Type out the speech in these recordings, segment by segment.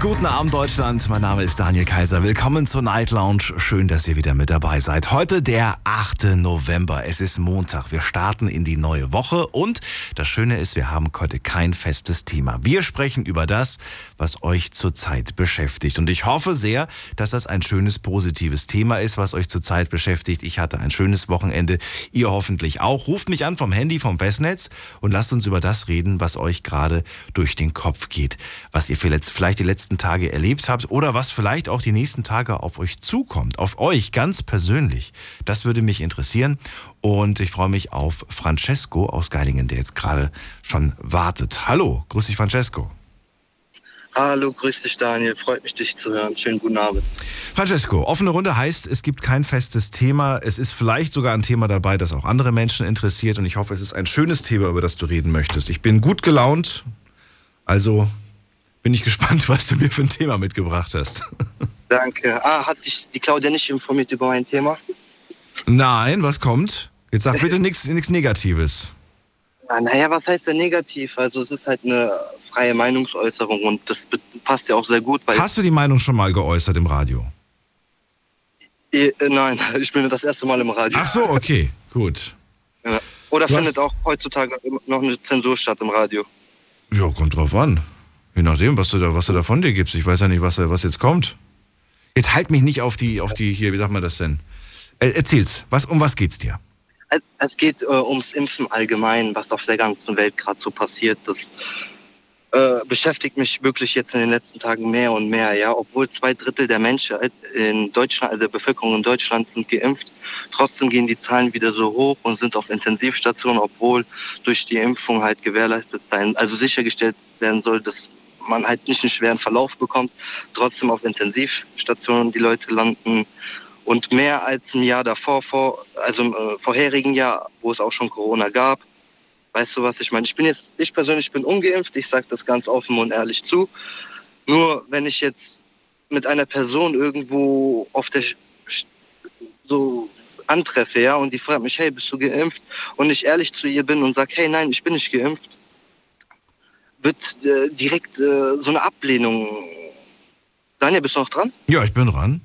Guten Abend Deutschland, mein Name ist Daniel Kaiser. Willkommen zur Night Lounge. Schön, dass ihr wieder mit dabei seid. Heute der 8. November. Es ist Montag. Wir starten in die neue Woche und das Schöne ist, wir haben heute kein festes Thema. Wir sprechen über das, was euch zurzeit beschäftigt. Und ich hoffe sehr, dass das ein schönes, positives Thema ist, was euch zurzeit beschäftigt. Ich hatte ein schönes Wochenende. Ihr hoffentlich auch. Ruft mich an vom Handy, vom Festnetz und lasst uns über das reden, was euch gerade durch den Kopf geht. Was ihr vielleicht die letzten letzten Tage erlebt habt oder was vielleicht auch die nächsten Tage auf euch zukommt, auf euch ganz persönlich. Das würde mich interessieren und ich freue mich auf Francesco aus Geilingen, der jetzt gerade schon wartet. Hallo, grüß dich Francesco. Hallo, grüß dich Daniel, freut mich dich zu hören. Schönen guten Abend. Francesco, offene Runde heißt, es gibt kein festes Thema. Es ist vielleicht sogar ein Thema dabei, das auch andere Menschen interessiert und ich hoffe, es ist ein schönes Thema, über das du reden möchtest. Ich bin gut gelaunt, also bin ich gespannt, was du mir für ein Thema mitgebracht hast. Danke. Ah, hat dich die Claudia nicht informiert über ein Thema? Nein, was kommt? Jetzt sag bitte nichts Negatives. Naja, was heißt denn negativ? Also es ist halt eine freie Meinungsäußerung und das passt ja auch sehr gut. Hast du die Meinung schon mal geäußert im Radio? Äh, nein, ich bin das erste Mal im Radio. Ach so, okay, gut. Ja. Oder du findet auch heutzutage noch eine Zensur statt im Radio? Ja, kommt drauf an. Je nachdem, was du da, was du da von dir gibst. Ich weiß ja nicht, was, was jetzt kommt. Jetzt halt mich nicht auf die, auf die hier, wie sagt man das denn? Erzähl's, was, um was geht's dir? Es geht äh, ums Impfen allgemein, was auf der ganzen Welt gerade so passiert. Das äh, beschäftigt mich wirklich jetzt in den letzten Tagen mehr und mehr. Ja, obwohl zwei Drittel der Menschen in Deutschland, also der Bevölkerung in Deutschland sind geimpft, trotzdem gehen die Zahlen wieder so hoch und sind auf Intensivstationen, obwohl durch die Impfung halt gewährleistet sein, also sichergestellt werden soll, dass man halt nicht einen schweren Verlauf bekommt, trotzdem auf Intensivstationen die Leute landen. Und mehr als ein Jahr davor, vor, also im äh, vorherigen Jahr, wo es auch schon Corona gab, weißt du, was ich meine? Ich bin jetzt, ich persönlich bin ungeimpft, ich sage das ganz offen und ehrlich zu. Nur wenn ich jetzt mit einer Person irgendwo auf der so antreffe, ja, und die fragt mich, hey, bist du geimpft? Und ich ehrlich zu ihr bin und sage, hey, nein, ich bin nicht geimpft, wird äh, direkt äh, so eine Ablehnung. Daniel, bist du noch dran? Ja, ich bin dran.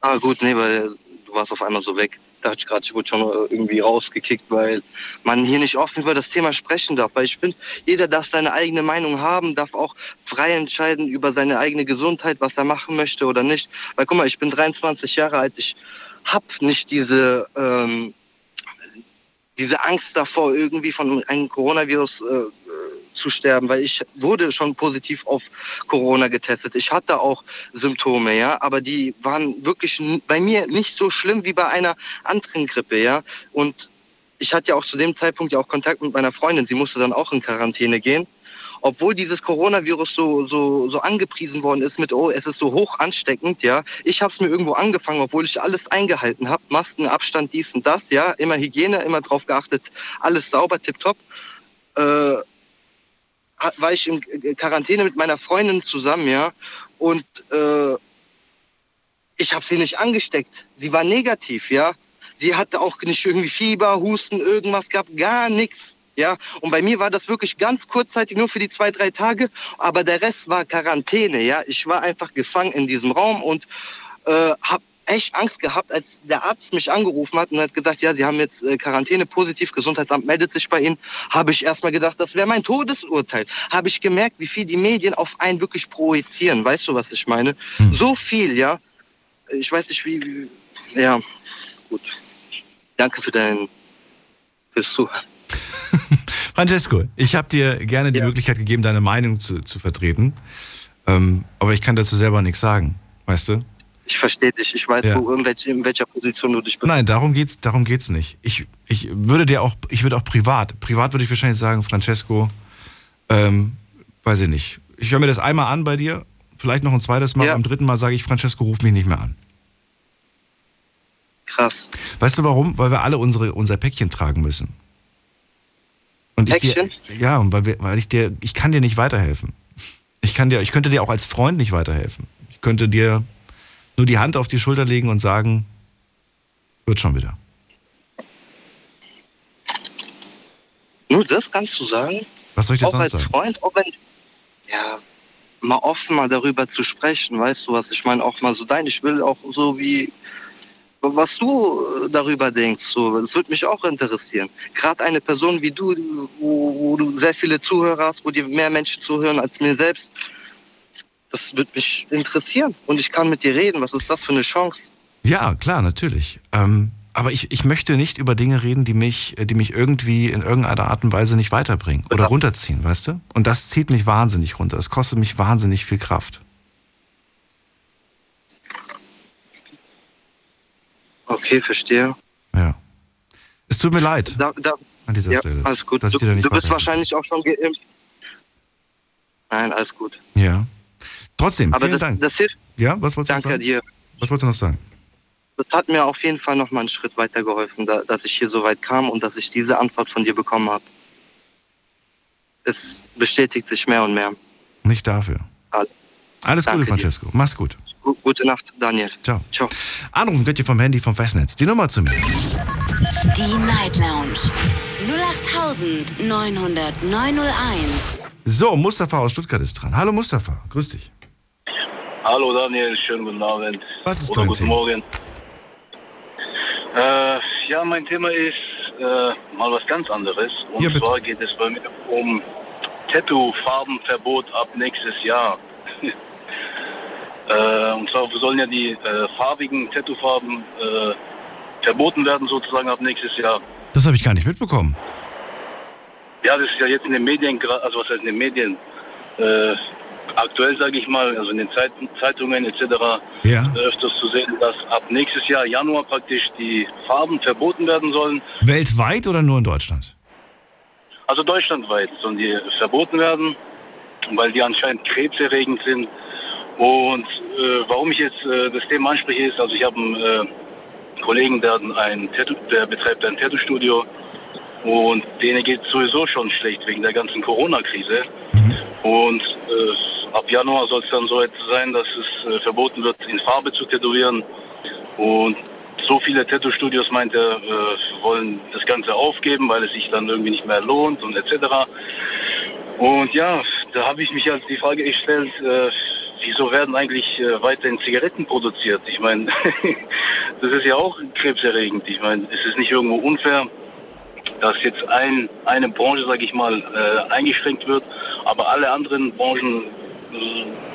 Ah, gut, nee, weil du warst auf einmal so weg. Da hatte ich gerade, ich wurde schon äh, irgendwie rausgekickt, weil man hier nicht offen über das Thema sprechen darf. Weil ich finde, jeder darf seine eigene Meinung haben, darf auch frei entscheiden über seine eigene Gesundheit, was er machen möchte oder nicht. Weil guck mal, ich bin 23 Jahre alt, ich habe nicht diese, ähm, diese Angst davor, irgendwie von einem Coronavirus äh, zu sterben, weil ich wurde schon positiv auf Corona getestet. Ich hatte auch Symptome, ja, aber die waren wirklich bei mir nicht so schlimm wie bei einer anderen Grippe, ja. Und ich hatte ja auch zu dem Zeitpunkt ja auch Kontakt mit meiner Freundin. Sie musste dann auch in Quarantäne gehen. Obwohl dieses Coronavirus so, so, so angepriesen worden ist mit, oh, es ist so hoch ansteckend, ja. Ich habe es mir irgendwo angefangen, obwohl ich alles eingehalten habe. Masken, Abstand, dies und das, ja. Immer Hygiene, immer drauf geachtet, alles sauber, tipptopp. Äh, war ich in Quarantäne mit meiner Freundin zusammen, ja. Und äh, ich habe sie nicht angesteckt. Sie war negativ, ja. Sie hatte auch nicht irgendwie Fieber, Husten, irgendwas gehabt, gar nichts. Ja, und bei mir war das wirklich ganz kurzzeitig, nur für die zwei, drei Tage, aber der Rest war Quarantäne, ja. Ich war einfach gefangen in diesem Raum und äh, habe echt Angst gehabt, als der Arzt mich angerufen hat und hat gesagt, ja, Sie haben jetzt äh, Quarantäne positiv, Gesundheitsamt meldet sich bei Ihnen, habe ich erstmal gedacht, das wäre mein Todesurteil. Habe ich gemerkt, wie viel die Medien auf einen wirklich projizieren. Weißt du, was ich meine? Hm. So viel, ja. Ich weiß nicht, wie, wie ja, gut. Danke für dein, fürs Zuhören. Francesco, ich habe dir gerne die ja. Möglichkeit gegeben, deine Meinung zu, zu vertreten. Ähm, aber ich kann dazu selber nichts sagen, weißt du? Ich verstehe dich. Ich weiß, ja. wo, in, welch, in welcher Position du dich befindest. Nein, darum geht's, darum geht's nicht. Ich, ich würde dir auch, ich würde auch privat, privat würde ich wahrscheinlich sagen, Francesco, ähm, weiß ich nicht. Ich höre mir das einmal an bei dir, vielleicht noch ein zweites Mal, ja. am dritten Mal sage ich, Francesco, ruf mich nicht mehr an. Krass. Weißt du warum? Weil wir alle unsere, unser Päckchen tragen müssen. Und Päckchen? Ich dir, ja, weil, wir, weil ich dir, ich kann dir nicht weiterhelfen. Ich kann dir, ich könnte dir auch als Freund nicht weiterhelfen. Ich könnte dir nur die Hand auf die Schulter legen und sagen, wird schon wieder. Nur das kannst du sagen? Was soll ich dir auch sonst als sagen? Freund, auch wenn, ja, mal offen mal darüber zu sprechen, weißt du, was ich meine, auch mal so dein, ich will auch so wie, was du äh, darüber denkst, so, das würde mich auch interessieren. Gerade eine Person wie du, wo, wo du sehr viele Zuhörer hast, wo dir mehr Menschen zuhören als mir selbst, das würde mich interessieren und ich kann mit dir reden, was ist das für eine Chance? Ja, klar, natürlich. Ähm, aber ich, ich möchte nicht über Dinge reden, die mich, die mich irgendwie in irgendeiner Art und Weise nicht weiterbringen oder runterziehen, weißt du? Und das zieht mich wahnsinnig runter. Es kostet mich wahnsinnig viel Kraft. Okay, verstehe. Ja. Es tut mir leid Da, da, an dieser ja, Stelle. alles gut. Du, du bist wahrscheinlich auch schon geimpft. Nein, alles gut. Ja. Trotzdem, Aber vielen das, Dank. das hilft. ja, was wolltest du noch Danke sagen? dir. Was wolltest du noch sagen? Das hat mir auf jeden Fall noch mal einen Schritt weiter geholfen, da, dass ich hier so weit kam und dass ich diese Antwort von dir bekommen habe. Es bestätigt sich mehr und mehr. Nicht dafür. Alles. Alles Danke Gute, dir. Francesco. Mach's gut. Gu- Gute Nacht, Daniel. Ciao. Ciao. Anrufen könnt ihr vom Handy vom Festnetz. Die Nummer zu mir. Die Night Lounge 0890901. So, Mustafa aus Stuttgart ist dran. Hallo Mustafa, grüß dich. Hallo Daniel, schönen guten Abend. Was ist Oder dein guten Thema? Morgen. Äh, ja, mein Thema ist äh, mal was ganz anderes. Und Ja, zwar geht es bei mir um Tattoo-Farbenverbot ab nächstes Jahr. äh, und zwar sollen ja die äh, farbigen Tattoo-Farben äh, verboten werden sozusagen ab nächstes Jahr. Das habe ich gar nicht mitbekommen. Ja, das ist ja jetzt in den Medien, also was heißt in den Medien, äh, aktuell sage ich mal, also in den Zeit, Zeitungen etc. Ja. äh, öfters zu sehen, dass ab nächstes Jahr Januar praktisch die Farben verboten werden sollen. Weltweit oder nur in Deutschland? Also deutschlandweit sollen die verboten werden, weil die anscheinend krebserregend sind. Und äh, warum ich jetzt äh, das Thema anspreche, ist, also ich habe einen äh, Kollegen, der, ein Tattoo, der betreibt ein Tattoo-Studio und denen geht sowieso schon schlecht wegen der ganzen Corona-Krise. Und äh, ab Januar soll es dann so etwas sein, dass es äh, verboten wird, in Farbe zu tätowieren. Und so viele Tattoo-Studios meint er, äh, wollen das Ganze aufgeben, weil es sich dann irgendwie nicht mehr lohnt und etc. Und ja, da habe ich mich halt die Frage gestellt, äh, wieso werden eigentlich äh, weiterhin Zigaretten produziert? Ich meine, das ist ja auch krebserregend. Ich meine, ist es nicht irgendwo unfair, dass jetzt ein, eine Branche, sage ich mal, äh, eingeschränkt wird, aber alle anderen Branchen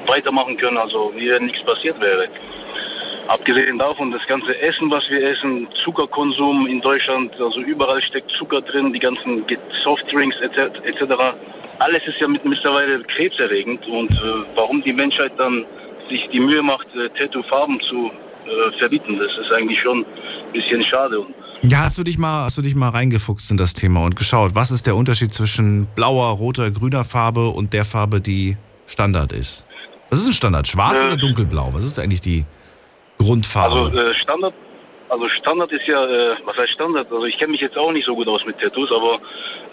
weitermachen können, also wie wenn nichts passiert wäre. Abgesehen davon, das ganze Essen, was wir essen, Zuckerkonsum in Deutschland, also überall steckt Zucker drin, die ganzen Softdrinks etc. etc. Alles ist ja mit, mittlerweile krebserregend und äh, warum die Menschheit dann sich die Mühe macht, äh, Tattoo-Farben zu äh, verbieten, das ist eigentlich schon ein bisschen schade. Und Ja, hast du dich mal, hast du dich mal reingefuchst in das Thema und geschaut, was ist der Unterschied zwischen blauer, roter, grüner Farbe und der Farbe, die Standard ist? Was ist ein Standard? Schwarz Äh, oder dunkelblau? Was ist eigentlich die Grundfarbe? Also äh, Standard, also Standard ist ja, äh, was heißt Standard? Also ich kenne mich jetzt auch nicht so gut aus mit Tattoos, aber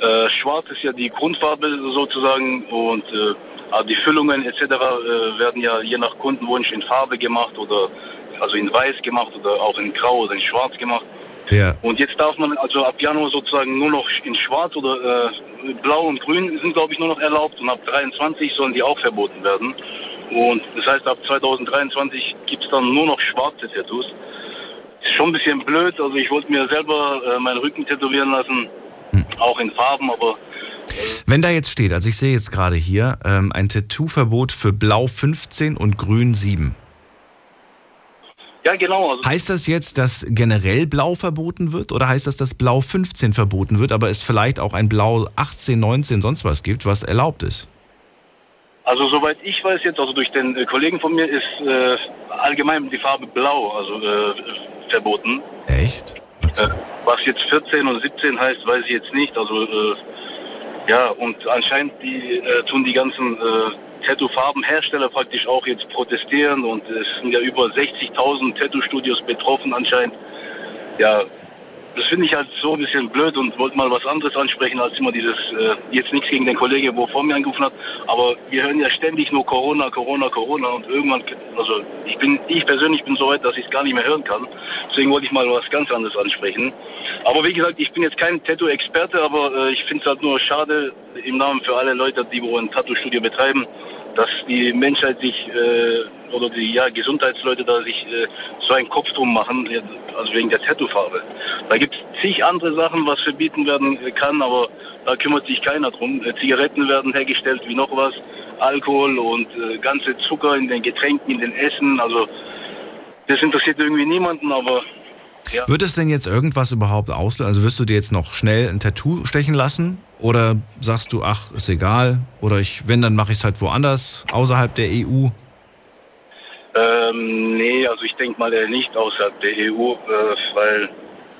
äh, Schwarz ist ja die Grundfarbe sozusagen und äh, die Füllungen etc. Äh, werden ja je nach Kundenwunsch in Farbe gemacht oder also in Weiß gemacht oder auch in Grau oder in Schwarz gemacht. Ja. Und jetzt darf man also ab Januar sozusagen nur noch in Schwarz oder äh, Blau und Grün sind glaube ich nur noch erlaubt und ab 23 sollen die auch verboten werden. Und das heißt, ab 2023 gibt es dann nur noch schwarze Tattoos. Ist schon ein bisschen blöd, also ich wollte mir selber äh, meinen Rücken tätowieren lassen, auch in Farben, aber Wenn da jetzt steht, also ich sehe jetzt gerade hier ähm, ein Tattoo-Verbot für Blau 15 und Grün 7. ja genau, also Heißt das jetzt, dass generell Blau verboten wird oder heißt das, dass Blau 15 verboten wird, aber es vielleicht auch ein Blau 18, 19, sonst was gibt, was erlaubt ist? Also soweit ich weiß jetzt, also durch den äh, Kollegen von mir ist äh, allgemein die Farbe Blau, also äh, verboten. Echt? Äh, was jetzt 14 und 17 heißt, weiß ich jetzt nicht. Also äh, ja, und anscheinend die, äh, tun die ganzen Tattoo-Farbenhersteller praktisch auch jetzt protestieren und es sind ja über 60.000 Tattoo-Studios betroffen anscheinend. Ja, das finde ich halt so ein bisschen blöd und wollte mal was anderes ansprechen als immer dieses, äh, jetzt nichts gegen den Kollegen, wo vor mir angerufen hat, aber wir hören ja ständig nur Corona, Corona, Corona und irgendwann, also ich bin, ich persönlich bin so weit, dass ich es gar nicht mehr hören kann. Deswegen wollte ich mal was ganz anderes ansprechen. Aber wie gesagt, ich bin jetzt kein Tattoo-Experte, aber äh, ich finde es halt nur schade im Namen für alle Leute, die wo ein Tattoo-Studio betreiben, dass die Menschheit sich äh, oder die ja, Gesundheitsleute da sich äh, so einen Kopf drum machen, also wegen der Tattoo-Farbe. Da gibt es zig andere Sachen, was verbieten werden kann, aber da kümmert sich keiner drum. Äh, Zigaretten werden hergestellt wie noch was, Alkohol und äh, ganze Zucker in den Getränken, in den Essen. Also das interessiert irgendwie niemanden, aber ja. Wird es denn jetzt irgendwas überhaupt auslösen? Also wirst du dir jetzt noch schnell ein Tattoo stechen lassen? Oder sagst du, ach, ist egal? Oder ich, wenn, dann mache ich es halt woanders, außerhalb der EU? Ähm, nee, also ich denke mal eher nicht außerhalb der EU, äh, weil,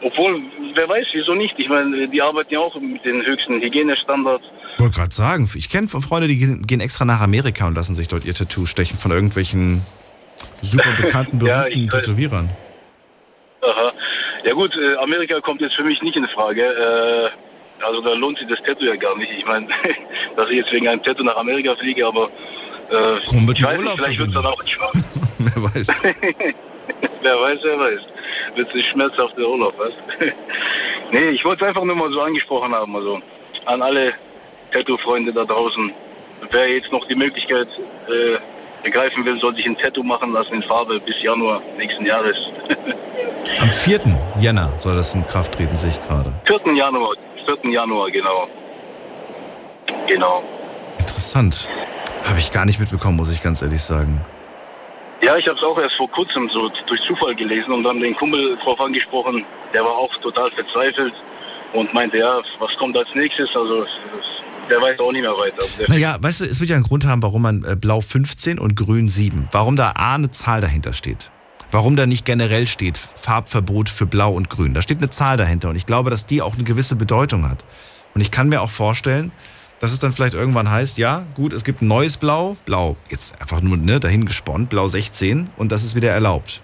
obwohl, wer weiß, wieso nicht? Ich meine, die arbeiten ja auch mit den höchsten Hygienestandards. Ich wollte gerade sagen, ich kenne Freunde, die gehen extra nach Amerika und lassen sich dort ihr Tattoo stechen von irgendwelchen super bekannten, berühmten ja, Tätowierern. Aha. Ja gut, äh, Amerika kommt jetzt für mich nicht in Frage. Äh, also da lohnt sich das Tattoo ja gar nicht. Ich meine, dass ich jetzt wegen einem Tattoo nach Amerika fliege, aber äh, Komm mit ich weiß nicht, vielleicht wird es dann auch nicht wer weiß. wer weiß, wer weiß. Wird sich schmerzhaft der Urlaub, was? nee, ich wollte es einfach nur mal so angesprochen haben. Also an alle Tattoo-Freunde da draußen. Wer jetzt noch die Möglichkeit äh, ergreifen will, soll sich ein Tattoo machen lassen in Farbe bis Januar nächsten Jahres. Am 4. Jänner soll das in Kraft treten, sehe ich gerade. 4. Januar, 4. Januar, genau. Genau. Interessant. Habe ich gar nicht mitbekommen, muss ich ganz ehrlich sagen. Ja, ich habe es auch erst vor kurzem so durch Zufall gelesen und dann den Kumpel drauf angesprochen. Der war auch total verzweifelt und meinte, ja, was kommt als nächstes? Also der weiß auch nicht mehr weiter. Also naja, weißt du, es wird ja einen Grund haben, warum man äh, Blau 15 und Grün 7, warum da A eine Zahl dahinter steht. Warum da nicht generell steht Farbverbot für Blau und Grün. Da steht eine Zahl dahinter und ich glaube, dass die auch eine gewisse Bedeutung hat. Und ich kann mir auch vorstellen, dass es dann vielleicht irgendwann heißt, ja, gut, es gibt ein neues Blau, Blau, jetzt einfach nur ne, dahin gesponnen, Blau 16 und das ist wieder erlaubt.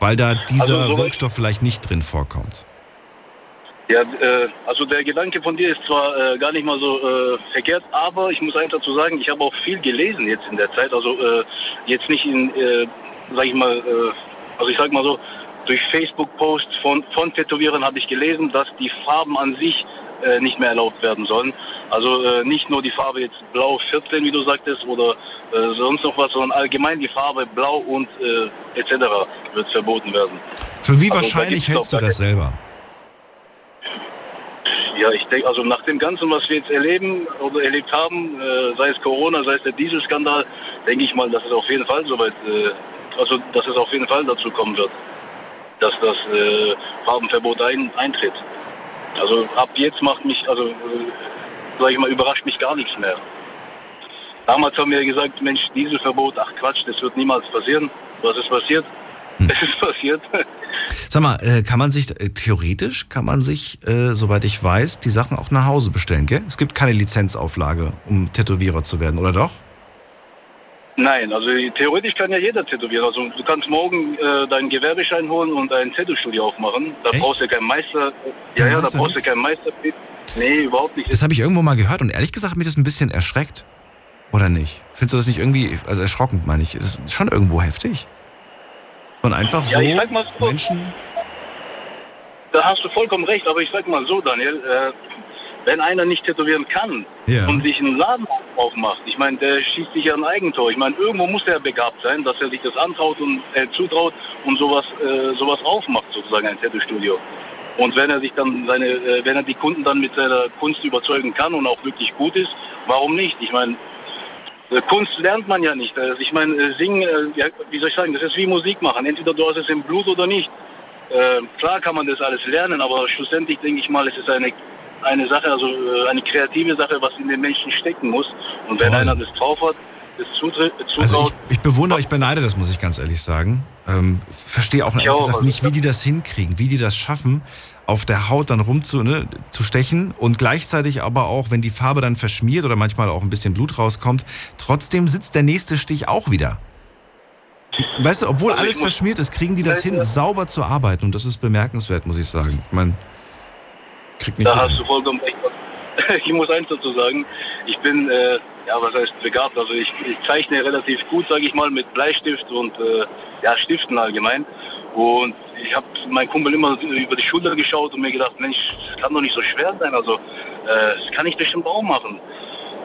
Weil da dieser also so Wirkstoff vielleicht nicht drin vorkommt. Ja, äh, also der Gedanke von dir ist zwar äh, gar nicht mal so äh, verkehrt, aber ich muss eins dazu sagen, ich habe auch viel gelesen jetzt in der Zeit. Also äh, jetzt nicht in, sag ich mal, äh, also ich sag mal so, durch Facebook-Posts von, von Tätowierern habe ich gelesen, dass die Farben an sich äh, nicht mehr erlaubt werden sollen. Also äh, nicht nur die Farbe jetzt blau 14, wie du sagtest, oder äh, sonst noch was, sondern allgemein die Farbe blau und äh, etc. wird verboten werden. Für wie also, wahrscheinlich hältst du das selber? Ja, ich denke, also nach dem Ganzen, was wir jetzt erleben oder erlebt haben, äh, sei es Corona, sei es der Dieselskandal, denke ich mal, dass es auf jeden Fall soweit, also dass es auf jeden Fall dazu kommen wird, dass das äh, Farbenverbot ein, eintritt. Also ab jetzt macht mich, also äh, sag ich mal, überrascht mich gar nichts mehr. Damals haben wir gesagt, Mensch, Dieselverbot, ach Quatsch, das wird niemals passieren. Was ist passiert? Hm. Es ist passiert. Sag mal, äh, kann man sich, äh, theoretisch kann man sich, äh, soweit ich weiß, die Sachen auch nach Hause bestellen, gell? Es gibt keine Lizenzauflage, um Tätowierer zu werden, oder doch? Nein, also theoretisch kann ja jeder tätowieren. Also du kannst morgen äh, deinen Gewerbeschein holen und ein Tattoo-Studio aufmachen. Da Echt? brauchst du keinen Meister. Ja, ja, da brauchst du keinen Meister. Nee, überhaupt nicht. Das habe ich irgendwo mal gehört und ehrlich gesagt hat mich das ein bisschen erschreckt. Oder nicht? Findest du das nicht irgendwie, also erschrockend meine ich, das ist schon irgendwo heftig? Und einfach so, ja, so Menschen... Da hast du vollkommen recht, aber ich sag mal so, Daniel, äh, wenn einer nicht tätowieren kann ja. und sich einen Laden aufmacht, ich meine, der schießt sich ja ein Eigentor. Ich meine, irgendwo muss er begabt sein, dass er sich das antraut und äh, zutraut und sowas, äh, sowas aufmacht, sozusagen ein Tattoo-Studio. Und wenn er sich dann seine, äh, wenn er die Kunden dann mit seiner Kunst überzeugen kann und auch wirklich gut ist, warum nicht? Ich meine, äh, Kunst lernt man ja nicht. Also ich meine, äh, singen, äh, ja, wie soll ich sagen, das ist wie Musik machen. Entweder du hast es im Blut oder nicht. Äh, klar kann man das alles lernen, aber schlussendlich denke ich mal, es ist eine eine Sache, also äh, eine kreative Sache, was in den Menschen stecken muss. Und wenn Voll. einer das drauf hat, das zutraut. Also ich, ich bewundere, ich beneide das, muss ich ganz ehrlich sagen. Ähm, verstehe auch ehrlich gesagt nicht, wie die das hinkriegen, wie die das schaffen, auf der Haut dann rumzu ne, zu stechen und gleichzeitig aber auch, wenn die Farbe dann verschmiert oder manchmal auch ein bisschen Blut rauskommt, trotzdem sitzt der nächste Stich auch wieder. Weißt du, obwohl Also alles verschmiert ist, kriegen die das hin, sauber zu arbeiten. Und das ist bemerkenswert, muss ich sagen. Ich meine, kriegt nicht Da jeder hast du vollkommen recht. Ich muss eins dazu sagen, ich bin, äh, ja, was heißt begabt, also ich, ich zeichne relativ gut, sage ich mal, mit Bleistift und äh, ja, Stiften allgemein. Und ich habe meinen Kumpel immer über die Schulter geschaut und mir gedacht, Mensch, das kann doch nicht so schwer sein, also äh, das kann ich bestimmt auch machen.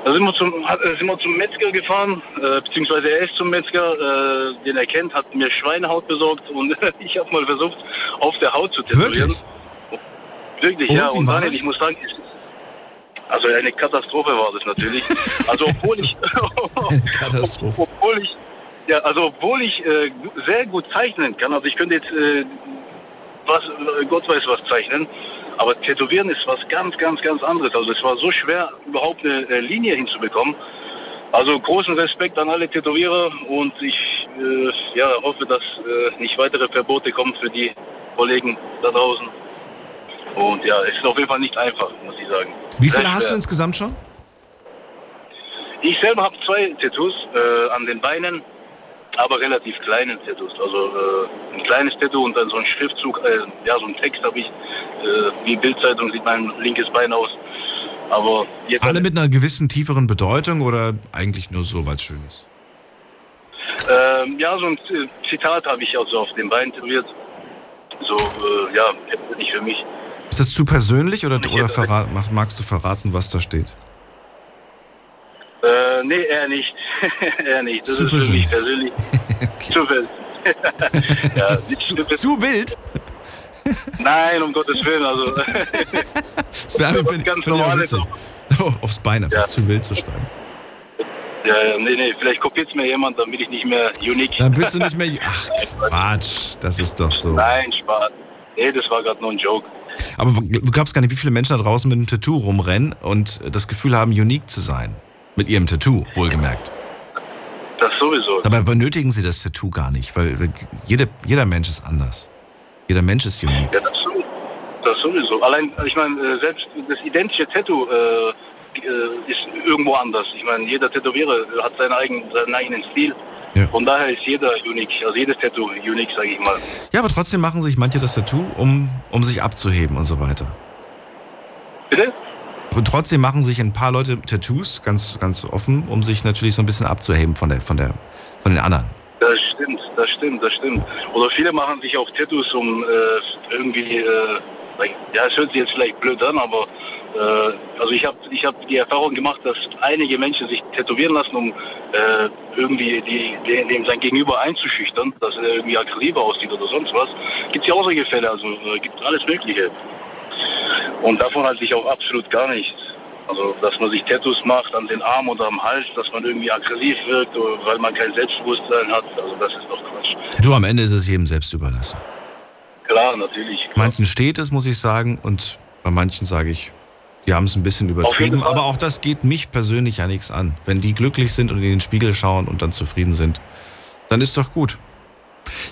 Da sind wir zum, äh, sind wir zum Metzger gefahren, äh, beziehungsweise er ist zum Metzger, äh, den er kennt, hat mir Schweinehaut besorgt und ich habe mal versucht, auf der Haut zu tätowieren. Wirklich? Wirklich, Und, ja. Und das? ich muss sagen, es- also eine Katastrophe war das natürlich. Also obwohl ich, Katastrophe. obwohl ich, ja, also obwohl ich äh, sehr gut zeichnen kann, also ich könnte jetzt äh, was, äh, Gott weiß was zeichnen, aber Tätowieren ist was ganz, ganz, ganz anderes. Also es war so schwer, überhaupt eine, äh, Linie hinzubekommen. Also großen Respekt an alle Tätowierer und ich äh, ja, hoffe, dass äh, nicht weitere Verbote kommen für die Kollegen da draußen. Und ja, es ist auf jeden Fall nicht einfach, muss ich sagen. Wie viele hast du insgesamt schon? Ich selber habe zwei Tattoos äh, an den Beinen, aber relativ kleine Tattoos. Also äh, ein kleines Tattoo und dann so ein Schriftzug, äh, ja, so ein Text habe ich. Äh, wie Bildzeitung sieht mein linkes Bein aus. Aber jetzt Alle mit einer gewissen tieferen Bedeutung oder eigentlich nur so, weil es schön ist? Ähm, ja, so ein Zitat habe ich also auf dem Bein tätowiert. So, äh, ja, nicht für mich. Ist das zu persönlich oder, oder verrat, magst du verraten, was da steht? Äh, nee, eher nicht. eher nicht. Das Super ist für mich schön. persönlich zu viel. ja, Zu, zu zu wild? Nein, um Gottes Willen. Also, Das wäre ganz Normales witzig. Oh, aufs Bein einfach Ja. zu wild zu schreiben. ja, nee, nee, vielleicht kopiert es mir jemand, damit ich nicht mehr unique. Dann bist du nicht mehr. Ach, Quatsch, das ist doch so. Nein, Spaß. Nee, das war gerade nur ein Joke. Aber du glaubst gar nicht, wie viele Menschen da draußen mit einem Tattoo rumrennen und das Gefühl haben, unique zu sein. Mit ihrem Tattoo, wohlgemerkt. Das sowieso. Dabei benötigen sie das Tattoo gar nicht, weil jede, jeder Mensch ist anders. Jeder Mensch ist unique. Ja, das, so- das sowieso. Allein, ich meine, äh, selbst das identische Tattoo äh, äh, ist irgendwo anders. Ich meine, jeder Tätowierer hat seinen eigenen, seinen eigenen Stil. Ja. Von daher ist jeder unique, also jedes Tattoo unique, sage ich mal. Ja, aber trotzdem machen sich manche das Tattoo, um, um sich abzuheben und so weiter. Bitte? Und trotzdem machen sich ein paar Leute Tattoos, ganz, ganz offen, um sich natürlich so ein bisschen abzuheben von, der, von, der, von den anderen. Das stimmt, das stimmt, das stimmt. Oder viele machen sich auch Tattoos, um äh, irgendwie, äh, ja, es hört sich jetzt vielleicht blöd an, aber äh, also ich habe ich hab die Erfahrung gemacht, dass einige Menschen sich tätowieren lassen, um äh, irgendwie die, den, dem sein Gegenüber einzuschüchtern, dass er irgendwie aggressiver aussieht oder sonst was. Gibt ja auch solche Fälle, also äh, gibt alles Mögliche. Und davon halte ich auch absolut gar nichts. Also, dass man sich Tattoos macht an den Arm oder am Hals, dass man irgendwie aggressiv wirkt, weil man kein Selbstbewusstsein hat. Also, das ist doch Quatsch. Du, am Ende ist es jedem selbst überlassen. Klar, natürlich. Klar. Manchen steht es, muss ich sagen, und bei manchen sage ich, die haben es ein bisschen übertrieben. Aber auch das geht mich persönlich ja nichts an. Wenn die glücklich sind und in den Spiegel schauen und dann zufrieden sind, dann ist doch gut.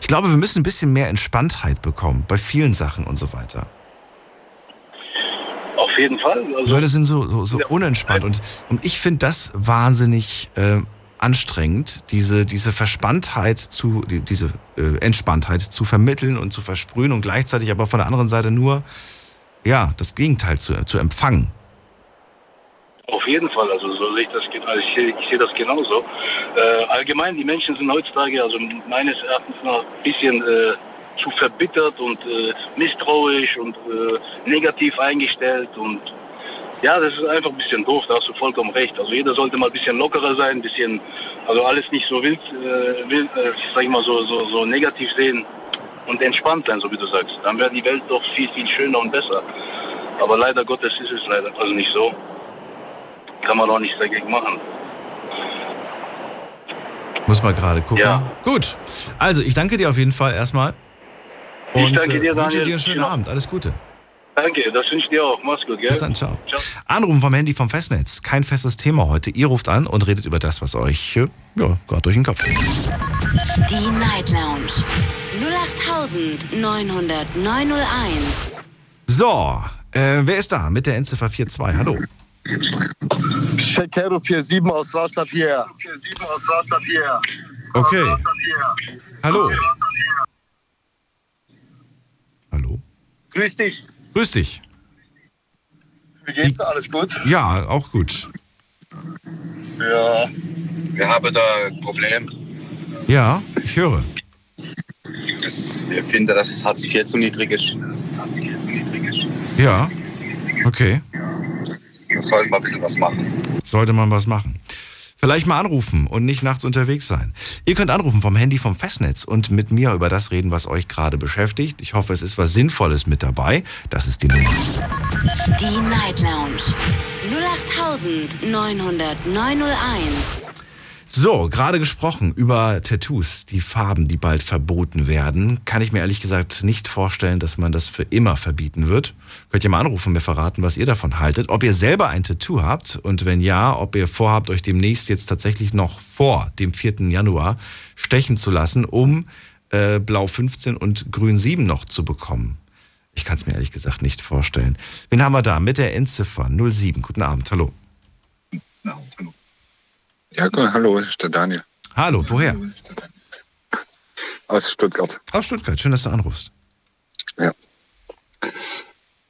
Ich glaube, wir müssen ein bisschen mehr Entspanntheit bekommen bei vielen Sachen und so weiter. Auf jeden Fall. Die Also, Leute sind so, so, so unentspannt und, und ich finde das wahnsinnig äh, anstrengend, diese, diese Verspanntheit zu, die, diese äh, Entspanntheit zu vermitteln und zu versprühen und gleichzeitig aber von der anderen Seite nur, ja, das Gegenteil zu, zu empfangen. auf jeden Fall. Also, so sehe ich das, also ich, sehe- ich sehe das genauso. Äh, allgemein, die Menschen sind heutzutage, also meines Erachtens noch ein bisschen äh, zu verbittert und äh, misstrauisch und äh, negativ eingestellt und ja, das ist einfach ein bisschen doof, da hast du vollkommen recht. Also jeder sollte mal ein bisschen lockerer sein, ein bisschen, also alles nicht so wild, äh, wild äh, sag ich mal, so, so, so negativ sehen und entspannt sein, so wie du sagst. Dann wäre die Welt doch viel, viel schöner und besser. Aber leider Gottes ist es leider also nicht so. Kann man auch nichts dagegen machen. Muss man gerade gucken. Ja. Gut. Also, ich danke dir auf jeden Fall erstmal. Ich Und danke dir, äh, wünsche Daniel. dir einen schönen Genau. Abend. Alles Gute. Danke, das wünsche ich dir auch. Mach's gut, gell? Bis dann, ciao. Ciao. Anrufen vom Handy vom Festnetz. Kein festes Thema heute. Ihr ruft an und redet über das, was euch äh, ja, gerade durch den Kopf geht. Die Night Lounge 0890901. So, äh, wer ist da mit der Endziffer 42? Hallo. Shakero 47 aus Rastatt hier. 47 aus Rastatt hier. Okay. Hallo. Hallo. Grüß dich. Grüß dich. Wie geht's dir? Alles gut? Ja, auch gut. Ja. Wir haben da ein Problem. Ja, ich höre. Das, wir finden, dass das Hartz IV zu niedrig ist. Ja. Okay. Wir sollten mal ein bisschen was machen. Sollte man was machen. Vielleicht mal anrufen und nicht nachts unterwegs sein. Ihr könnt anrufen vom Handy vom Festnetz und mit mir über das reden, was euch gerade beschäftigt. Ich hoffe, es ist was Sinnvolles mit dabei. Das ist die Nummer. Die Night Lounge 0890901. So, gerade gesprochen über Tattoos, die Farben, die bald verboten werden. Kann ich mir ehrlich gesagt nicht vorstellen, dass man das für immer verbieten wird. Könnt ihr mal anrufen und mir verraten, was ihr davon haltet. Ob ihr selber ein Tattoo habt und wenn ja, ob ihr vorhabt, euch demnächst jetzt tatsächlich noch vor dem 4. Januar stechen zu lassen, um äh, Blau 15 und Grün 7 noch zu bekommen. Ich kann es mir ehrlich gesagt nicht vorstellen. Wen haben wir da mit der Endziffer 07? Guten Abend, hallo. Ja, gut, hallo, ist der Daniel Hallo, woher? aus Stuttgart. Aus Stuttgart, schön, dass du anrufst. Ja.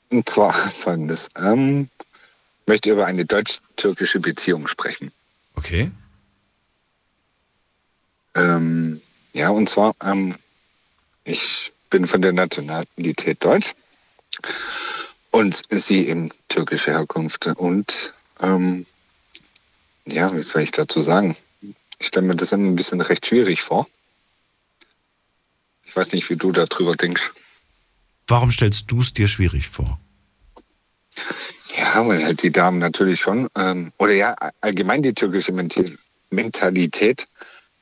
Und zwar folgendes. Ähm, ich möchte über eine deutsch-türkische Beziehung sprechen. Okay. Ähm, ja, und zwar, ähm, ich bin von der Nationalität Deutsch und sie eben türkische Herkunft. Und ähm, ja, wie soll ich dazu sagen? Ich stelle mir das immer ein bisschen recht schwierig vor. Ich weiß nicht, wie du darüber denkst. Warum stellst du es dir schwierig vor? Ja, weil halt die Damen natürlich schon, ähm, oder ja, allgemein die türkische Mentalität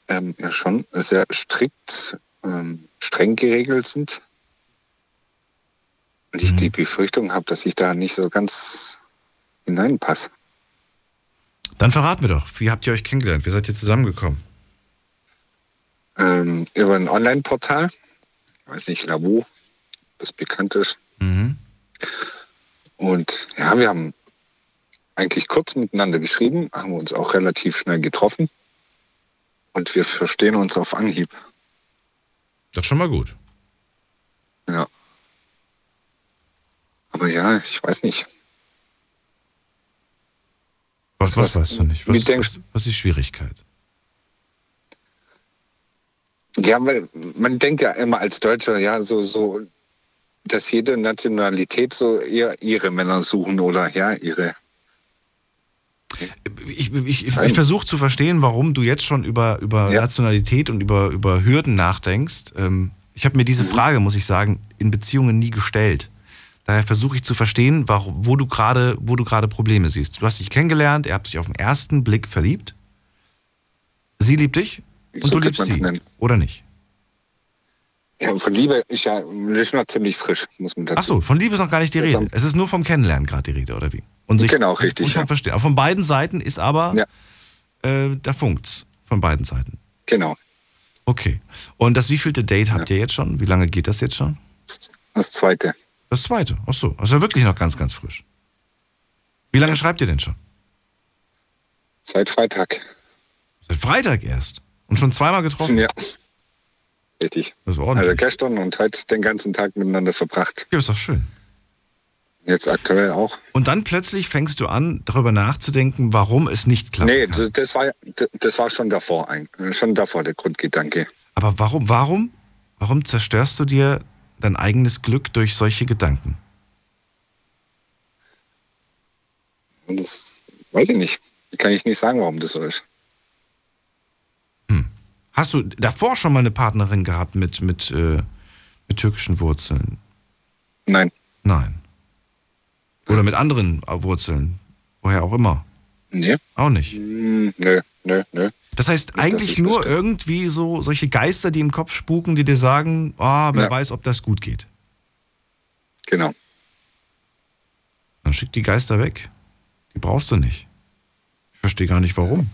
ähm, ja schon sehr strikt, ähm, streng geregelt sind. Und ich Mhm. die Befürchtung habe, dass ich da nicht so ganz hineinpasse. Dann verrat mir doch, wie habt ihr euch kennengelernt? Wie seid ihr zusammengekommen? Ähm, über ein Online-Portal, ich weiß nicht, Labo, das bekannt ist. Mhm. Und ja, wir haben eigentlich kurz miteinander geschrieben, haben uns auch relativ schnell getroffen. Und wir verstehen uns auf Anhieb. Das ist schon mal gut. Ja. Aber ja, ich weiß nicht. Was, was, Was- weißt du nicht? Was, denkst- was ist die Schwierigkeit? Ja, weil man denkt ja immer als Deutscher, ja, so, so, dass jede Nationalität so eher ihre Männer suchen oder ja, ihre. Ich, ich, ich, ich versuche zu verstehen, warum du jetzt schon über, über Ja. Nationalität und über, über Hürden nachdenkst. Ähm, ich habe mir diese Mhm. Frage, muss ich sagen, in Beziehungen nie gestellt. Daher versuche ich zu verstehen, wo du gerade, wo du gerade Probleme siehst. Du hast dich kennengelernt, ihr habt dich auf den ersten Blick verliebt. Sie liebt dich und So du liebst sie. nennen. Oder nicht? Ja, von Liebe ist ja, ist noch ziemlich frisch, muss man dazu Ach so, von Liebe ist noch gar nicht die Rede. Es ist nur vom Kennenlernen gerade die Rede, oder wie? Und Genau, richtig, Und vom ja. Verstehen. Aber von beiden Seiten ist aber, Ja. äh, da funkt's. Von beiden Seiten. Genau. Okay. Und das wievielte Date habt ihr jetzt schon? Wie lange geht das jetzt schon? Das zweite. Das zweite. Ach so. Also wirklich noch ganz, ganz frisch. Wie lange schreibt ihr denn schon? Seit Freitag. Seit Freitag erst. Und schon zweimal getroffen? Ja. Richtig. Das ist Also ordentlich. gestern und heute den ganzen Tag miteinander verbracht. Ja, ist doch schön. Jetzt aktuell auch. Und dann plötzlich fängst du an, darüber nachzudenken, warum es nicht klappt. Nee, das, das war das war schon davor ein, schon davor der Grundgedanke. Aber warum, warum, warum zerstörst du dir dein eigenes Glück durch solche Gedanken? Das weiß ich nicht. Kann ich nicht sagen, warum das so ist. Hast du davor schon mal eine Partnerin gehabt mit, mit, äh, mit türkischen Wurzeln? Nein. Nein. Oder mit anderen Wurzeln? Woher auch immer? Nee. Auch nicht. Hm, Nö, nö, nö. Das heißt, dass eigentlich ich nur wüsste. irgendwie so solche Geister, die im Kopf spuken, die dir sagen, ah, wer Ja. weiß, ob das gut geht. Genau. Dann schick die Geister weg. Die brauchst du nicht. Ich verstehe gar nicht warum.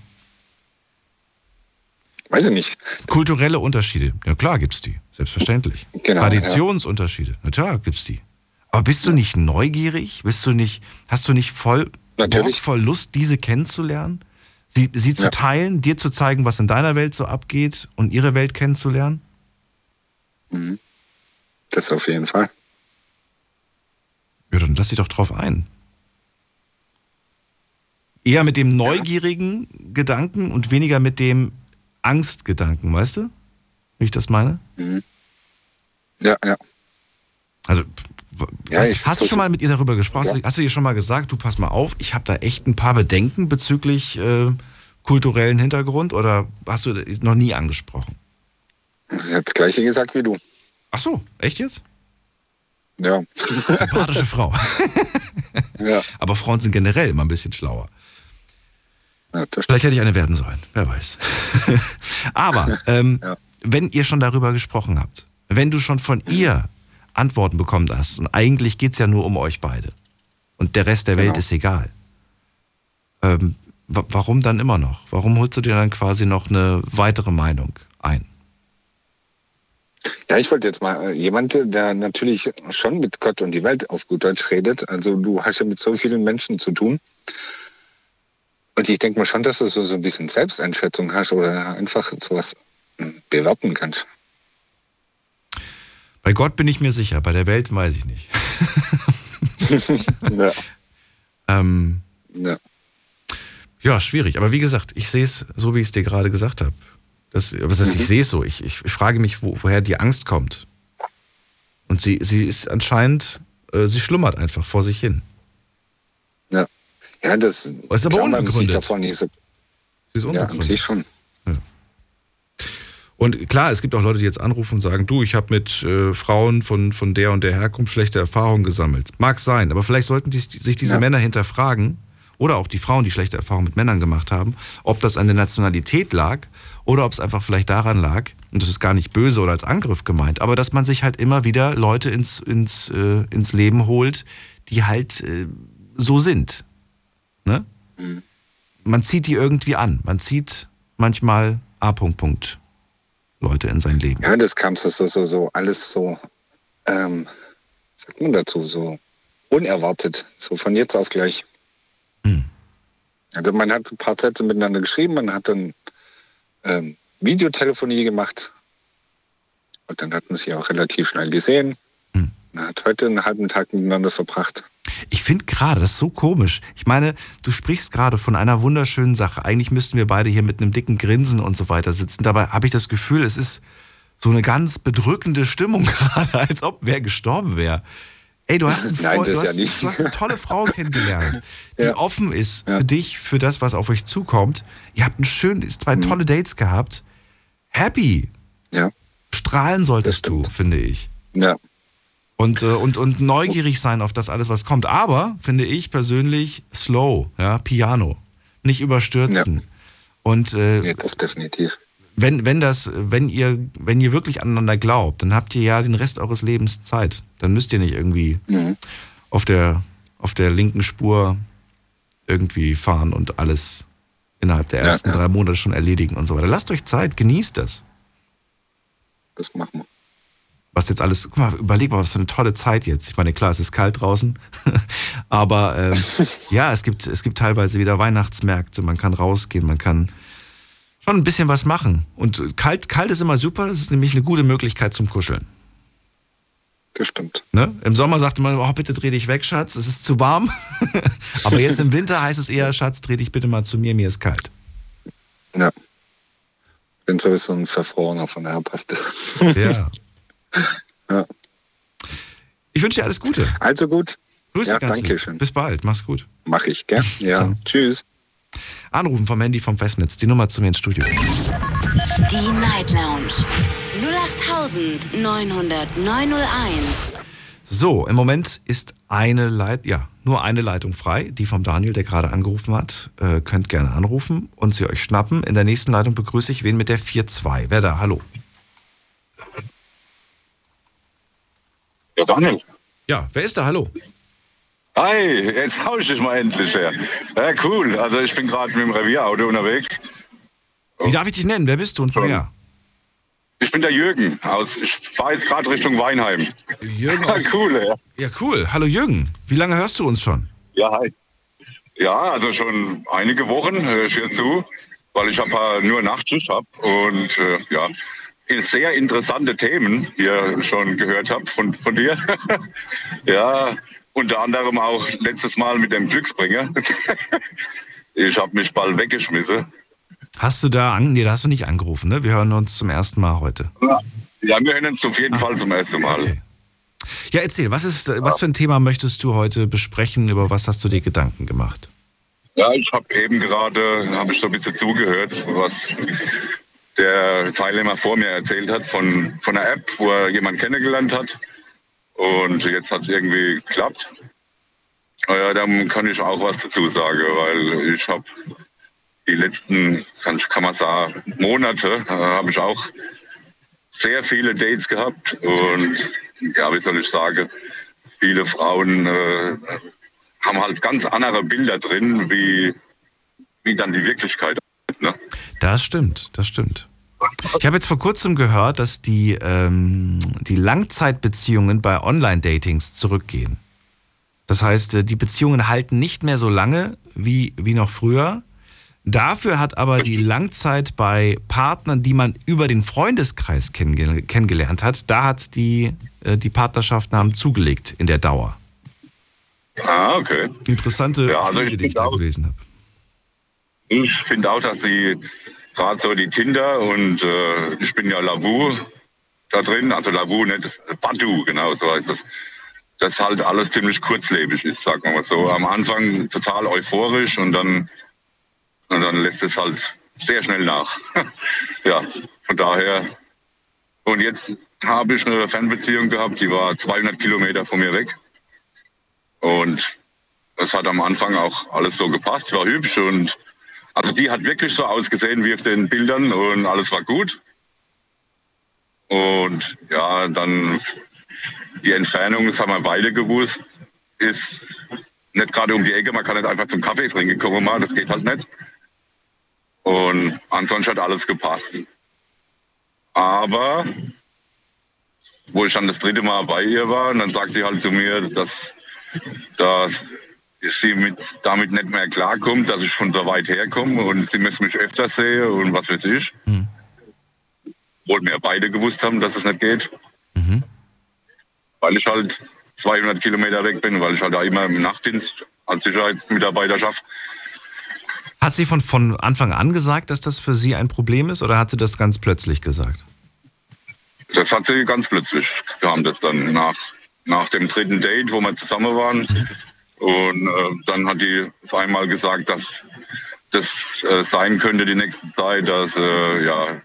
Weiß ich nicht. Kulturelle Unterschiede. Ja klar gibt's die. Selbstverständlich. Genau, Traditionsunterschiede. Na klar gibt's die. Aber bist du nicht neugierig? Bist du nicht, hast du nicht voll, Natürlich. Bock, voll Lust, diese kennenzulernen? Sie, sie zu Ja. teilen, dir zu zeigen, was in deiner Welt so abgeht und ihre Welt kennenzulernen? Mhm. Das auf jeden Fall. Ja, dann lass dich doch drauf ein. Eher mit dem neugierigen Gedanken und weniger mit dem Angstgedanken, weißt du? Wie ich das meine? Mhm. Ja, ja. Also, Ja, hast, hast du schon mal mit ihr darüber gesprochen? Ja. Hast du ihr schon mal gesagt, du pass mal auf, ich habe da echt ein paar Bedenken bezüglich äh, kulturellen Hintergrund oder hast du das noch nie angesprochen? Sie hat das Gleiche gesagt wie du. Ach so, echt jetzt? Ja. Sympathische Frau. ja. Aber Frauen sind generell immer ein bisschen schlauer. ja Vielleicht hätte ich eine werden sollen, wer weiß. Aber ähm, Ja. wenn ihr schon darüber gesprochen habt, wenn du schon von ihr Antworten bekommen hast, und eigentlich geht es ja nur um euch beide und der Rest der Welt Genau. ist egal, ähm, wa- warum dann immer noch? Warum holst du dir dann quasi noch eine weitere Meinung ein? Ja, ich wollte jetzt mal äh, jemand, der natürlich schon mit Gott und die Welt auf gut Deutsch redet. Also du hast ja mit so vielen Menschen zu tun. Und ich denke mal schon, dass du so, so ein bisschen Selbsteinschätzung hast oder einfach sowas hm, bewerten kannst. Bei Gott bin ich mir sicher, bei der Welt weiß ich nicht. ja, Ähm, ja. Ja, schwierig. Aber wie gesagt, ich sehe es so, wie ich es dir gerade gesagt habe. Das, was heißt, Mhm. ich sehe es so. Ich, ich, ich frage mich, wo, woher die Angst kommt. Und sie, sie ist anscheinend, äh, sie schlummert einfach vor sich hin. ja. Ja, das Das ist aber unbegründet. davon nicht so. Sie ist Ja, an unbegründet. sich schon. Und klar, es gibt auch Leute, die jetzt anrufen und sagen, du, ich habe mit äh, Frauen von, von der und der Herkunft schlechte Erfahrungen gesammelt. Mag sein, aber vielleicht sollten die, sich diese Ja. Männer hinterfragen, oder auch die Frauen, die schlechte Erfahrungen mit Männern gemacht haben, ob das an der Nationalität lag oder ob es einfach vielleicht daran lag, und das ist gar nicht böse oder als Angriff gemeint, aber dass man sich halt immer wieder Leute ins, ins, äh, ins Leben holt, die halt äh, so sind. Ne? Man zieht die irgendwie an. Man zieht manchmal A. Punkt, Punkt. Leute in sein Leben. Ja, das kam so, so, so, so alles so, ähm, sagt man dazu, so unerwartet, so von jetzt auf gleich. Hm. Also man hat ein paar Sätze miteinander geschrieben, man hat dann ähm, Videotelefonie gemacht und dann hat man sich auch relativ schnell gesehen. Hm. Man hat heute einen halben Tag miteinander verbracht. Ich finde gerade, das ist so komisch. Ich meine, du sprichst gerade von einer wunderschönen Sache. Eigentlich müssten wir beide hier mit einem dicken Grinsen und so weiter sitzen. Dabei habe ich das Gefühl, es ist so eine ganz bedrückende Stimmung gerade, als ob wer gestorben wäre. Ey, du hast, ein Nein, voll, du, ja hast, nicht. du hast eine tolle Frau kennengelernt, die Ja. offen ist Ja. für dich, für das, was auf euch zukommt. Ihr habt ein schön, zwei tolle Dates gehabt. Happy. Ja, Strahlen solltest du, finde ich. ja, Und, äh, und, und neugierig sein auf das alles, was kommt. Aber, finde ich persönlich, slow, ja, Piano. Nicht überstürzen. Und äh, nee, das definitiv. wenn, wenn das, wenn ihr, wenn ihr wirklich aneinander glaubt, dann habt ihr ja den Rest eures Lebens Zeit. Dann müsst ihr nicht irgendwie Mhm. auf der, auf der linken Spur irgendwie fahren und alles innerhalb der Ja, ersten ja. drei Monate schon erledigen und so weiter. Lasst euch Zeit, genießt das. Das machen wir. Was jetzt alles, guck mal, überleg mal, was für eine tolle Zeit jetzt. Ich meine, klar, es ist kalt draußen, aber ähm, ja, es gibt, es gibt teilweise wieder Weihnachtsmärkte, man kann rausgehen, man kann schon ein bisschen was machen. Und kalt, kalt ist immer super, das ist nämlich eine gute Möglichkeit zum Kuscheln. Das stimmt. Ne? Im Sommer sagte man, oh, bitte dreh dich weg, Schatz, es ist zu warm. aber jetzt im Winter heißt es eher, Schatz, dreh dich bitte mal zu mir, mir ist kalt. Ja. Bin sowieso ein Verfrorener, von daher passt das. Ja. Ja. Ich wünsche dir alles Gute. Also gut, Grüße Ja, ganz danke lieb. schön. Bis bald, mach's gut. mache ich, gell? Ja, So. tschüss. Anrufen vom Handy vom Festnetz, die Nummer zu mir ins Studio. Die Night Lounge 0890901. So, im Moment ist eine Leit ja, nur eine Leitung frei, die vom Daniel, der gerade angerufen hat. Äh, könnt gerne anrufen und sie euch schnappen. In der nächsten Leitung begrüße ich wen mit der 4-2. Wer da? Hallo. Ja, Daniel. Ja, wer ist da? Hallo. Hi, jetzt hau ich dich mal endlich her. Ja, cool. Also ich bin gerade mit dem Revierauto unterwegs. Wie darf ich dich nennen? Wer bist du und woher? Ich bin der Jürgen aus. Ich fahre jetzt gerade Richtung Weinheim. Jürgen aus, cool, ja. Ja, cool. Hallo Jürgen. Wie lange hörst du uns schon? Ja, hi. Ja, also schon einige Wochen höre ich hier zu, weil ich ein paar nur Nachtschicht habe und äh, ja, sehr interessante Themen hier schon gehört habe von, von dir. ja, unter anderem auch letztes Mal mit dem Glücksbringer. ich habe mich bald weggeschmissen. Hast du da an? Nee, da hast du nicht angerufen, ne? Wir hören uns zum ersten Mal heute. Ja, wir hören uns auf jeden Ach, Fall zum ersten Mal. Okay. Ja, erzähl, was, ist, was für ein Thema möchtest du heute besprechen? Über was hast du dir Gedanken gemacht? Ja, ich habe eben gerade, habe ich so ein bisschen zugehört, was der Teilnehmer vor mir erzählt hat von, von einer App, wo er jemanden kennengelernt hat. Und jetzt hat es irgendwie geklappt. Ja, dann kann ich auch was dazu sagen, weil ich habe die letzten, kann, kann man sagen, Monate äh, habe ich auch sehr viele Dates gehabt und ja, wie soll ich sagen, viele Frauen äh, haben halt ganz andere Bilder drin, wie, wie dann die Wirklichkeit. Ne? Das stimmt, das stimmt. Ich habe jetzt vor kurzem gehört, dass die, ähm, die Langzeitbeziehungen bei Online-Datings zurückgehen. Das heißt, äh, die Beziehungen halten nicht mehr so lange wie, wie noch früher. Dafür hat aber die Langzeit bei Partnern, die man über den Freundeskreis kennengelernt hat, da hat die, äh, die Partnerschaften haben zugelegt in der Dauer. Ah, okay. Interessante ja, also Studie, die ich da gelesen habe. Ich finde auch, dass die gerade so die Tinder und äh, ich bin ja Lavu da drin, also Lavu nicht, Badu, genau so heißt das. Das halt alles ziemlich kurzlebig ist, sagen wir mal so. Am Anfang total euphorisch und dann und dann lässt es halt sehr schnell nach. ja, von daher. Und jetzt habe ich eine Fernbeziehung gehabt, die war 200 Kilometer von mir weg. Und das hat am Anfang auch alles so gepasst, war hübsch und also die hat wirklich so ausgesehen wie auf den Bildern und alles war gut. Und ja, dann die Entfernung, das haben wir beide gewusst, ist nicht gerade um die Ecke, man kann nicht einfach zum Kaffee trinken kommen mal, das geht halt nicht. Und ansonsten hat alles gepasst. Aber wo ich dann das dritte Mal bei ihr war, und dann sagte sie halt zu mir, dass, dass sie mit, damit nicht mehr klarkommt, dass ich von so weit herkomme und sie müssen mich öfter sehen und was weiß ich. Mhm. Obwohl wir beide gewusst haben, dass es nicht geht. Mhm. Weil ich halt 200 Kilometer weg bin, weil ich halt da immer im Nachtdienst als Sicherheitsmitarbeiter schaffe. Hat sie von, von Anfang an gesagt, dass das für sie ein Problem ist oder hat sie das ganz plötzlich gesagt? Das hat sie ganz plötzlich. Wir haben das dann nach, nach dem dritten Date, wo wir zusammen waren. Und äh, dann hat die auf einmal gesagt, dass das äh, sein könnte die nächste Zeit, dass, äh, ja,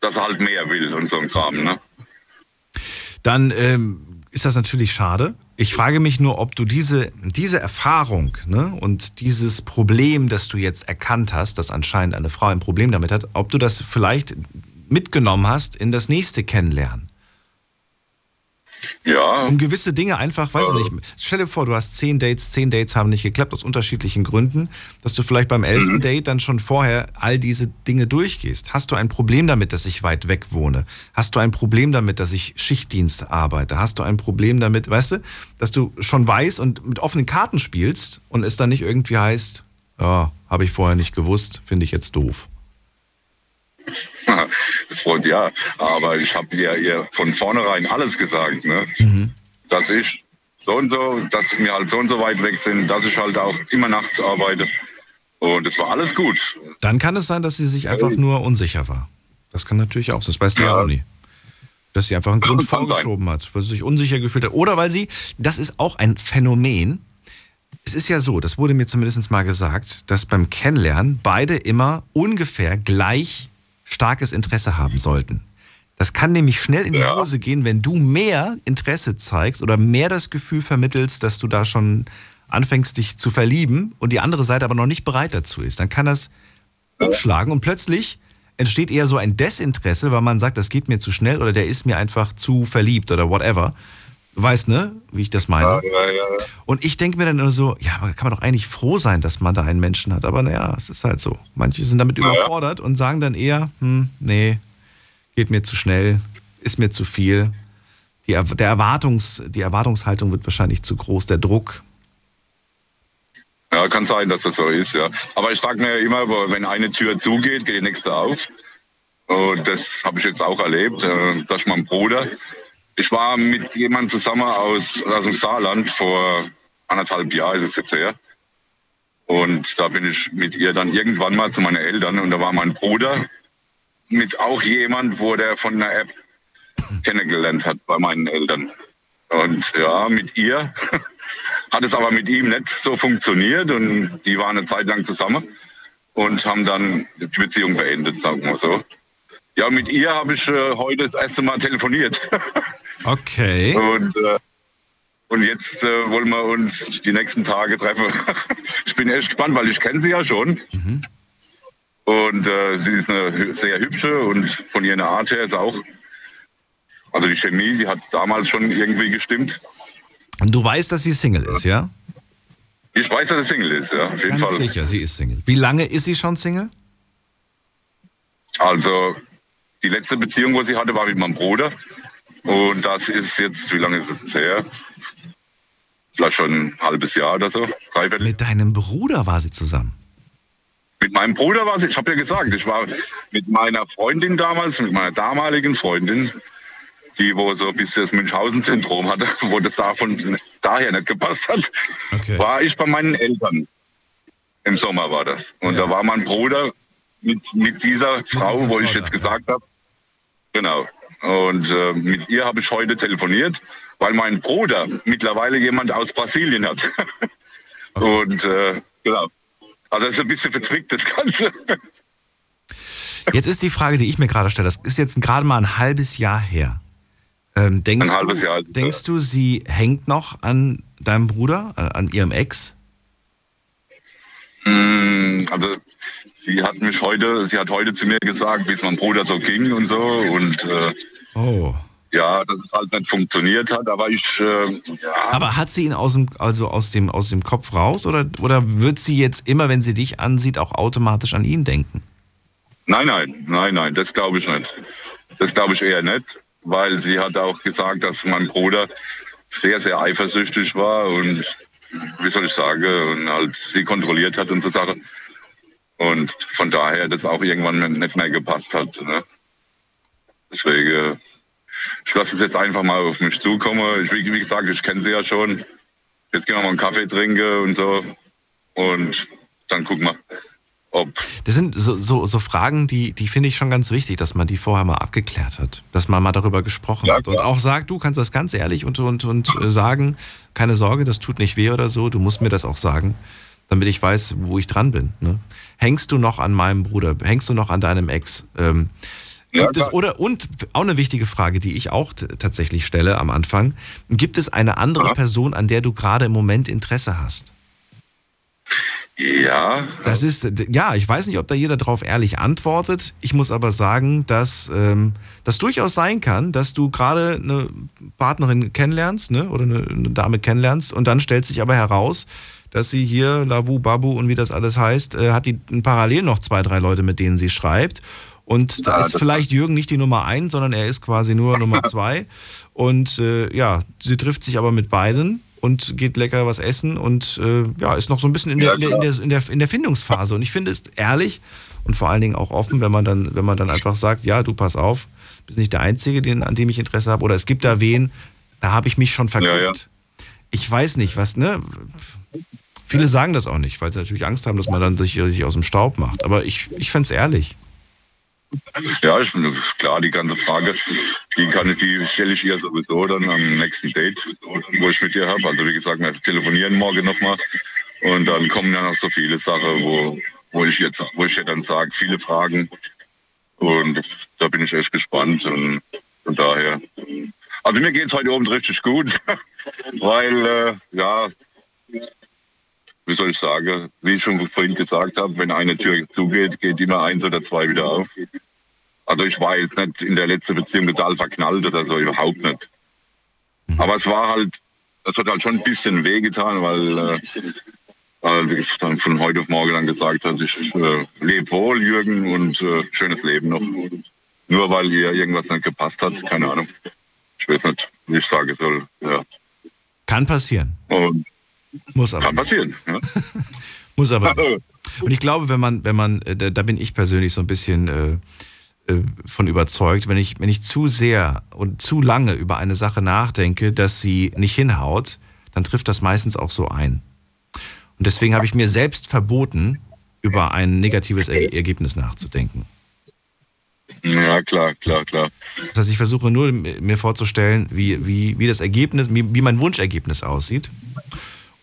dass er halt mehr will und so ein Kram. Ne? Dann ähm, ist das natürlich schade. Ich frage mich nur, ob du diese, diese Erfahrung ne, und dieses Problem, das du jetzt erkannt hast, dass anscheinend eine Frau ein Problem damit hat, ob du das vielleicht mitgenommen hast in das nächste Kennenlernen. Ja. Um gewisse Dinge einfach, weiß ich nicht. Stell dir vor, du hast zehn Dates, zehn Dates haben nicht geklappt aus unterschiedlichen Gründen, dass du vielleicht beim elften mhm. Date dann schon vorher all diese Dinge durchgehst. Hast du ein Problem damit, dass ich weit weg wohne? Hast du ein Problem damit, dass ich Schichtdienst arbeite? Hast du ein Problem damit, weißt du, dass du schon weißt und mit offenen Karten spielst und es dann nicht irgendwie heißt, oh, habe ich vorher nicht gewusst, finde ich jetzt doof. Das freut ja, aber ich habe ihr, ihr von vornherein alles gesagt, ne? Mhm. dass ich so und so, dass wir halt so und so weit weg sind, dass ich halt auch immer nachts arbeite. Und es war alles gut. Dann kann es sein, dass sie sich einfach nur unsicher war. Das kann natürlich auch sein. Das weißt du ja auch nie. Dass sie einfach einen Grund vorgeschoben sein. hat, weil sie sich unsicher gefühlt hat. Oder weil sie, das ist auch ein Phänomen. Es ist ja so, das wurde mir zumindest mal gesagt, dass beim Kennenlernen beide immer ungefähr gleich starkes Interesse haben sollten. Das kann nämlich schnell in die ja. Hose gehen, wenn du mehr Interesse zeigst oder mehr das Gefühl vermittelst, dass du da schon anfängst, dich zu verlieben und die andere Seite aber noch nicht bereit dazu ist. Dann kann das umschlagen und plötzlich entsteht eher so ein Desinteresse, weil man sagt, das geht mir zu schnell oder der ist mir einfach zu verliebt oder whatever. Du weißt, ne, wie ich das meine. Ja, ja, ja. Und ich denke mir dann immer so, ja, kann man doch eigentlich froh sein, dass man da einen Menschen hat. Aber naja, es ist halt so. Manche sind damit überfordert und sagen dann eher, hm, nee, geht mir zu schnell, ist mir zu viel. Die, der Erwartungs, die Erwartungshaltung wird wahrscheinlich zu groß, der Druck. Ja, kann sein, dass das so ist, ja. Aber ich frage mir immer, wenn eine Tür zugeht, geht die nächste auf. Und das habe ich jetzt auch erlebt. Äh, das ist mein Bruder. Ich war mit jemandem zusammen aus, aus dem Saarland vor anderthalb Jahren, ist es jetzt her. Und da bin ich mit ihr dann irgendwann mal zu meinen Eltern und da war mein Bruder mit auch jemand, wo der von einer App kennengelernt hat bei meinen Eltern. Und ja, mit ihr hat es aber mit ihm nicht so funktioniert und die waren eine Zeit lang zusammen und haben dann die Beziehung beendet, sagen wir so. Ja, mit ihr habe ich äh, heute das erste Mal telefoniert. Okay. Und, äh, und jetzt äh, wollen wir uns die nächsten Tage treffen. ich bin echt gespannt, weil ich kenne sie ja schon. Mhm. Und äh, sie ist eine sehr hübsche und von ihrer Art her ist auch. Also die Chemie, die hat damals schon irgendwie gestimmt. Und du weißt, dass sie Single ist, ja? Ich weiß, dass sie Single ist, ja, auf jeden Ganz Fall. sicher, sie ist Single. Wie lange ist sie schon Single? Also die letzte Beziehung, wo sie hatte, war mit meinem Bruder. Und das ist jetzt, wie lange ist es her? Vielleicht schon ein halbes Jahr oder so, dreiviertel. Mit deinem Bruder war sie zusammen. Mit meinem Bruder war sie, ich habe ja gesagt, ich war mit meiner Freundin damals, mit meiner damaligen Freundin, die wo so ein bisschen das Münchhausen-Syndrom hatte, wo das davon daher nicht gepasst hat, Okay. war ich bei meinen Eltern. Im Sommer war das. Und Ja. da war mein Bruder mit, mit dieser Frau, dieser wo ich Frau jetzt da, gesagt habe. Genau. Und äh, mit ihr habe ich heute telefoniert, weil mein Bruder mittlerweile jemand aus Brasilien hat. Und äh, genau. Also das ist ein bisschen verzwickt, das Ganze. Jetzt ist die Frage, die ich mir gerade stelle, das ist jetzt gerade mal ein halbes Jahr her. Ähm, denkst, Ein halbes du, Jahr denkst du, sie hängt noch an deinem Bruder, an, an ihrem Ex? Mm, Also sie hat mich heute, sie hat heute zu mir gesagt, wie es meinem Bruder so ging und so. Und äh, Oh. ja, dass es halt nicht funktioniert hat. Aber ich, äh, ja, Aber hat sie ihn aus dem, also aus dem, aus dem Kopf raus oder, oder wird sie jetzt immer, wenn sie dich ansieht, auch automatisch an ihn denken? Nein, nein, nein, nein, das glaube ich nicht. Das glaube ich eher nicht, weil sie hat auch gesagt, dass mein Bruder sehr, sehr eifersüchtig war und wie soll ich sagen, und halt sie kontrolliert hat und so Sachen. Und von daher das auch irgendwann nicht mehr gepasst hat. Ne? Deswegen, ich lasse es jetzt einfach mal auf mich zukommen. Ich, wie, gesagt, ich kenne sie ja schon. Jetzt gehen wir mal einen Kaffee trinken und so. Und dann gucken wir, ob Das sind so, so, so Fragen, die, die finde ich schon ganz wichtig, dass man die vorher mal abgeklärt hat. Dass man mal darüber gesprochen Ja, hat. Und auch sagt, du kannst das ganz ehrlich und, und, und äh, sagen, keine Sorge, das tut nicht weh oder so. Du musst mir das auch sagen, damit ich weiß, wo ich dran bin. Ne? Hängst du noch an meinem Bruder? Hängst du noch an deinem Ex? Ähm, Ja, gibt es, klar. oder, und auch eine wichtige Frage, die ich auch tatsächlich stelle am Anfang. Gibt es eine andere Ja. Person, an der du gerade im Moment Interesse hast? ja, Das ist, ja, ich weiß nicht, ob da jeder drauf ehrlich antwortet. Ich muss aber sagen, dass ähm, das durchaus sein kann, dass du gerade eine Partnerin kennenlernst, ne, oder eine, eine Dame kennenlernst und dann stellt sich aber heraus, dass sie hier, Lavu, Babu und wie das alles heißt, äh, hat die parallel noch zwei, drei Leute, mit denen sie schreibt. Und da Ja, ist vielleicht Jürgen nicht die Nummer eins, sondern er ist quasi nur Nummer zwei. Und äh, ja, sie trifft sich aber mit beiden und geht lecker was essen und äh, ja, ist noch so ein bisschen in der, Ja, in, der, in, der, in, der, in der Findungsphase. Und ich finde es ehrlich und vor allen Dingen auch offen, wenn man dann, wenn man dann einfach sagt, ja, du pass auf, bist nicht der Einzige, den, an dem ich Interesse habe. Oder es gibt da wen, da habe ich mich schon verguckt. Ja, ja. Ich weiß nicht, was, ne? Viele sagen das auch nicht, weil sie natürlich Angst haben, dass man dann sich, sich aus dem Staub macht. Aber ich, ich fände es ehrlich. Ja, ich, klar, die ganze Frage, die, kann, die stelle ich ihr sowieso dann am nächsten Date, wo ich mit ihr habe. Also wie gesagt, wir telefonieren morgen nochmal und dann kommen ja noch so viele Sachen, wo, wo ich jetzt, wo ich ihr dann sage, viele Fragen und da bin ich echt gespannt und von daher. Also mir geht es heute oben richtig gut, weil äh, ja, wie soll ich sagen, wie ich schon vorhin gesagt habe, wenn eine Tür zugeht, geht immer eins oder zwei wieder auf. Also ich war jetzt nicht in der letzten Beziehung total verknallt oder so, überhaupt nicht. Aber es war halt, das hat halt schon ein bisschen wehgetan, weil äh, also ich dann von heute auf morgen dann gesagt hat, ich äh, lebe wohl, Jürgen, und äh, schönes Leben noch. Nur weil ihr irgendwas nicht gepasst hat, keine Ahnung. Ich weiß nicht, wie ich sagen soll. Ja. Kann passieren. Und Muss aber. kann passieren. Ja. Muss aber. Und ich glaube, wenn man, wenn man, äh, da, da bin ich persönlich so ein bisschen, äh, äh, von überzeugt, wenn ich, wenn ich zu sehr und zu lange über eine Sache nachdenke, dass sie nicht hinhaut, dann trifft das meistens auch so ein. Und deswegen habe ich mir selbst verboten, über ein negatives er Ergebnis nachzudenken. Ja, klar, klar, klar. Das heißt, ich versuche nur mir vorzustellen, wie, wie, wie das Ergebnis, wie, wie mein Wunschergebnis aussieht.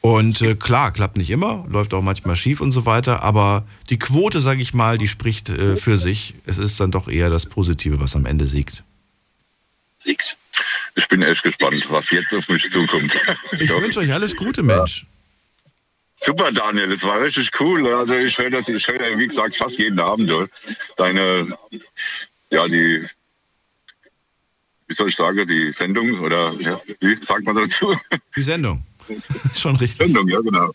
Und äh, klar, klappt nicht immer, läuft auch manchmal schief und so weiter, aber die Quote, sage ich mal, die spricht äh, für sich. Es ist dann doch eher das Positive, was am Ende siegt. Ich bin echt gespannt, was jetzt auf mich zukommt. Ich wünsche euch alles Gute, Mensch. Super, Daniel, das war richtig cool. Also ich höre das, ich höre, wie gesagt, fast jeden Abend deine, ja, die, wie soll ich sagen, die Sendung oder ja, wie sagt man dazu? Die Sendung. Schon richtig. Sendung, ja, genau.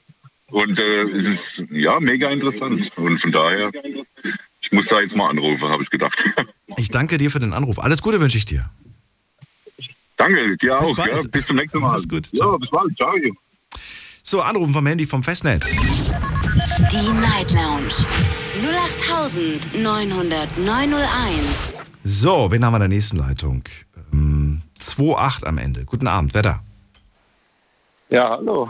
Und äh, es ist ja mega interessant. Und von daher, ich muss da jetzt mal anrufen, habe ich gedacht. Ich danke dir für den Anruf. Alles Gute wünsche ich dir. Danke, dir auch. bald. Ja, bis zum nächsten Mal. Mach's gut. Ja, bis bald. Ciao. So, anrufen vom Handy vom Festnetz. Die Night Lounge 0890901. So, wen haben wir in der nächsten Leitung? Ähm, 2.8 am Ende. Guten Abend, wer da? Ja, hallo.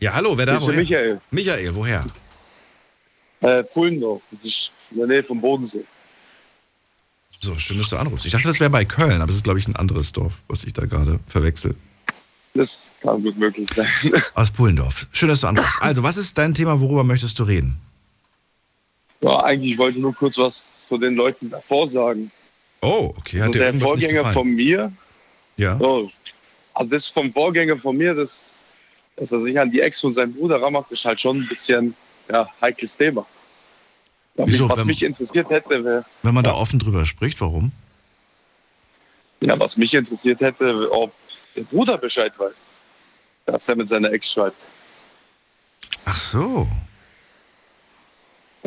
Ja, hallo, wer da? Ich bin Woher? Michael. Michael, woher? Äh, Pullendorf. Das ist in der Nähe vom Bodensee. So, schön, dass du anrufst. Ich dachte, das wäre bei Köln, aber es ist, glaube ich, ein anderes Dorf, was ich da gerade verwechsel. Das kann gut möglich sein. Aus Pullendorf. Schön, dass du anrufst. Also, was ist dein Thema, worüber möchtest du reden? ja, eigentlich wollte ich nur kurz was zu den Leuten davor sagen. Oh, okay. Hat Also der Vorgänger von mir, Ja. oh, also das vom Vorgänger von mir, das, dass er sich an die Ex von seinem Bruder ranmacht, ist halt schon ein bisschen ja, heikles Thema. Ja, Wieso? was Wenn- mich interessiert hätte, wäre, Wenn man da offen drüber spricht, warum? ja, was mich interessiert hätte, ob der Bruder Bescheid weiß, dass er mit seiner Ex schreibt. Ach so.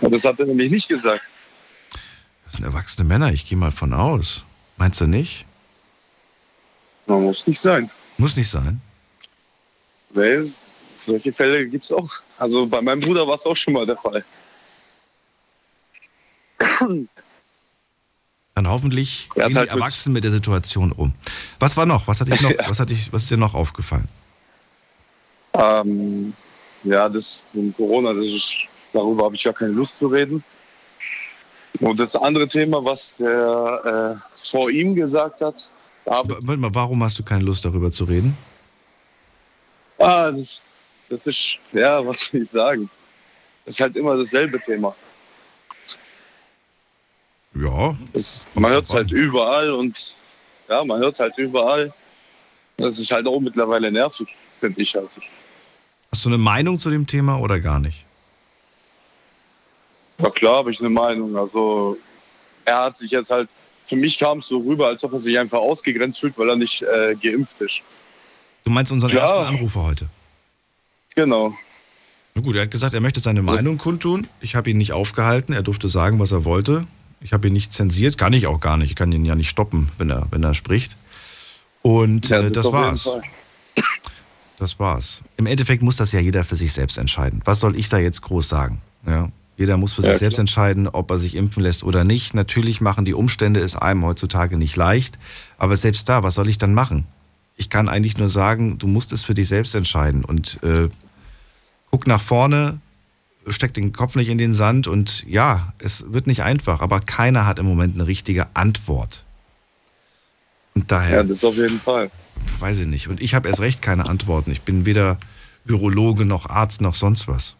Ja, das hat er nämlich nicht gesagt. Das sind erwachsene Männer, ich gehe mal von aus. Meinst du nicht? Man muss nicht sein. Muss nicht sein. Es- solche Fälle gibt es auch. Also bei meinem Bruder war es auch schon mal der Fall. Dann hoffentlich hat gehen halt die mit- Erwachsenen mit der Situation um. Was war noch? Was hat dich noch, was hat dich, was ist dir noch aufgefallen? Ähm, ja, das mit Corona, das ist, darüber habe ich gar keine Lust zu reden. Und das andere Thema, was der äh, vor ihm gesagt hat, W- Warte mal, warum hast du keine Lust darüber zu reden? ah, das, das ist, ja, was soll ich sagen? Das ist halt immer dasselbe Thema. Ja, Das, man hört es halt überall und ja, man hört es halt überall. Das ist halt auch mittlerweile nervig, finde ich halt. hast du eine Meinung zu dem Thema oder gar nicht? Ja klar habe ich eine Meinung. Also er hat sich jetzt halt, für mich kam es so rüber, als ob er sich einfach ausgegrenzt fühlt, weil er nicht äh, geimpft ist. Du meinst unseren Klar. ersten Anrufer heute? Genau. Na gut, er hat gesagt, er möchte seine Meinung kundtun. Ich habe ihn nicht aufgehalten. Er durfte sagen, was er wollte. Ich habe ihn nicht zensiert. Kann ich auch gar nicht. Ich kann ihn ja nicht stoppen, wenn er, wenn er spricht. Und Ja, äh, das jeden war's. Das war's. Im Endeffekt muss das ja jeder für sich selbst entscheiden. Was soll ich da jetzt groß sagen? Ja? Jeder muss für Ja, sich selbst klar. entscheiden, ob er sich impfen lässt oder nicht. Natürlich machen die Umstände es einem heutzutage nicht leicht. Aber selbst da, was soll ich dann machen? Ich kann eigentlich nur sagen, du musst es für dich selbst entscheiden. Und äh, guck nach vorne, steck den Kopf nicht in den Sand. Und ja, es wird nicht einfach. Aber keiner hat im Moment eine richtige Antwort. Und daher Ja, das auf jeden Fall. weiß ich nicht. Und ich habe erst recht keine Antworten. Ich bin weder Virologe noch Arzt noch sonst was.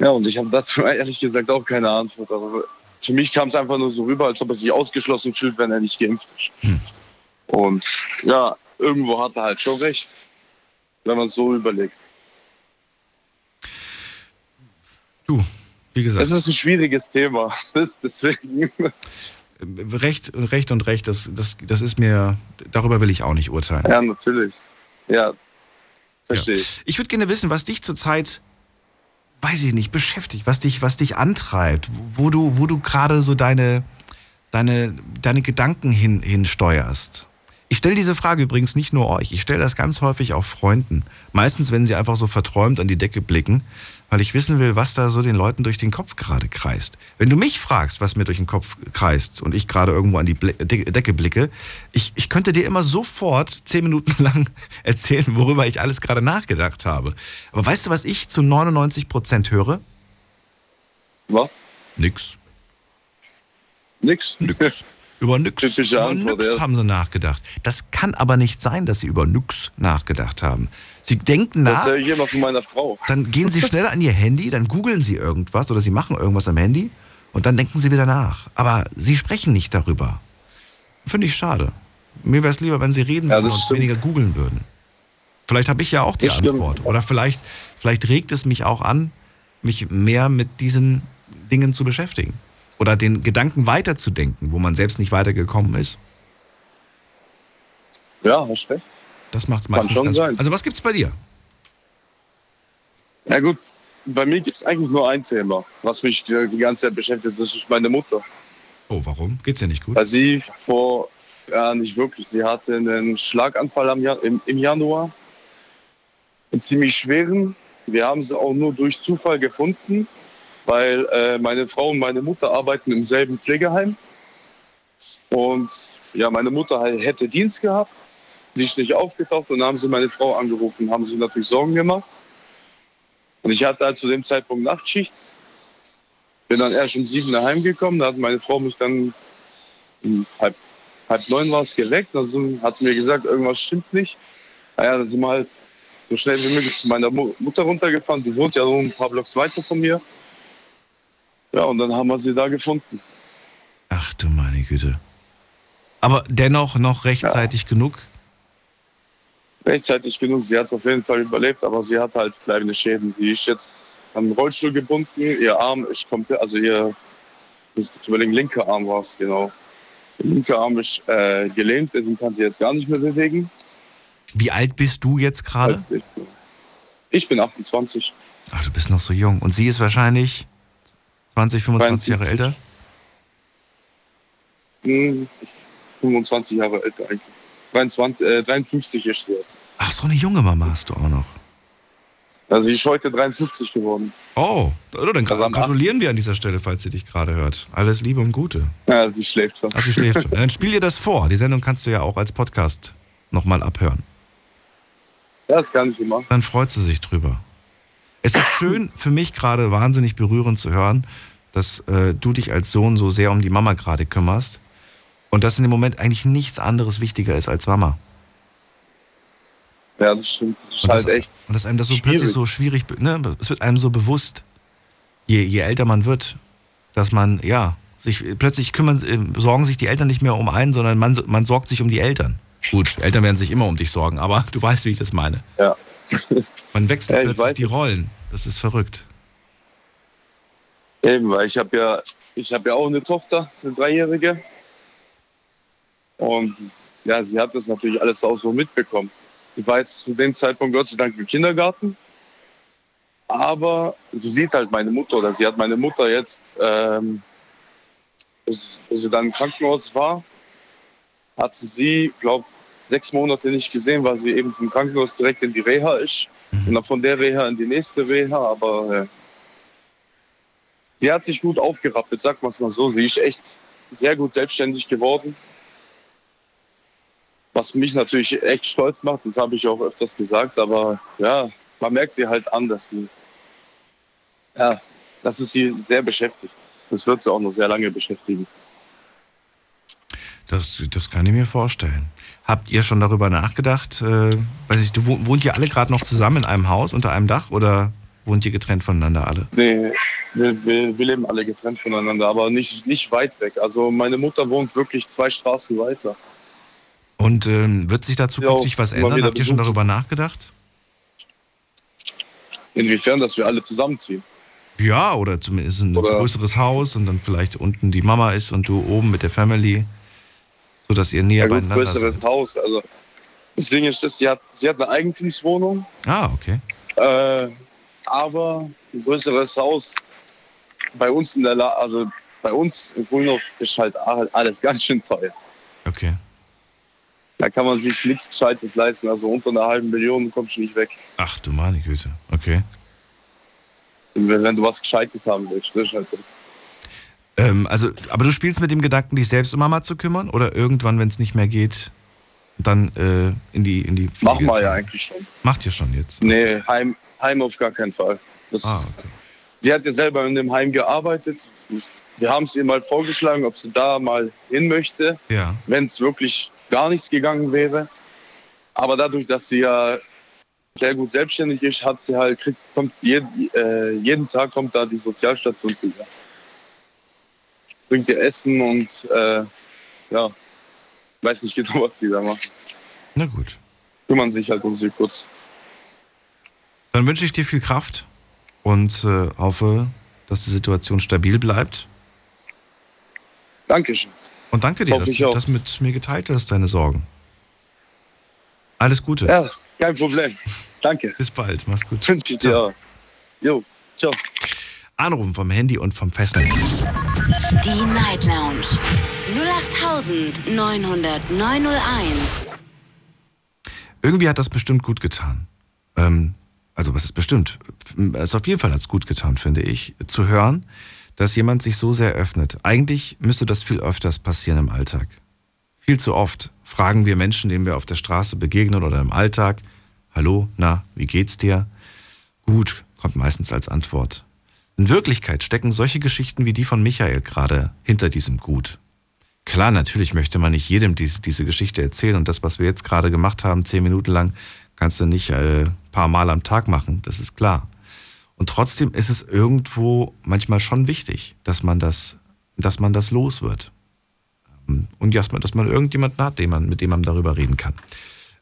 Ja, und ich habe dazu ehrlich gesagt auch keine Antwort. Also für mich kam es einfach nur so rüber, als ob er sich ausgeschlossen fühlt, wenn er nicht geimpft ist. Und ja, irgendwo hat er halt schon recht, wenn man es so überlegt. Du, wie gesagt, Es ist ein schwieriges Thema. Deswegen. Recht, Recht und Recht, das, das, das ist mir, darüber will ich auch nicht urteilen. Ja, natürlich. Ja, verstehe Ja. ich. Ich würde gerne wissen, was dich zurzeit, weiß ich nicht, beschäftigt, was dich, was dich antreibt, wo du, wo du gerade so deine, deine, deine Gedanken hin, hinsteuerst. Ich stelle diese Frage übrigens nicht nur euch, ich stelle das ganz häufig auch Freunden. Meistens, wenn sie einfach so verträumt an die Decke blicken, weil ich wissen will, was da so den Leuten durch den Kopf gerade kreist. Wenn du mich fragst, was mir durch den Kopf kreist und ich gerade irgendwo an die Ble De Decke blicke, ich, ich könnte dir immer sofort zehn Minuten lang erzählen, worüber ich alles gerade nachgedacht habe. Aber weißt du, was ich zu 99 Prozent höre? Was? Nix. Nix. Nix. Über nix, Typische über Antwort, nix ja. haben sie nachgedacht. Das kann aber nicht sein, dass sie über nix nachgedacht haben. Sie denken Das nach, höre ich immer von meiner Frau. dann gehen sie schneller an ihr Handy, dann googeln sie irgendwas oder sie machen irgendwas am Handy und dann denken sie wieder nach. Aber sie sprechen nicht darüber. Finde ich schade. Mir wäre es lieber, wenn sie reden Ja, würden das und stimmt. weniger googeln würden. Vielleicht habe ich ja auch die Das stimmt. Antwort. Oder vielleicht, vielleicht regt es mich auch an, mich mehr mit diesen Dingen zu beschäftigen. Oder den Gedanken weiterzudenken, wo man selbst nicht weitergekommen ist. Ja, hast recht. Das macht es Kann meistens schon ganz sein. Also was gibt's bei dir? Ja gut, bei mir gibt es eigentlich nur ein Thema, was mich die die ganze Zeit beschäftigt. Das ist meine Mutter. Oh, warum? Geht's dir nicht gut? Weil sie vor, ja nicht wirklich, sie hatte einen Schlaganfall im, im Januar. Einen ziemlich schweren. Wir haben sie auch nur durch Zufall gefunden, weil äh, meine Frau und meine Mutter arbeiten im selben Pflegeheim. Und ja, meine Mutter hätte Dienst gehabt, die ist nicht aufgetaucht und haben sie meine Frau angerufen, haben sich natürlich Sorgen gemacht. Und ich hatte halt zu dem Zeitpunkt Nachtschicht. Bin dann erst um sieben Hause gekommen. Da hat meine Frau mich dann um halb, halb neun war es geweckt. Dann hat sie mir gesagt, irgendwas stimmt nicht. Naja, dann sind wir halt so schnell wie möglich zu meiner Mu Mutter runtergefahren. Die wohnt ja so ein paar Blocks weiter von mir. Ja, und dann haben wir sie da gefunden. Ach du meine Güte. Aber dennoch noch rechtzeitig genug. Rechtzeitig genug. Sie hat es auf jeden Fall überlebt, aber sie hat halt bleibende Schäden. Die ist jetzt an den Rollstuhl gebunden. Ihr Arm ist komplett, also ihr, ich überlegen, linker Arm war es, genau. Der linke Arm ist äh, gelähmt, den kann sie jetzt gar nicht mehr bewegen. Wie alt bist du jetzt gerade? Ich, ich bin 28. Ach, du bist noch so jung. Und sie ist wahrscheinlich 20, 25 Jahre 53. älter? Hm, 25 Jahre älter eigentlich. 23, äh, 53 ist sie jetzt. Ach, so eine junge Mama hast du auch noch. Also sie ist heute 53 geworden. Oh, oder dann Also gratulieren wir an dieser Stelle, falls sie dich gerade hört. Alles Liebe und Gute. Ja, sie schläft schon. Ach, sie schläft schon. Dann spiel dir das vor. Die Sendung kannst du ja auch als Podcast nochmal abhören. Ja, das kann ich immer. Dann freut sie sich drüber. Es ist schön für mich gerade wahnsinnig berührend zu hören, dass äh, du dich als Sohn so sehr um die Mama gerade kümmerst und dass in dem Moment eigentlich nichts anderes wichtiger ist als Mama. Ja, das stimmt. Das ist Und halt das, echt. und dass einem das so schwierig. plötzlich so schwierig, ne? es wird einem so bewusst, je, je älter man wird, dass man, ja, sich plötzlich kümmern, äh, sorgen sich die Eltern nicht mehr um einen, sondern man, man sorgt sich um die Eltern. Gut, Eltern werden sich immer um dich sorgen, aber du weißt, wie ich das meine. Ja. Man wechselt Ja, ich plötzlich weiß die. Rollen. Das ist verrückt. Eben, weil ich habe ja, ich habe ja auch eine Tochter, eine Dreijährige. Und ja, sie hat das natürlich alles auch so mitbekommen. Sie war jetzt zu dem Zeitpunkt Gott sei Dank im Kindergarten. Aber sie sieht halt meine Mutter oder sie hat meine Mutter jetzt, ähm, wo sie- dann im Krankenhaus war, hat sie glaube sechs Monate nicht gesehen, weil sie eben vom Krankenhaus direkt in die Reha ist. Und dann von der Reha in die nächste Reha. Aber äh, sie hat sich gut aufgerappelt, sag mal mal so. Sie ist echt sehr gut selbstständig geworden. Was mich natürlich echt stolz macht, das habe ich auch öfters gesagt, aber ja, man merkt sie halt an, dass sie, ja, dass es sie sehr beschäftigt. Das wird sie auch noch sehr lange beschäftigen. Das, das kann ich mir vorstellen. Habt ihr schon darüber nachgedacht? Äh, weiß ich, du wohnt, ihr alle gerade noch zusammen in einem Haus unter einem Dach oder wohnt ihr getrennt voneinander alle? Nee, wir, wir, wir leben alle getrennt voneinander, aber nicht, nicht weit weg. Also meine Mutter wohnt wirklich zwei Straßen weiter. Und ähm, wird sich da zukünftig Ja, was ändern? Habt ihr schon darüber nachgedacht? Inwiefern, dass wir alle zusammenziehen. Ja, oder zumindest ein Oder- größeres Haus und dann vielleicht unten die Mama ist und du oben mit der Family, sodass ihr näher Ja, gut, beieinander größeres seid. Haus. Also das Ding ist, dass sie hat, sie hat eine Eigentumswohnung, Ah, okay. äh, aber ein größeres Haus bei uns in der La also bei uns in Grünhof ist halt alles ganz schön teuer. Okay. Da kann man sich nichts Gescheites leisten. Also unter einer halben Million kommst du nicht weg. Ach du meine Güte. Okay. Wenn, wenn du was Gescheites haben willst. Das ist halt das. Ähm, also, aber du spielst mit dem Gedanken, dich selbst um Mama zu kümmern? Oder irgendwann, wenn es nicht mehr geht, dann äh, in die in die Pflege Machen wir zu- ja eigentlich schon. Macht ihr schon jetzt? Nee, Heim, Heim auf gar keinen Fall. Das, Ah, okay. Sie hat ja selber in dem Heim gearbeitet. Wir haben es ihr mal vorgeschlagen, ob sie da mal hin möchte, Ja. wenn es wirklich gar nichts gegangen wäre. Aber dadurch, dass sie ja sehr gut selbstständig ist, hat sie halt, kriegt, kommt jeden, äh, jeden Tag kommt da die Sozialstation drüber. Bringt ihr Essen und äh, ja, weiß nicht genau, was die da machen. Na gut. Kümmern sich halt um sie kurz. Dann wünsche ich dir viel Kraft und äh, hoffe, dass die Situation stabil bleibt. Dankeschön. Und danke dir, Hoffe dass du das mit mir geteilt hast, deine Sorgen. Alles Gute. Ja, kein Problem. Danke. Bis bald. Mach's gut. Wünsche ich dir. Jo, ciao. Anrufen vom Handy und vom Festnetz. Die Night Lounge 0890901. Irgendwie hat das bestimmt gut getan. Ähm, also was ist bestimmt? Also auf jeden Fall hat es gut getan, finde ich, zu hören, dass jemand sich so sehr öffnet. Eigentlich müsste das viel öfters passieren im Alltag. Viel zu oft fragen wir Menschen, denen wir auf der Straße begegnen oder im Alltag, hallo, na, wie geht's dir? Gut, kommt meistens als Antwort. In Wirklichkeit stecken solche Geschichten wie die von Michael gerade hinter diesem Gut. Klar, natürlich möchte man nicht jedem dies, diese Geschichte erzählen und das, was wir jetzt gerade gemacht haben, zehn Minuten lang, kannst du nicht äh, paar Mal am Tag machen, das ist klar. Und trotzdem ist es irgendwo manchmal schon wichtig, dass man das, dass man das los wird. Ähm, Und dass man, dass man irgendjemanden hat, man, mit dem man darüber reden kann.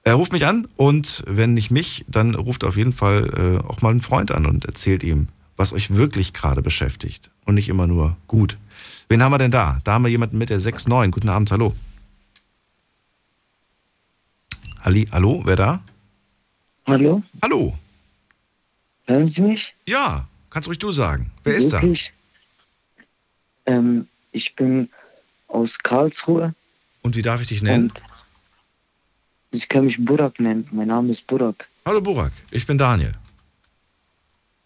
Er ruft mich an und wenn nicht mich, dann ruft auf jeden Fall äh, auch mal einen Freund an und erzählt ihm, was euch wirklich gerade beschäftigt und nicht immer nur gut. Wen haben wir denn da? Da haben wir jemanden mit der 6-9. Guten Abend, hallo. Ali, hallo, wer da? Hallo, Hallo. hören Sie mich? Ja, kannst ruhig du sagen. Wer ist da? Wirklich? Ähm, ich bin aus Karlsruhe Und wie darf ich dich nennen? und ich kann mich Burak nennen. Mein Name ist Burak. Hallo Burak, ich bin Daniel.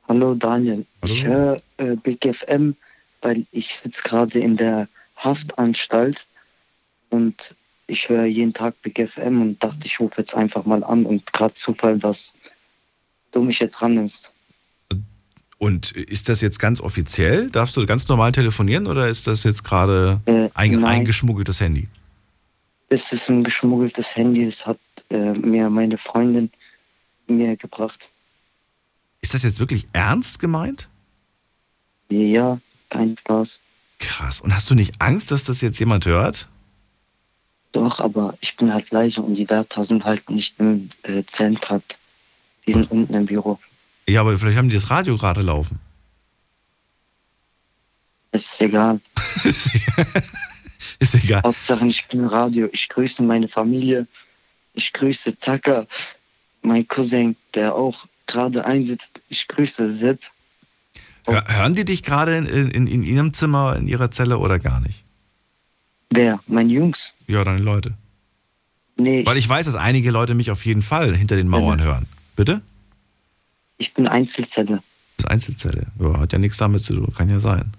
Hallo Daniel. Hallo. Ich höre äh, Big FM, weil ich sitze gerade in der Haftanstalt und ich höre jeden Tag Big FM und dachte, ich rufe jetzt einfach mal an und gerade Zufall, dass du mich jetzt rannimmst. Und ist das jetzt ganz offiziell? Darfst du ganz normal telefonieren oder ist das jetzt gerade Äh, ein, eingeschmuggeltes Handy? Das ist ein geschmuggeltes Handy, das hat äh, mir meine Freundin mir gebracht. Ist das jetzt wirklich ernst gemeint? Ja, kein Spaß. Krass. Und hast du nicht Angst, dass das jetzt jemand hört? Doch, aber ich bin halt leise und die Wärter sind halt nicht im äh, Zellentrakt. Die sind unten im Büro. Ja, aber vielleicht haben die das Radio gerade laufen. Es ist egal. Ist egal. Hauptsache ich bin Radio. Ich grüße meine Familie. Ich grüße Taka, mein Cousin, der auch gerade einsitzt. Ich grüße Sepp. Hör, hören die dich gerade in, in, in ihrem Zimmer, in ihrer Zelle oder gar nicht? Wer? Mein Jungs? Ja, deine Leute. Nee, Weil ich weiß, dass einige Leute mich auf jeden Fall hinter den Mauern hören. Bitte? ich bin Einzelzelle. Das ist Einzelzelle. Ja, hat ja nichts damit zu tun. Kann ja sein.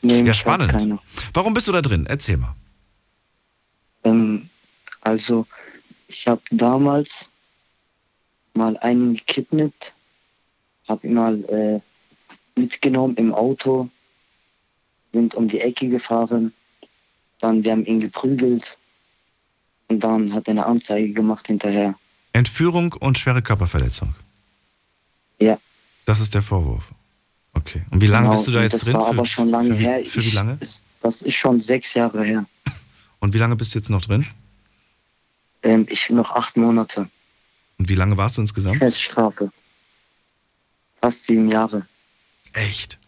Nee, Ja, spannend. Warum bist du da drin? Erzähl mal. Ähm, also, ich habe damals mal einen gekidnappt, habe ihn mal äh, mitgenommen im Auto, sind um die Ecke gefahren, dann wir haben ihn geprügelt und dann hat er eine Anzeige gemacht hinterher. Entführung und schwere Körperverletzung. Ja. Das ist der Vorwurf. Okay. Und wie lange Genau, bist du da jetzt das drin? war aber schon lange für, her. Für wie lange? Das, das ist schon sechs Jahre her. Und wie lange bist du jetzt noch drin? Ähm, ich bin noch acht Monate. Und wie lange warst du insgesamt? Feststrafe. Fast sieben Jahre. Echt?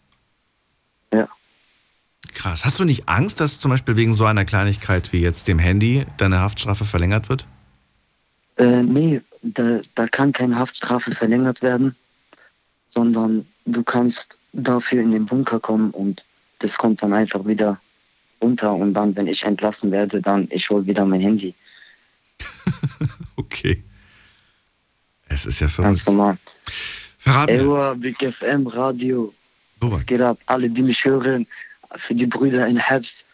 Ja. Krass. Hast du nicht Angst, dass zum Beispiel wegen so einer Kleinigkeit wie jetzt dem Handy deine Haftstrafe verlängert wird? Äh, nee, da, da kann keine Haftstrafe verlängert werden, sondern du kannst dafür in den Bunker kommen und das kommt dann einfach wieder runter und dann, wenn ich entlassen werde, dann ich hole wieder mein Handy. okay. Es ist ja Ganz verrückt. normal. Verrat mir. Ewa, Big FM, Radio. Burak. Es geht ab. Alle, die mich hören, für die Brüder in Herbst,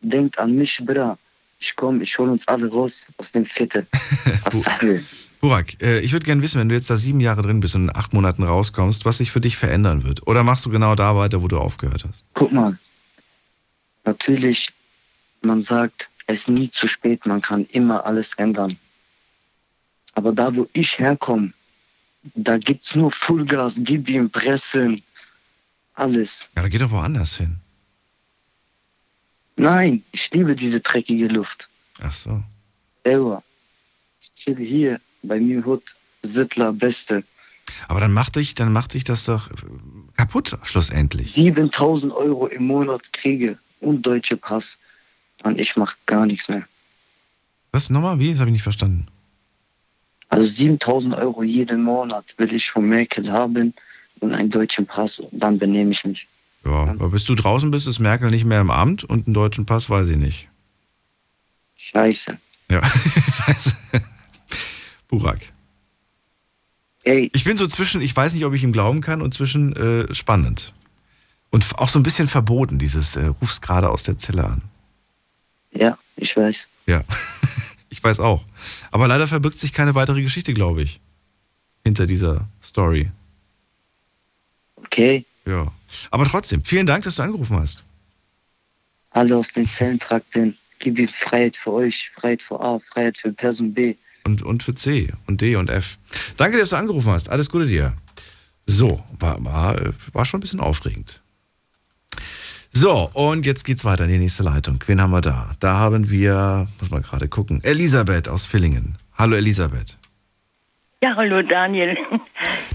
denkt an mich, Bra. Ich komme, ich hole uns alle raus aus dem Viertel. Was sagen? Burak, äh, ich würde gerne wissen, wenn du jetzt da sieben Jahre drin bist und in acht Monaten rauskommst, was sich für dich verändern wird. Oder machst du genau da weiter, wo du aufgehört hast? Guck mal. Natürlich, man sagt, es ist nie zu spät, man kann immer alles ändern. Aber da, wo ich herkomme, da gibt's nur Vollgas, gib ihm Pressen, alles. Ja, da geh doch woanders hin. Nein, ich liebe diese dreckige Luft. Ach so. Ewa, ich chill hier bei mir Hut, Sittler, Beste. Aber dann macht dich, dann macht dich das doch kaputt, schlussendlich. 7000 Euro im Monat kriege und deutsche Pass. Und ich mach gar nichts mehr. Was nochmal? Wie? Das habe ich nicht verstanden. Also 7000 Euro jeden Monat will ich von Merkel haben und einen deutschen Pass. Und dann benehme ich mich. Ja, aber bis du draußen bist, ist Merkel nicht mehr im Amt und einen deutschen Pass weiß ich nicht. Scheiße. Ja, scheiße. Burak. Ey, Ich bin so zwischen, ich weiß nicht, ob ich ihm glauben kann und zwischen äh, spannend. Und auch so ein bisschen verboten, dieses äh, rufst gerade aus der Zelle an. ja, ich weiß. Ja, ich weiß auch. Aber leider verbirgt sich keine weitere Geschichte, glaube ich, hinter dieser Story. Okay, Ja. Aber trotzdem, vielen Dank, dass du angerufen hast. alle aus den Zellentrakten, gib ihm Freiheit für euch, Freiheit für A, Freiheit für Person B. Und, und für C und D und F. Danke, dass du angerufen hast. Alles Gute dir. So, war, war, äh, war schon ein bisschen aufregend. So, und jetzt geht's weiter in die nächste Leitung. Wen haben wir da? Da haben wir, muss mal gerade gucken, Elisabeth aus Villingen. Hallo Elisabeth. Ja, hallo Daniel.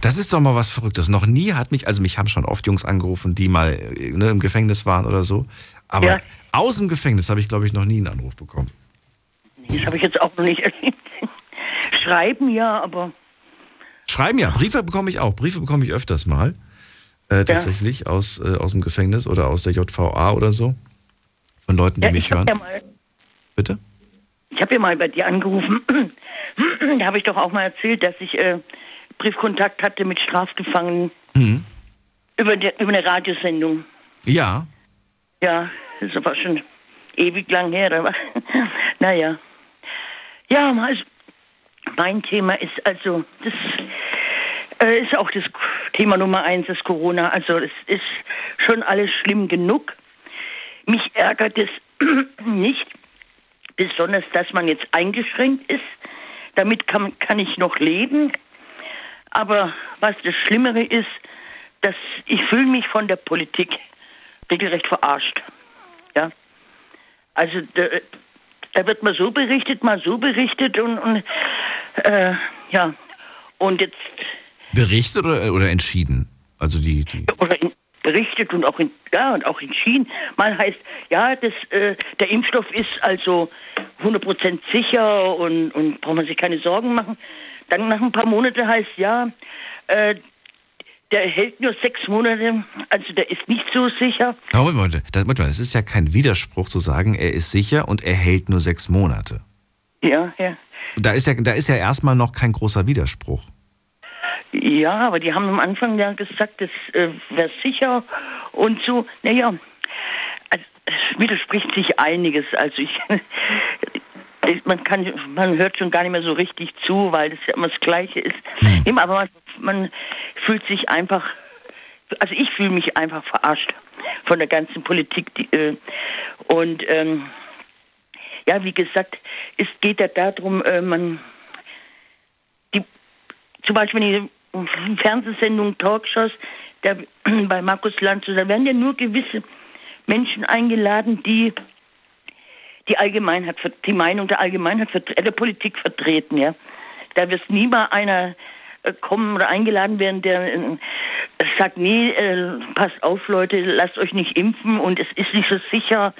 Das ist doch mal was Verrücktes. Noch nie hat mich, also mich haben schon oft Jungs angerufen, die mal äh, ne, im Gefängnis waren oder so. Aber Ja. aus dem Gefängnis habe ich, glaube ich, noch nie einen Anruf bekommen. Das habe ich jetzt auch noch nicht erlebt. Schreiben ja, aber Schreiben ja, Briefe bekomme ich auch. Briefe bekomme ich öfters mal. Äh, tatsächlich aus, äh, aus dem Gefängnis oder aus der JVA oder so. Von Leuten, die ja, mich ich habe hören. ja, mal- Bitte? ich hab ja mal bei dir angerufen. da habe ich doch auch mal erzählt, dass ich äh, Briefkontakt hatte mit Strafgefangenen Mhm. über, die, über eine Radiosendung. Ja. Ja, das aber schon ewig lang her. Aber naja. Ja, also mein Thema ist also, das äh, ist auch das Thema Nummer eins, das Corona. Also es ist schon alles schlimm genug. Mich ärgert es nicht, besonders, dass man jetzt eingeschränkt ist. Damit kann, kann ich noch leben. Aber was das Schlimmere ist, dass ich fühle mich von der Politik regelrecht verarscht. Ja. Also da, da wird mal so berichtet, mal so berichtet und, und äh, ja. Und jetzt Berichtet oder, oder entschieden? Also die, die. oder in, berichtet und auch in, ja, und auch entschieden. Mal heißt, ja, das, äh, der Impfstoff ist also 100% sicher und, und braucht man sich keine Sorgen machen. Dann nach ein paar Monaten heißt, ja, äh, der hält nur sechs Monate, also der ist nicht so sicher. Aber Moment, das, es ist ja kein Widerspruch zu sagen, er ist sicher und er hält nur sechs Monate. Ja, ja. Da ist ja, da ist ja erstmal noch kein großer Widerspruch. Ja, aber die haben am Anfang ja gesagt, das äh, wäre sicher und so. Naja, also, es widerspricht sich einiges. Also ich, man kann, man hört schon gar nicht mehr so richtig zu, weil das ja immer das Gleiche ist. Eben, aber man, man fühlt sich einfach, also ich fühle mich einfach verarscht von der ganzen Politik. Die, äh, und ähm, ja, wie gesagt, es geht ja darum, äh, man die zum Beispiel in den Fernsehsendungen, Talkshows, da, bei Markus Lanz, da werden ja nur gewisse Menschen eingeladen, die die Allgemeinheit, die Meinung der Allgemeinheit, der Politik vertreten, ja. Da wird nie mal einer äh, kommen oder eingeladen werden, der äh, sagt, nee, äh, passt auf, Leute, lasst euch nicht impfen und es ist nicht so sicher.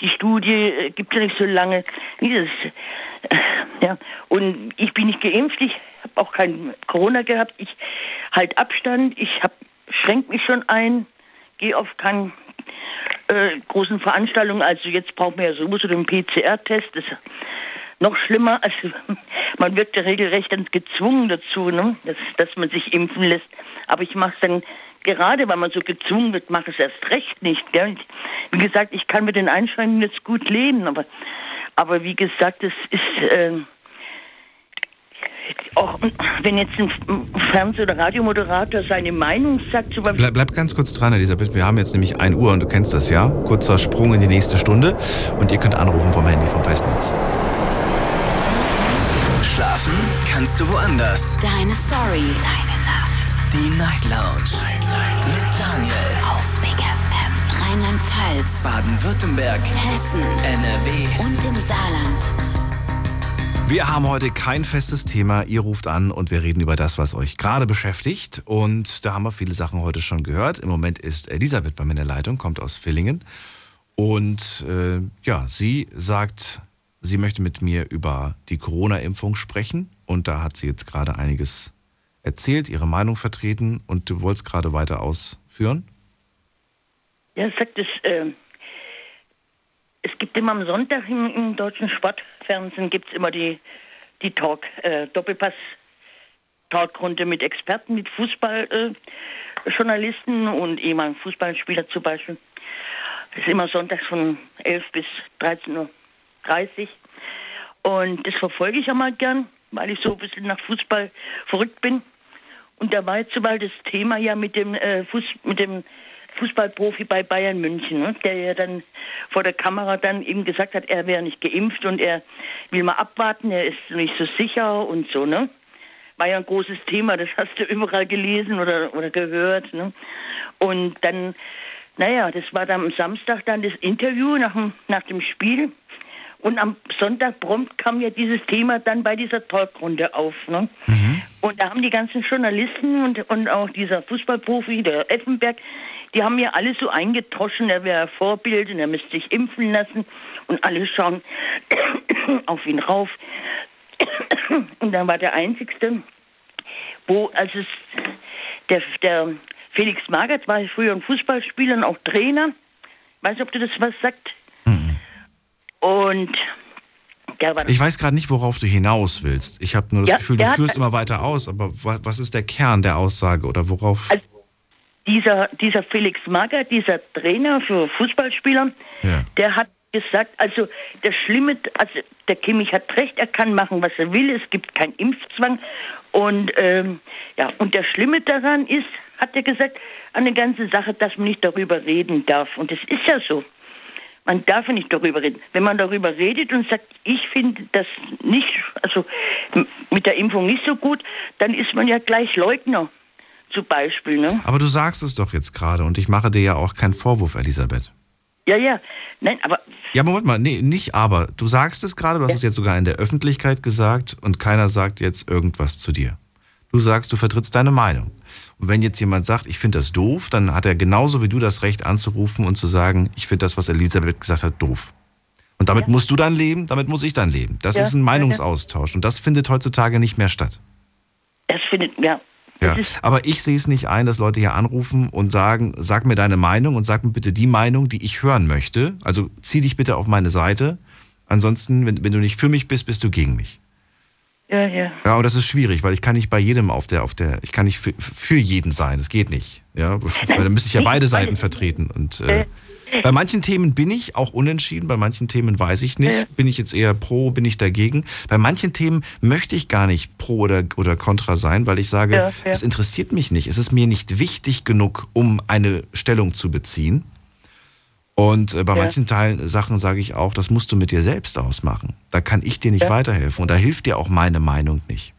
Die Studie gibt ja nicht so lange. Nee, das, ja. Und ich bin nicht geimpft, ich auch kein Corona gehabt, ich halt Abstand, ich schränke mich schon ein, gehe auf keinen äh, großen Veranstaltungen. Also jetzt brauchen wir ja sowieso den PCR-Test. Das noch schlimmer, also man wird ja regelrecht dann gezwungen dazu, ne? dass, dass man sich impfen lässt. Aber ich mache es dann gerade, weil man so gezwungen wird, mache ich es erst recht nicht. Gell? Wie gesagt, ich kann mit den Einschränkungen jetzt gut leben, aber, aber wie gesagt, es ist... Äh, auch wenn jetzt ein Fernseh- oder Radiomoderator seine Meinung sagt, zum Bleib, bleib ganz kurz dran, Elisabeth. Wir haben jetzt nämlich 1 Uhr und du kennst das ja. Kurzer Sprung in die nächste Stunde und ihr könnt anrufen vom Handy vom Festnetz. Schlafen kannst du woanders. Deine Story. Deine Nacht. Die Night Lounge. Mit Daniel. Auf Big FM. Rheinland-Pfalz. Baden-Württemberg. Hessen. NRW. Und im Saarland. Wir haben heute kein festes Thema. Ihr ruft an und wir reden über das, was euch gerade beschäftigt. Und da haben wir viele Sachen heute schon gehört. Im Moment ist Elisabeth bei mir in der Leitung, kommt aus Villingen. Und äh, ja, sie sagt, sie möchte mit mir über die Corona-Impfung sprechen. Und da hat sie jetzt gerade einiges erzählt, ihre Meinung vertreten. Und du wolltest gerade weiter ausführen? Ja, sagt es. Äh es gibt immer am Sonntag im, im deutschen Sportfernsehen gibt's immer die, die Talk, äh, Doppelpass Talkrunde mit Experten, mit Fußballjournalisten äh, und ehemaligen Fußballspieler zum Beispiel. Das ist immer sonntags von 11 bis 13.30 Uhr. Und das verfolge ich auch mal gern, weil ich so ein bisschen nach Fußball verrückt bin. Und da war jetzt Beispiel das Thema ja mit dem äh, Fuß, mit dem Fußballprofi bei Bayern München, ne? der ja dann vor der Kamera dann eben gesagt hat, er wäre nicht geimpft und er will mal abwarten, er ist nicht so sicher und so, ne? War ja ein großes Thema, das hast du überall gelesen oder, oder gehört, ne? Und dann, naja, das war dann am Samstag dann das Interview nach dem, nach dem Spiel. Und am Sonntag prompt kam ja dieses Thema dann bei dieser Talkrunde auf. Ne? Mhm. Und da haben die ganzen Journalisten und, und auch dieser Fußballprofi, der Effenberg, die haben mir alle so eingetoschen, er wäre Vorbild und er müsste sich impfen lassen und alle schauen auf ihn rauf. Und dann war der Einzigste, wo, als es, der, der Felix Magath war früher ein Fußballspieler und auch Trainer. Weiß nicht, ob du das was sagt. Mhm. Und ich weiß gerade nicht, worauf du hinaus willst. Ich habe nur das ja, Gefühl, du führst immer weiter aus, aber was ist der Kern der Aussage oder worauf? Also, dieser, dieser Felix Magath, dieser Trainer für Fußballspieler, ja. der hat gesagt, also das Schlimme, also der Kimmich hat recht, er kann machen, was er will, es gibt keinen Impfzwang. Und ähm, ja, und der Schlimme daran ist, hat er gesagt, an der ganzen Sache, dass man nicht darüber reden darf. Und das ist ja so. Man darf nicht darüber reden. Wenn man darüber redet und sagt, ich finde das nicht, also mit der Impfung nicht so gut, dann ist man ja gleich Leugner zum Beispiel. Ne? Aber du sagst es doch jetzt gerade und ich mache dir ja auch keinen Vorwurf, Elisabeth. Ja, ja. Nein, aber. Ja, Moment mal, nee, nicht aber. Du sagst es gerade, du hast ja. es jetzt sogar in der Öffentlichkeit gesagt und keiner sagt jetzt irgendwas zu dir. Du sagst, du vertrittst deine Meinung. Und wenn jetzt jemand sagt, ich finde das doof, dann hat er genauso wie du das Recht anzurufen und zu sagen, ich finde das, was Elisabeth gesagt hat, doof. Und damit ja. musst du dann leben, damit muss ich dann leben. Das ja. ist ein Meinungsaustausch und das findet heutzutage nicht mehr statt. Das findet, ja, ja, aber ich sehe es nicht ein, dass Leute hier anrufen und sagen, sag mir deine Meinung und sag mir bitte die Meinung, die ich hören möchte. Also zieh dich bitte auf meine Seite. Ansonsten, wenn, wenn du nicht für mich bist, bist du gegen mich. Ja, ja. Ja, und das ist schwierig, weil ich kann nicht bei jedem auf der, auf der, ich kann nicht für, für jeden sein. Das geht nicht. Ja, weil dann müsste ich ja beide Seiten vertreten. Und äh, bei manchen Themen bin ich auch unentschieden, bei manchen Themen weiß ich nicht. Bin ich jetzt eher pro, bin ich dagegen. Bei manchen Themen möchte ich gar nicht pro oder, oder contra sein, weil ich sage, ja, ja. es interessiert mich nicht. Es ist mir nicht wichtig genug, um eine Stellung zu beziehen. Und äh, bei ja. manchen Teilen, Sachen sage ich auch, das musst du mit dir selbst ausmachen. Da kann ich dir nicht weiterhelfen und da hilft dir auch meine Meinung nicht.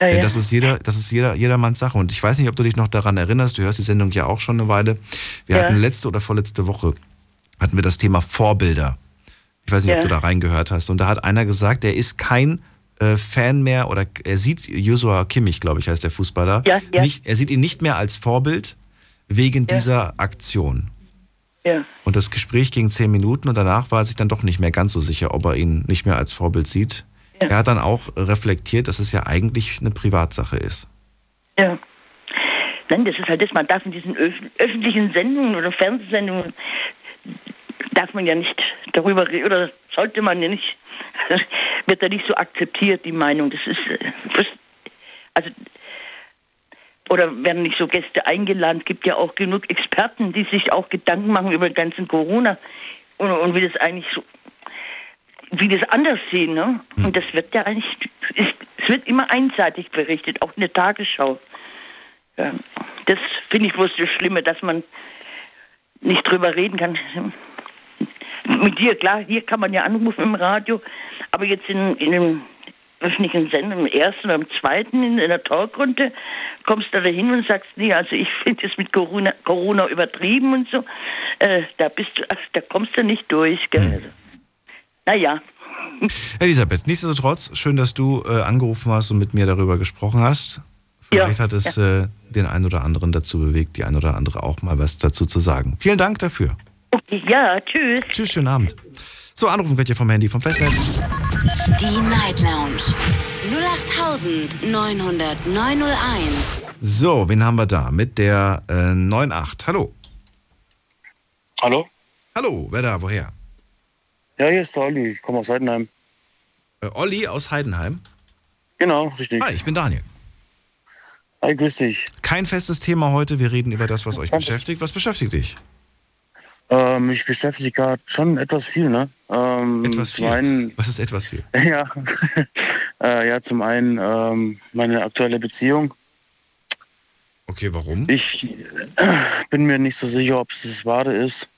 Ja, ja. Das ist jeder, das ist jeder, jedermanns Sache. Und ich weiß nicht, ob du dich noch daran erinnerst, du hörst die Sendung ja auch schon eine Weile. Wir ja. hatten letzte oder vorletzte Woche hatten wir das Thema Vorbilder. Ich weiß nicht, ob du da reingehört hast. Und da hat einer gesagt, er ist kein äh, Fan mehr oder er sieht Joshua Kimmich, glaube ich, heißt der Fußballer. Nicht, er sieht ihn nicht mehr als Vorbild wegen dieser Aktion. Ja. Und das Gespräch ging zehn Minuten und danach war er sich dann doch nicht mehr ganz so sicher, ob er ihn nicht mehr als Vorbild sieht. Ja. Er hat dann auch reflektiert, dass es ja eigentlich eine Privatsache ist. Ja. Nein, das ist halt das, man darf in diesen öf öffentlichen Sendungen oder Fernsehsendungen darf man ja nicht darüber reden, oder sollte man ja nicht, wird da nicht so akzeptiert, die Meinung. Das ist, äh, also, oder werden nicht so Gäste eingeladen. Es gibt ja auch genug Experten, die sich auch Gedanken machen über den ganzen Corona und, und wie das eigentlich so, wie das anders sehen. Ne? Hm. Und das wird ja eigentlich, ist, es wird immer einseitig berichtet, auch in der Tagesschau. Ja, das finde ich bloß das Schlimme, dass man nicht drüber reden kann. Mit dir, klar, hier kann man ja anrufen im Radio, aber jetzt in, in dem öffentlichen Sender, im ersten oder im zweiten, in, in der Talkrunde, kommst du da hin und sagst, nee, also ich finde es mit Corona, Corona übertrieben und so. Äh, da bist du, ach, da kommst du nicht durch. Gell? Hm. Naja. Elisabeth, nichtsdestotrotz, schön, dass du äh, angerufen hast und mit mir darüber gesprochen hast. Vielleicht Ja, hat es äh, den einen oder anderen dazu bewegt, die ein oder andere auch mal was dazu zu sagen. Vielen Dank dafür. Okay, ja, tschüss. Tschüss, schönen Abend. So, anrufen könnt ihr vom Handy vom Festnetz. Die Night Lounge 08900 So, wen haben wir da? Mit der äh, 98. Hallo. Hallo? Hallo, wer da? Woher? Ja, hier ist der Olli. Ich komme aus Heidenheim. Äh, Olli aus Heidenheim. Genau, richtig. Hi, ich bin Daniel. Hi, grüß dich. Kein festes Thema heute. Wir reden über das, was euch beschäftigt. Was beschäftigt dich? Ähm, ich beschäftige gerade schon etwas viel, ne? Ähm, Etwas viel. Einen, Was ist etwas viel? ja, äh, ja, zum einen ähm, meine aktuelle Beziehung. Okay, warum? Ich bin mir nicht so sicher, ob es das Wahre ist,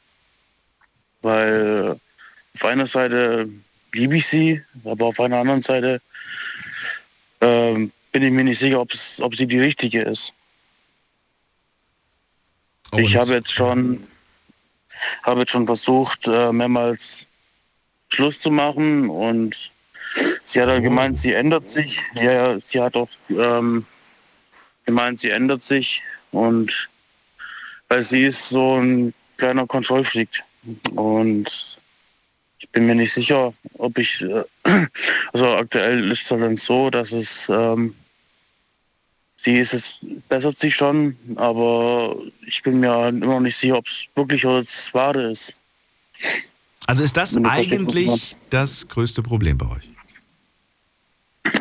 weil auf einer Seite liebe ich sie, aber auf einer anderen Seite ähm, bin ich mir nicht sicher, ob, es, ob sie die richtige ist. ich Und- habe jetzt schon, habe jetzt schon versucht, äh, mehrmals Schluss zu machen und sie hat halt gemeint, sie ändert sich. Ja, ja, sie hat auch ähm, gemeint, sie ändert sich und weil sie ist so ein kleiner Kontrollfreak und ich bin mir nicht sicher, ob ich, äh, also aktuell ist es dann so, dass es, ähm, sie ist es bessert sich schon, aber ich bin mir immer noch nicht sicher, ob es wirklich das Wahre ist. Also ist das eigentlich das größte Problem bei euch?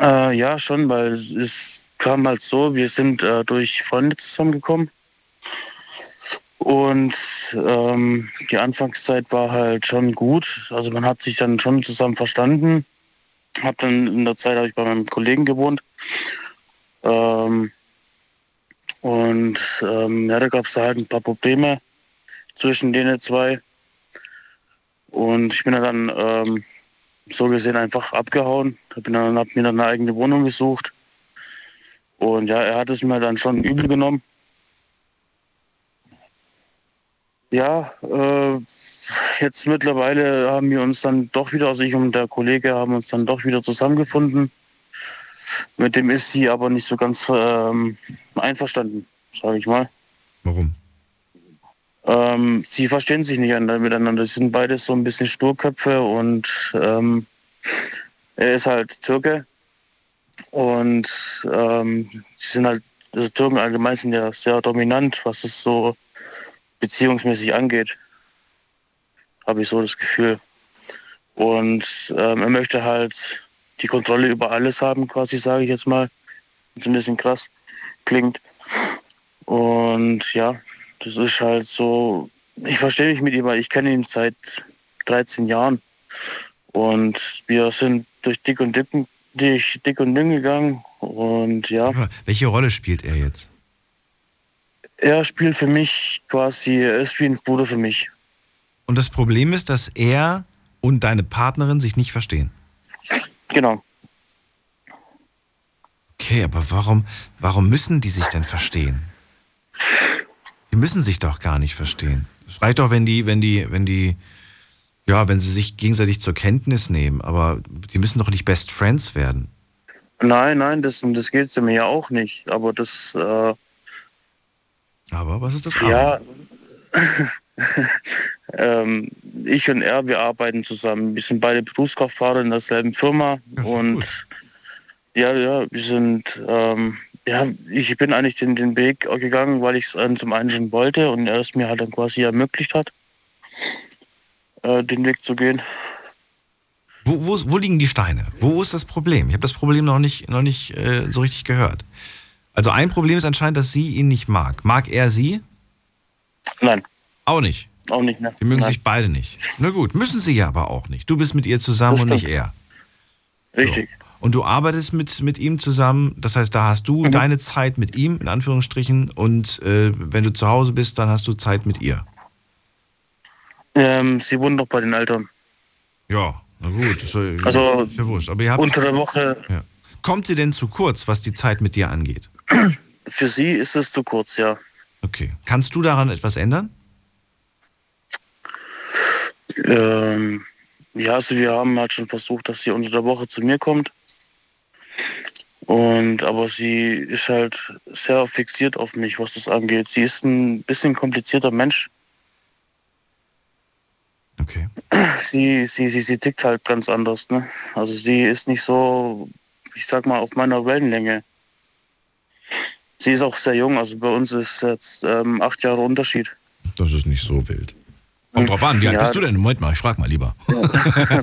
Äh, ja, schon, weil es- es kam halt so, wir sind äh, durch Freunde zusammengekommen. Und ähm, die Anfangszeit war halt schon gut. Also man hat sich dann schon zusammen verstanden. Hab dann in der Zeit habe ich bei meinem Kollegen gewohnt. Ähm, und ähm, ja, da gab es halt ein paar Probleme zwischen denen zwei. Und ich bin dann ähm, so gesehen einfach abgehauen. Hab, bin dann, hab mir dann eine eigene Wohnung gesucht. Und ja, er hat es mir dann schon übel genommen. Ja, äh, jetzt mittlerweile haben wir uns dann doch wieder, also ich und der Kollege haben uns dann doch wieder zusammengefunden. Mit dem ist sie aber nicht so ganz ähm, einverstanden, sage ich mal. Warum? Ähm, sie verstehen sich nicht miteinander. Sie sind beide so ein bisschen Sturköpfe und ähm, er ist halt Türke. Und ähm, sie sind halt, also Türken allgemein sind ja sehr dominant, was es so beziehungsmäßig angeht. Habe ich so das Gefühl. Und ähm, er möchte halt die Kontrolle über alles haben, quasi, sage ich jetzt mal. Was ein bisschen krass klingt. Und ja, das ist halt so, ich verstehe mich mit ihm, weil ich kenne ihn seit 13 Jahren. Und wir sind durch dick und dünn, durch dick und dünn gegangen. Und ja, Welche Rolle spielt er jetzt? Er spielt für mich quasi, er ist wie ein Bruder für mich. Und das Problem ist, dass er und deine Partnerin sich nicht verstehen. Genau. Okay, aber warum, warum müssen die sich denn verstehen? Die müssen sich doch gar nicht verstehen. Es reicht doch, wenn die, wenn die, wenn die, ja, wenn sie sich gegenseitig zur Kenntnis nehmen, aber die müssen doch nicht Best Friends werden. Nein, nein, das, das geht mir ja auch nicht. Aber das, äh, Aber was ist das? ja, ähm, ich und er, wir arbeiten zusammen. Wir sind beide Berufskraftfahrer in derselben Firma. und ja, ja, wir sind, ähm, ja, ich bin eigentlich den, den Weg gegangen, weil ich es ähm, zum einen schon wollte und er es mir halt dann quasi ermöglicht hat. äh, den Weg zu gehen. Wo, wo, wo liegen die Steine? Wo ist das Problem? Ich habe das Problem noch nicht, noch nicht äh, so richtig gehört. Also ein Problem ist anscheinend, dass sie ihn nicht mag. Mag er sie? Nein. Auch nicht. Auch nicht, ne? Die mögen Nein. sich beide nicht. Na gut, müssen sie ja aber auch nicht. Du bist mit ihr zusammen und nicht er. Richtig. Und du arbeitest mit, mit ihm zusammen, das heißt, da hast du deine Zeit mit ihm, in Anführungsstrichen, und äh, wenn du zu Hause bist, dann hast du Zeit mit ihr. Ähm, sie wohnen doch bei den Eltern. Ja, na gut, ist, Also, ist ja wurscht. Aber ihr habt, Unter der Woche, ja. Kommt sie denn zu kurz, was die Zeit mit dir angeht? Für sie ist es zu kurz, ja. Okay. Kannst du daran etwas ändern? Ähm, ja, also wir haben halt schon versucht, dass sie unter der Woche zu mir kommt. Und aber sie ist halt sehr fixiert auf mich, was das angeht. Sie ist ein bisschen komplizierter Mensch. Okay. Sie, sie, sie, sie tickt halt ganz anders, ne? Also sie ist nicht so, ich sag mal, auf meiner Wellenlänge. Sie ist auch sehr jung, also bei uns ist jetzt ähm, acht Jahre Unterschied. Das ist nicht so wild. Kommt drauf an, wie alt Ja, bist du denn? Moment mal, ich frag mal lieber.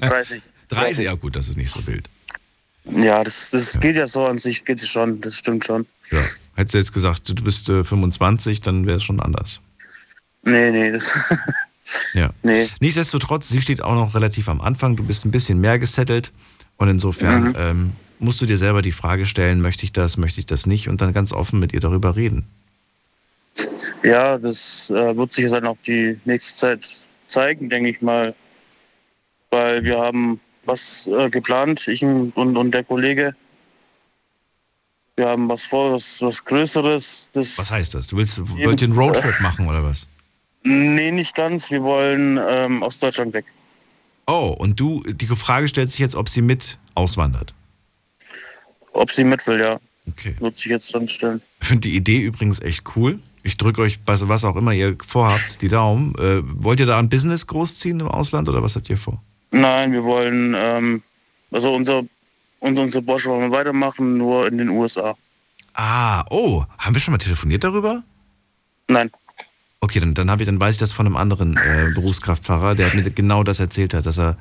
30. 30, ja gut, das ist nicht so wild. Ja, das, das geht ja so an sich, geht schon, das stimmt schon. Ja. Hättest du jetzt gesagt, du bist äh, 25, dann wäre es schon anders. Nee, nee, das, Ja. nee. Nichtsdestotrotz, sie steht auch noch relativ am Anfang. Du bist ein bisschen mehr gesettelt. Und insofern Mhm. ähm, musst du dir selber die Frage stellen, möchte ich das, möchte ich das nicht? Und dann ganz offen mit ihr darüber reden. Ja, das äh, wird sich dann auch die nächste Zeit zeigen, denke ich mal. Weil wir haben was äh, geplant, ich und, und der Kollege. Wir haben was vor, was, was Größeres. Das, Was heißt das? Du willst, wollt ihr einen Roadtrip machen oder was? Nee, nicht ganz. Wir wollen ähm, aus Deutschland weg. Oh, und du, die Frage stellt sich jetzt, ob sie mit auswandert. Ob sie mit will, ja. Okay. Wird sich jetzt dann stellen. Ich finde die Idee übrigens echt cool. Ich drücke euch, was, auch immer ihr vorhabt, die Daumen. Äh, wollt ihr da ein Business großziehen im Ausland oder was habt ihr vor? Nein, wir wollen, ähm, also unser, unser, unsere Borsche wollen wir weitermachen, nur in den USA. Ah, oh, haben wir schon mal telefoniert darüber? Nein. Okay, dann, dann, ich, dann weiß ich das von einem anderen äh, Berufskraftfahrer, der mir genau das erzählt hat, dass er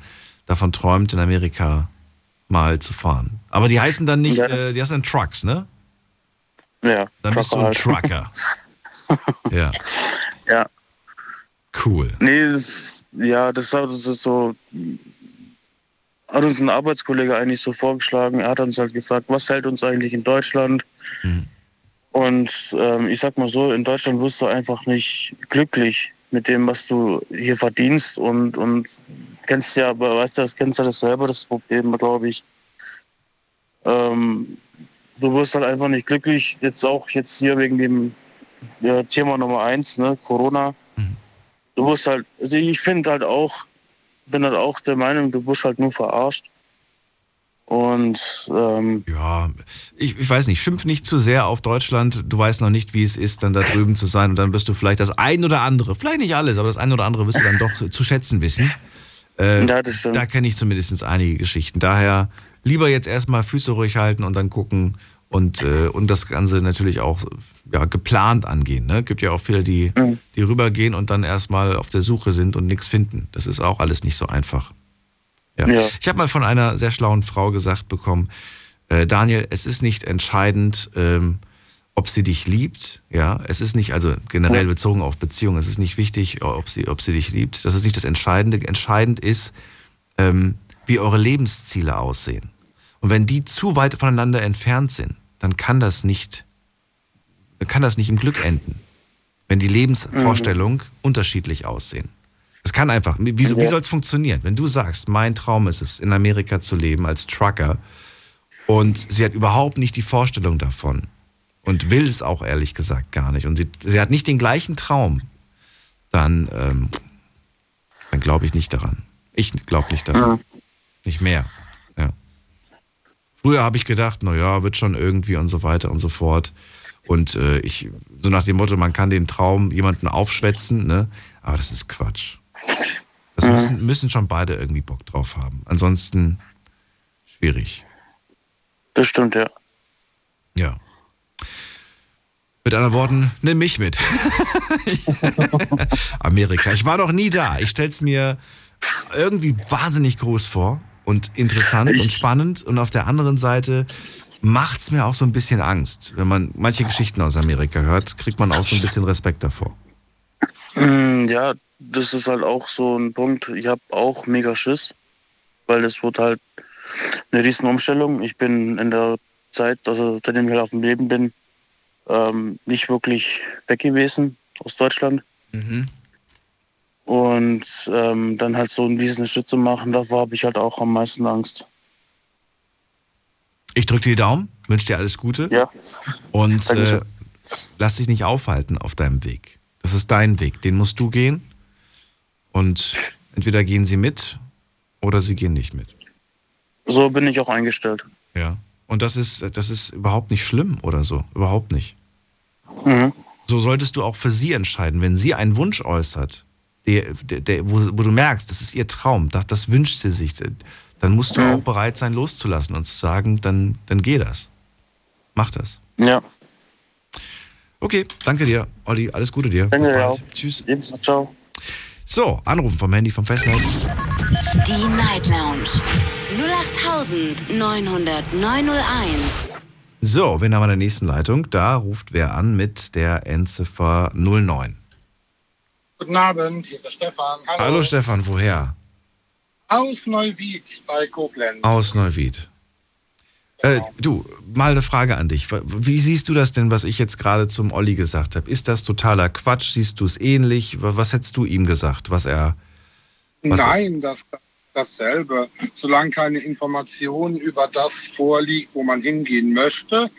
davon träumt, in Amerika mal zu fahren. Aber die heißen dann nicht, äh, die heißen dann Trucks, ne? Ja, Dann bist du ein Trucker halt. Trucker. ja, Ja. cool. Nee, das, ja, das, das ist so. Hat uns ein Arbeitskollege eigentlich so vorgeschlagen. Er hat uns halt gefragt, was hält uns eigentlich in Deutschland? Und ähm, ich sag mal so, in Deutschland wirst du einfach nicht glücklich mit dem, was du hier verdienst. Und, und kennst ja, aber weißt du, das kennst ja das selber, das Problem, glaube ich. Ähm, du wirst halt einfach nicht glücklich. Jetzt auch jetzt hier wegen dem ja, Thema Nummer eins, ne, Corona du wirst halt, also ich finde halt auch, bin halt auch der Meinung, du wirst halt nur verarscht. Und ähm, Ja, ich, ich weiß nicht, schimpf nicht zu sehr auf Deutschland. Du weißt noch nicht, wie es ist, dann da drüben zu sein. Und dann wirst du vielleicht das ein oder andere, vielleicht nicht alles, aber das ein oder andere wirst du dann doch zu schätzen wissen. Äh, Ja, da kenne ich zumindest einige Geschichten. Daher lieber jetzt erstmal Füße ruhig halten und dann gucken und, äh, und das Ganze natürlich auch ja, geplant angehen. Ne? Gibt ja auch viele, die, die rübergehen und dann erstmal auf der Suche sind und nichts finden. Das ist auch alles nicht so einfach. Ja. Ja. Ich habe mal von einer sehr schlauen Frau gesagt bekommen, äh, Daniel, es ist nicht entscheidend, ähm, ob sie dich liebt. Ja, es ist nicht, also generell bezogen auf Beziehungen, es ist nicht wichtig, ob sie, ob sie dich liebt. Das ist nicht das Entscheidende. Entscheidend ist, ähm, wie eure Lebensziele aussehen. Und wenn die zu weit voneinander entfernt sind, dann kann das nicht, kann das nicht im Glück enden. Wenn die Lebensvorstellungen unterschiedlich aussehen. Es kann einfach, wie, wie Ja. soll es funktionieren? Wenn du sagst, mein Traum ist es, in Amerika zu leben als Trucker und sie hat überhaupt nicht die Vorstellung davon und will es auch ehrlich gesagt gar nicht und sie, sie hat nicht den gleichen Traum, dann, ähm, dann glaube ich nicht daran. Ich glaube nicht daran. Nicht mehr. Ja. Früher habe ich gedacht, naja, wird schon irgendwie und so weiter und so fort. Und äh, ich, so nach dem Motto, man kann den Traum jemanden aufschwätzen, ne? Aber das ist Quatsch. Das müssen, müssen schon beide irgendwie Bock drauf haben. Ansonsten schwierig. das stimmt, ja. Ja. Mit anderen Worten, nimm mich mit. Amerika. Ich war noch nie da. Ich stell's mir irgendwie wahnsinnig groß vor und interessant und spannend. Und auf der anderen Seite macht's mir auch so ein bisschen Angst. Wenn man manche Geschichten aus Amerika hört, kriegt man auch so ein bisschen Respekt davor. Mm, Ja, das ist halt auch so ein Punkt. Ich habe auch mega Schiss, weil das wird halt eine riesen Umstellung. Ich bin in der Zeit, also seitdem ich halt auf dem Leben bin, ähm, nicht wirklich weg gewesen aus Deutschland. Mhm. Und ähm, dann halt so einen riesen Schritt zu machen, davor habe ich halt auch am meisten Angst. Ich drücke dir die Daumen, wünsche dir alles Gute. Ja. Und äh, lass dich nicht aufhalten auf deinem Weg. Das ist dein Weg, den musst du gehen. Und entweder gehen sie mit oder sie gehen nicht mit. So bin ich auch eingestellt. Ja. Und das ist, das ist überhaupt nicht schlimm oder so. Überhaupt nicht. Mhm. So solltest du auch für sie entscheiden. Wenn sie einen Wunsch äußert, der, der, der, wo, wo du merkst, das ist ihr Traum, das, das wünscht sie sich, dann musst du auch bereit sein, loszulassen und zu sagen, dann, dann geh das. Mach das. Ja. Okay, danke dir, Olli. Alles Gute dir. Danke dir auch. Tschüss. Ebenso, ciao. So, anrufen vom Handy vom Festnetz. Die Night Lounge 0890901. So, wen haben wir in der nächsten Leitung? Da ruft wer an mit der Endziffer 09. Guten Abend, hier ist der Stefan. Hallo. Hallo Stefan, woher? Aus Neuwied bei Koblenz. Aus Neuwied. Äh, du, mal eine Frage an dich. Wie siehst du das denn, was ich jetzt gerade zum Olli gesagt habe? Ist das totaler Quatsch? Siehst du es ähnlich? Was hättest du ihm gesagt, was er... Was Nein, das, dasselbe. Solange keine Information über das vorliegt, wo man hingehen möchte,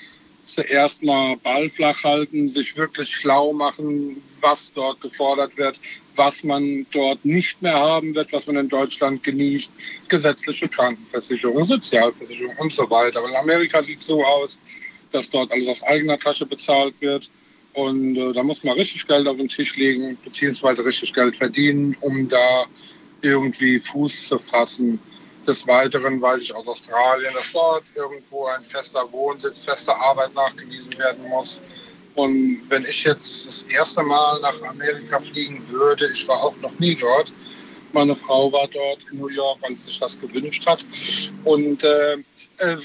zuerst mal Ball flach halten, sich wirklich schlau machen, was dort gefordert wird, was man dort nicht mehr haben wird, was man in Deutschland genießt, gesetzliche Krankenversicherung, Sozialversicherung und so weiter. Weil in Amerika sieht es so aus, dass dort alles aus eigener Tasche bezahlt wird. Und äh, da muss man richtig Geld auf den Tisch legen, beziehungsweise richtig Geld verdienen, um da irgendwie Fuß zu fassen. Des Weiteren weiß ich aus Australien, dass dort irgendwo ein fester Wohnsitz, feste Arbeit nachgewiesen werden muss. Und wenn ich jetzt das erste Mal nach Amerika fliegen würde, ich war auch noch nie dort, meine Frau war dort in New York, weil sie sich das gewünscht hat. Und äh, äh,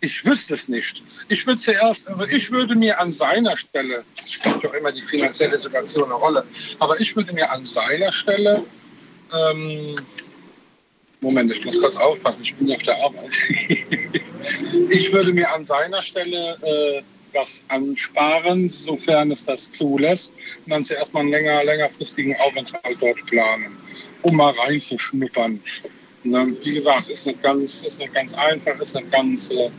ich wüsste es nicht. Ich würde zuerst, also ich würde mir an seiner Stelle, spielt doch immer die finanzielle Situation eine Rolle, aber ich würde mir an seiner Stelle, ähm, Moment, ich muss kurz aufpassen, ich bin auf der Arbeit. ich würde mir an seiner Stelle äh, was ansparen, sofern es das zulässt, und dann zuerst mal einen länger, längerfristigen Aufenthalt dort planen, um mal reinzuschnuppern. Ne, wie gesagt, ist nicht ganz, ist nicht ganz einfach, ist nicht ganz äh,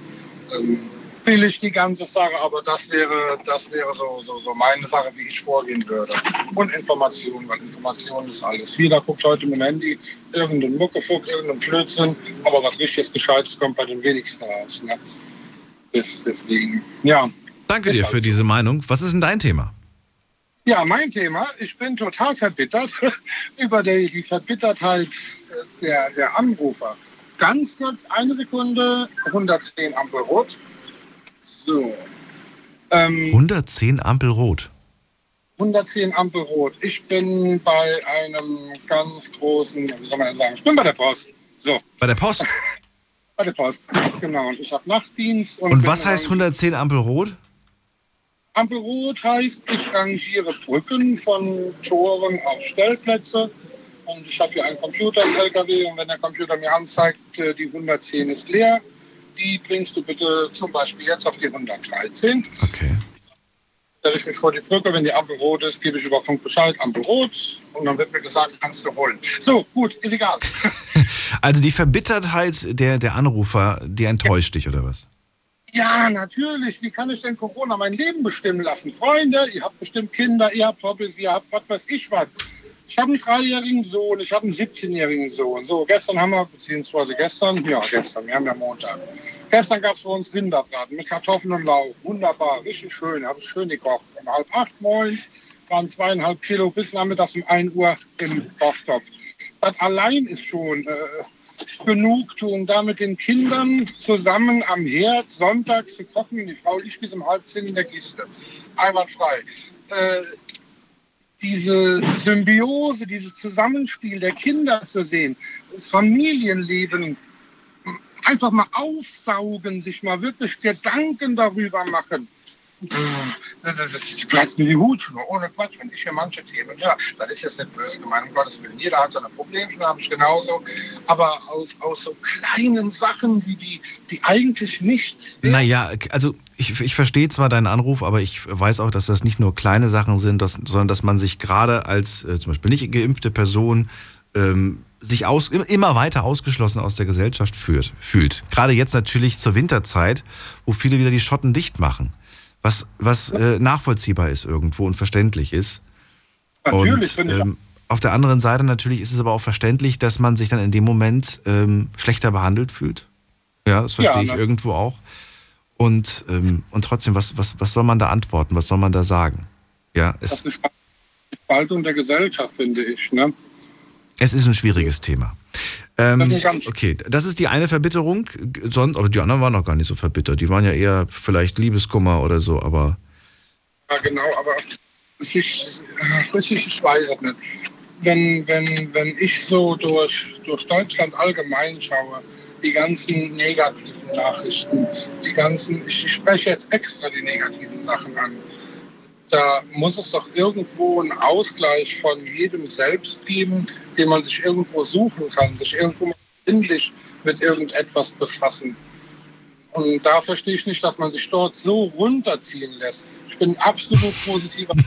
ähm, billig die ganze Sache, aber das wäre, das wäre so, so, so meine Sache, wie ich vorgehen würde. Und Information, weil Information ist alles. Jeder guckt heute mit dem Handy irgendeinen Muckefuck, irgendeinen Blödsinn, aber was richtiges Gescheites kommt bei den wenigsten raus. Ne? Des, deswegen, ja. Danke dir für diese Meinung. Was ist denn dein Thema? Ja, mein Thema. Ich bin total verbittert über die, die Verbittertheit der, der Anrufer. Ganz kurz, eine Sekunde, 110 Ampel rot. So. Ähm, 110 Ampel rot. 110 Ampel rot. Ich bin bei einem ganz großen, wie soll man denn sagen, ich bin bei der Post. So. Bei der Post. Bei der Post, genau. Und ich habe Nachtdienst. Und, Und was heißt 110 Ampel rot? Ampelrot heißt, ich rangiere Brücken von Toren auf Stellplätze. Und ich habe hier einen Computer im LKW und wenn der Computer mir anzeigt, äh, die 110 ist leer, die bringst du bitte zum Beispiel jetzt auf die 113. Okay. Stelle ich mich vor die Brücke, wenn die Ampel rot ist, gebe ich über Funk Bescheid, Ampel rot. Und dann wird mir gesagt, kannst du holen. So, gut, ist egal. Also die Verbittertheit der, der Anrufer, die enttäuscht dich, oder was? Ja, natürlich. Wie kann ich denn Corona mein Leben bestimmen lassen? Freunde, ihr habt bestimmt Kinder, ihr habt Hobbys, ihr habt was weiß ich was. Ich habe einen dreijährigen Sohn, ich habe einen 17-jährigen Sohn. So, gestern haben wir, beziehungsweise gestern, ja, gestern, wir haben ja Montag. Gestern gab es für uns Rinderbraten mit Kartoffeln und Lauch. Wunderbar, richtig schön, habe ich schön gekocht. Um halb acht morgens waren zweieinhalb Kilo bis nachmittags um 1 Uhr im Kochtopf. Das allein ist schon, äh, Genugtuung, da mit den Kindern zusammen am Herd sonntags zu kochen. Die Frau liegt bis um halb zehn in der Kiste. Einwandfrei. Äh, diese Symbiose, dieses Zusammenspiel der Kinder zu sehen, das Familienleben einfach mal aufsaugen, sich mal wirklich Gedanken darüber machen. Das platzt mir die Hutschnur, ohne Quatsch, wenn ich hier manche Themen höre. Das ist jetzt nicht böse gemeint, um Gottes Willen. Jeder hat seine Problemchen, habe ich genauso. Aber aus, aus so kleinen Sachen, wie die, die eigentlich nichts. Naja, also ich, ich verstehe zwar deinen Anruf, aber ich weiß auch, dass das nicht nur kleine Sachen sind, dass, sondern dass man sich gerade als äh, zum Beispiel nicht geimpfte Person ähm, sich aus, immer weiter ausgeschlossen aus der Gesellschaft führt, fühlt. Gerade jetzt natürlich zur Winterzeit, wo viele wieder die Schotten dicht machen. Was, was äh, nachvollziehbar ist irgendwo und verständlich ist. Natürlich, und ähm, auf der anderen Seite natürlich ist es aber auch verständlich, dass man sich dann in dem Moment ähm, schlechter behandelt fühlt. Ja, das verstehe Ja, ich na- irgendwo auch. Und, ähm, und trotzdem, was, was, was soll man da antworten? Was soll man da sagen? Ja, Das es, ist eine Spaltung der Gesellschaft, finde ich. Ne? es ist ein schwieriges Thema. Ähm, okay, das ist die eine Verbitterung. Sonst, aber die anderen waren noch gar nicht so verbittert. Die waren ja eher vielleicht Liebeskummer oder so, aber Ja, genau, aber ist, richtig, ich weiß es nicht. Wenn, wenn, wenn ich so durch, durch Deutschland allgemein schaue, die ganzen negativen Nachrichten, die ganzen, ich spreche jetzt extra die negativen Sachen an, da muss es doch irgendwo einen Ausgleich von jedem selbst geben, den man sich irgendwo suchen kann, sich irgendwo sinnlich mit irgendetwas befassen. Und da verstehe ich nicht, dass man sich dort so runterziehen lässt. Ich bin absolut positiver.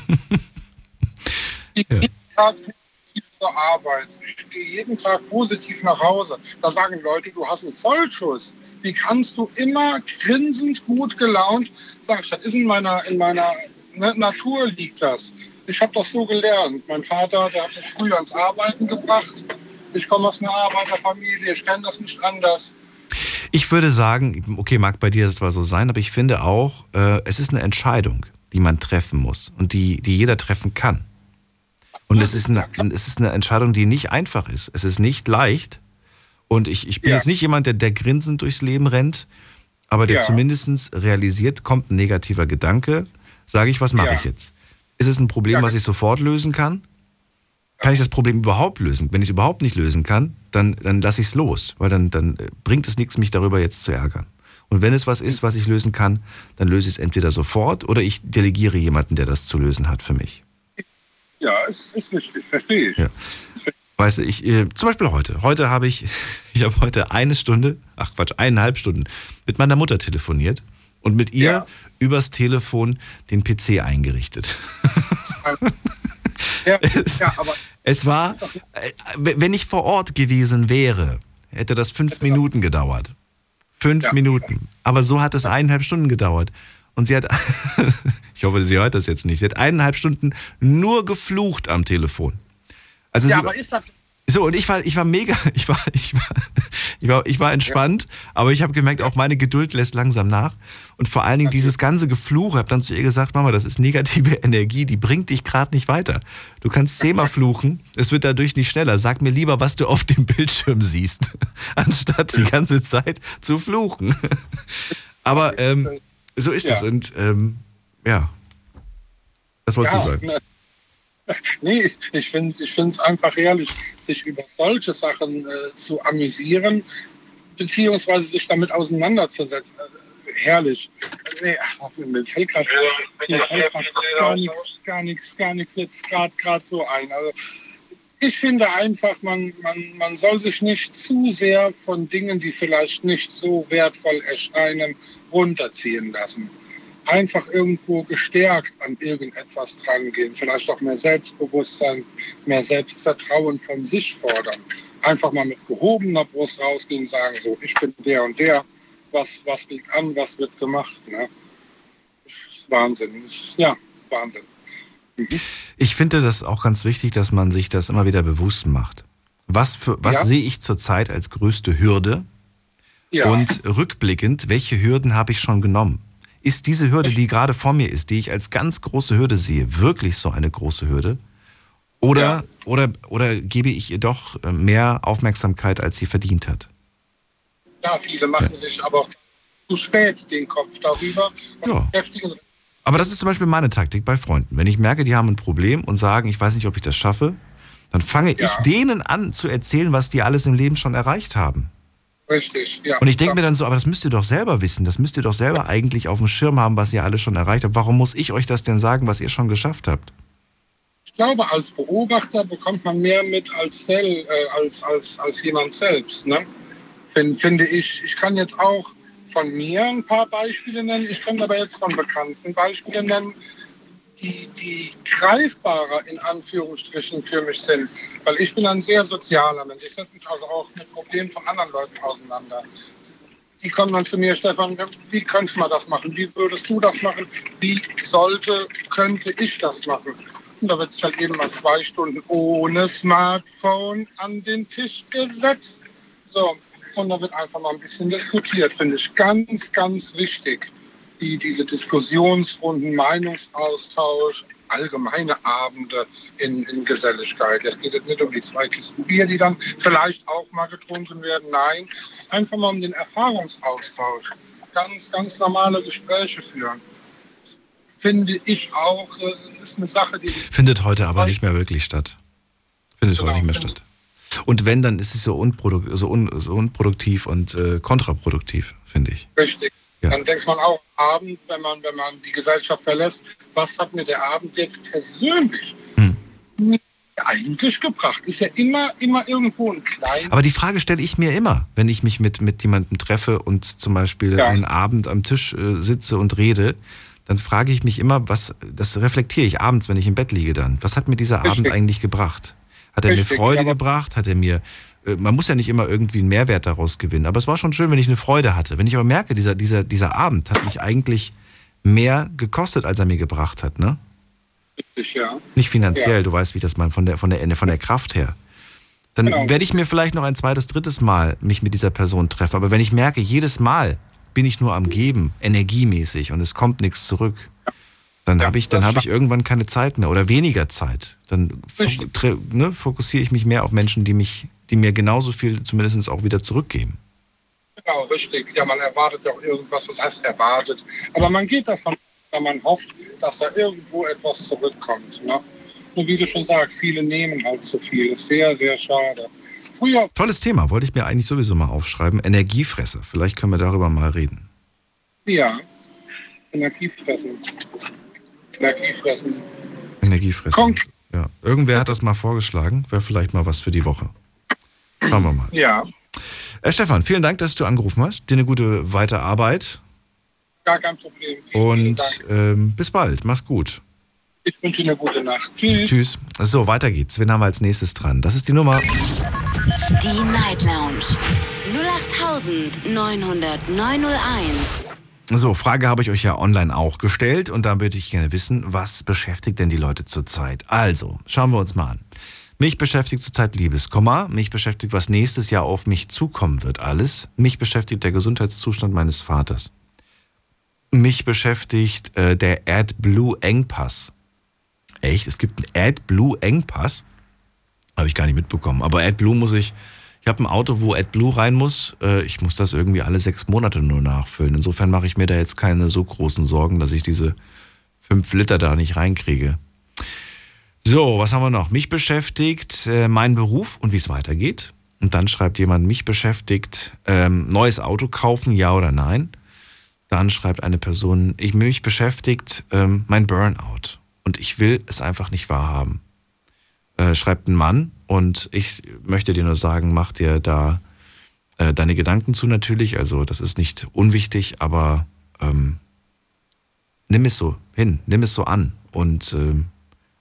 Ich gehe jeden Tag positiv zur Arbeit. Ich gehe jeden Tag positiv nach Hause. Da sagen Leute, du hast einen Vollschuss. Wie kannst du immer grinsend, gut gelaunt? Sag ich, das ist in meiner, in meiner ne, Natur liegt das. Ich habe das so gelernt. Mein Vater, der hat mich früh ans Arbeiten gebracht. Ich komme aus einer Arbeiterfamilie, ich kenne das nicht anders. Ich würde sagen, okay, mag bei dir das zwar so sein, aber ich finde auch, äh, es ist eine Entscheidung, die man treffen muss und die, die jeder treffen kann. Und es ist, eine, es ist eine Entscheidung, die nicht einfach ist. Es ist nicht leicht. Und ich, ich bin Ja. jetzt nicht jemand, der, der grinsend durchs Leben rennt, aber der Ja. zumindest realisiert, kommt ein negativer Gedanke, sage ich, was mache Ja. ich jetzt? Ist es ein Problem, Ja, was ich sofort lösen kann? Kann ich das Problem überhaupt lösen? Wenn ich es überhaupt nicht lösen kann, dann, dann lasse ich es los, weil dann, dann äh, bringt es nichts, mich darüber jetzt zu ärgern. Und wenn es was ist, was ich lösen kann, dann löse ich es entweder sofort oder ich delegiere jemanden, der das zu lösen hat für mich. Ja, es ist richtig, verstehe ich. Ja. Weißt du, ich, äh, zum Beispiel heute. Heute habe ich, ich habe heute eine Stunde, ach Quatsch, eineinhalb Stunden mit meiner Mutter telefoniert und mit ihr Ja. Übers Telefon den PC eingerichtet. Ja, Es, ja aber es war, äh, wenn ich vor Ort gewesen wäre, hätte das fünf Minuten gedauert. Fünf Ja. Minuten. Aber so hat es eineinhalb Stunden gedauert. Und sie hat, ich hoffe, sie hört das jetzt nicht, sie hat eineinhalb Stunden nur geflucht am Telefon. Also ja, sie, aber ist das so, und ich war, ich war mega, ich war, ich war, ich war, ich war entspannt, aber ich habe gemerkt, auch meine Geduld lässt langsam nach. Und vor allen Dingen dieses ganze Gefluch, habe dann zu ihr gesagt, Mama, das ist negative Energie, die bringt dich gerade nicht weiter. Du kannst zehnmal fluchen, es wird dadurch nicht schneller. Sag mir lieber, was du auf dem Bildschirm siehst, anstatt die ganze Zeit zu fluchen. Aber ähm, so ist Ja. es. Und ähm, ja, was wolltest du sagen? Ne. Nee, ich finde ich es einfach herrlich, sich über solche Sachen äh, zu amüsieren, beziehungsweise sich damit auseinanderzusetzen. Äh, herrlich. Nee, ach, mir fällt gerade grad gar nichts, gar nichts, gar nichts jetzt gerade gerade so ein. Also, ich finde einfach, man, man, man soll sich nicht zu sehr von Dingen, die vielleicht nicht so wertvoll erscheinen, runterziehen lassen. Einfach irgendwo gestärkt an irgendetwas drangehen, vielleicht auch mehr Selbstbewusstsein, mehr Selbstvertrauen von sich fordern. Einfach mal mit gehobener Brust rausgehen und sagen, so, ich bin der und der, was, was liegt an, was wird gemacht. Ne? Wahnsinn. Ja, Wahnsinn. Ich finde das auch ganz wichtig, dass man sich das immer wieder bewusst macht. Was, für, was Ja. sehe ich zurzeit als größte Hürde? Ja, Und rückblickend, welche Hürden habe ich schon genommen? Ist diese Hürde, die gerade vor mir ist, die ich als ganz große Hürde sehe, wirklich so eine große Hürde? Oder, Ja. oder, oder gebe ich ihr doch äh, mehr Aufmerksamkeit, als sie verdient hat? Ja, viele machen sich aber auch zu spät den Kopf darüber und Ja. beschäftigen Aber das ist zum Beispiel meine Taktik bei Freunden. Wenn ich merke, die haben ein Problem und sagen, ich weiß nicht, ob ich das schaffe, dann fange ich denen an zu erzählen, was die alles im Leben schon erreicht haben. Richtig, ja. Und ich denke mir dann so, aber das müsst ihr doch selber wissen. Das müsst ihr doch selber eigentlich auf dem Schirm haben, was ihr alles schon erreicht habt. Warum muss ich euch das denn sagen, was ihr schon geschafft habt? Ich glaube, als Beobachter bekommt man mehr mit als, sel, äh, als, als, als jemand selbst. Ne? Find, finde ich. Ich kann jetzt auch von mir ein paar Beispiele nennen. Ich kann aber jetzt von bekannten Beispiele nennen, die, die greifbarer in Anführungsstrichen für mich sind. Weil ich bin ein sehr sozialer Mensch. Ich setze mich also auch mit Problemen von anderen Leuten auseinander. Die kommen dann zu mir, Stefan, wie könnte man das machen? Wie würdest du das machen? Wie sollte, könnte ich das machen? Und da wird sich halt eben mal zwei Stunden ohne Smartphone an den Tisch gesetzt. So, und da wird einfach mal ein bisschen diskutiert, finde ich ganz, ganz wichtig. Die, diese Diskussionsrunden, Meinungsaustausch, allgemeine Abende in, in Geselligkeit. Es geht nicht um die zwei Kisten Bier, die dann vielleicht auch mal getrunken werden. Nein, einfach mal um den Erfahrungsaustausch. Ganz, ganz normale Gespräche führen. Finde ich auch, äh, ist eine Sache, die Findet heute aber nicht mehr wirklich statt. Findet heute nicht mehr statt. Und wenn, dann ist es so, unprodukt, so, un, so unproduktiv und äh, kontraproduktiv, finde ich. Richtig. Dann denkt man auch Abend, wenn man, wenn man die Gesellschaft verlässt, was hat mir der Abend jetzt persönlich mir eigentlich gebracht? Ist ja immer, immer irgendwo ein kleines. Aber die Frage stelle ich mir immer, wenn ich mich mit, mit jemandem treffe und zum Beispiel Ja. einen Abend am Tisch äh, sitze und rede, dann frage ich mich immer, was, das reflektiere ich abends, wenn ich im Bett liege dann. Was hat mir dieser Abend Richtig. eigentlich gebracht? Hat er Richtig, mir Freude aber- gebracht? Hat er mir, man muss ja nicht immer irgendwie einen Mehrwert daraus gewinnen, aber es war schon schön, wenn ich eine Freude hatte. Wenn ich aber merke, dieser, dieser, dieser Abend hat mich eigentlich mehr gekostet, als er mir gebracht hat, ne? Richtig, ja. Nicht finanziell, Ja. du weißt, wie ich das meine, von der, von der, von der Kraft her. Dann Genau. werde ich mir vielleicht noch ein zweites, drittes Mal mich mit dieser Person treffen. Aber wenn ich merke, jedes Mal bin ich nur am Geben, energiemäßig, und es kommt nichts zurück, dann habe ich, dann habe ich irgendwann keine Zeit mehr oder weniger Zeit. Dann ne, fokussiere ich mich mehr auf Menschen, die mich, die mir genauso viel zumindest auch wieder zurückgeben. Genau, richtig. Ja, man erwartet doch irgendwas, was heißt erwartet. Aber man geht davon, wenn man hofft, dass da irgendwo etwas zurückkommt. Ne? Und wie du schon sagst, viele nehmen halt zu viel. Ist sehr, sehr schade. Früher, Tolles Thema, wollte ich mir eigentlich sowieso mal aufschreiben. Energiefresse. Vielleicht können wir darüber mal reden. ja, Energiefressen. Energiefressen. Energiefressen. Konk Ja. Irgendwer hat das mal vorgeschlagen. Wäre vielleicht mal was für die Woche. Schauen wir mal. ja, Äh, Stefan, vielen Dank, dass du angerufen hast. Dir eine gute Weiterarbeit. gar kein Problem. Vielen, vielen Und Dank. ähm, bis bald. Mach's gut. Ich wünsche Ihnen eine gute Nacht. Tschüss. Tschüss. So, weiter geht's. Wen haben wir als nächstes dran? Das ist die Nummer. Die Night Lounge 0890901. So, Frage habe ich euch ja online auch gestellt und da würde ich gerne wissen, was beschäftigt denn die Leute zurzeit? Also, schauen wir uns mal an. Mich beschäftigt zurzeit Liebeskummer, mich beschäftigt, was nächstes Jahr auf mich zukommen wird, alles. Mich beschäftigt der Gesundheitszustand meines Vaters. Mich beschäftigt äh, der AdBlue-Engpass. Echt? Es gibt einen AdBlue-Engpass? Habe ich gar nicht mitbekommen. Aber AdBlue muss ich, ich habe ein Auto, wo AdBlue rein muss. Äh, ich muss das irgendwie alle sechs Monate nur nachfüllen. Insofern mache ich mir da jetzt keine so großen Sorgen, dass ich diese fünf Liter da nicht reinkriege. So, was haben wir noch? Mich beschäftigt äh, mein Beruf und wie es weitergeht. Und dann schreibt jemand, mich beschäftigt ähm, neues Auto kaufen, ja oder nein. Dann schreibt eine Person, ich mich beschäftigt ähm, mein Burnout und ich will es einfach nicht wahrhaben. Äh, schreibt ein Mann und ich möchte dir nur sagen, mach dir da äh, deine Gedanken zu natürlich. Also das ist nicht unwichtig, aber ähm, nimm es so hin, nimm es so an und ähm,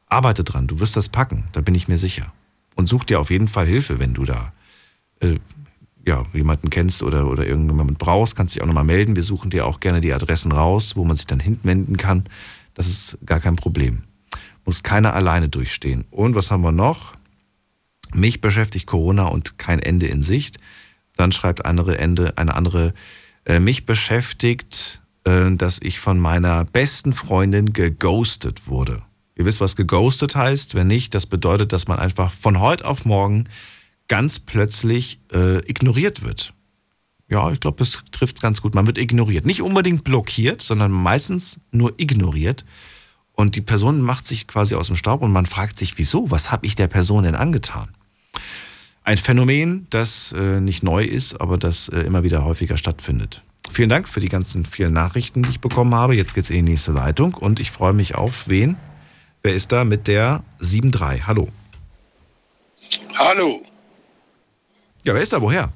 arbeite dran. Du wirst das packen, da bin ich mir sicher. Und such dir auf jeden Fall Hilfe, wenn du da äh, ja, jemanden kennst oder, oder irgendjemanden brauchst, kannst dich auch nochmal melden. Wir suchen dir auch gerne die Adressen raus, wo man sich dann hinwenden kann. Das ist gar kein Problem. Muss keiner alleine durchstehen. Und was haben wir noch? Mich beschäftigt Corona und kein Ende in Sicht. Dann schreibt andere Ende, eine andere, äh, mich beschäftigt, äh, dass ich von meiner besten Freundin geghostet wurde. Ihr wisst, was geghostet heißt. Wenn nicht, das bedeutet, dass man einfach von heute auf morgen ganz plötzlich äh, ignoriert wird. Ja, ich glaube, das trifft es ganz gut. Man wird ignoriert. Nicht unbedingt blockiert, sondern meistens nur ignoriert. Und die Person macht sich quasi aus dem Staub und man fragt sich, wieso? Was habe ich der Person denn angetan? Ein Phänomen, das äh, nicht neu ist, aber das äh, immer wieder häufiger stattfindet. Vielen Dank für die ganzen vielen Nachrichten, die ich bekommen habe. Jetzt geht's in die nächste Leitung und ich freue mich auf wen? Wer ist da mit der 7.3? Hallo. Hallo, Ja, wer ist da? Woher?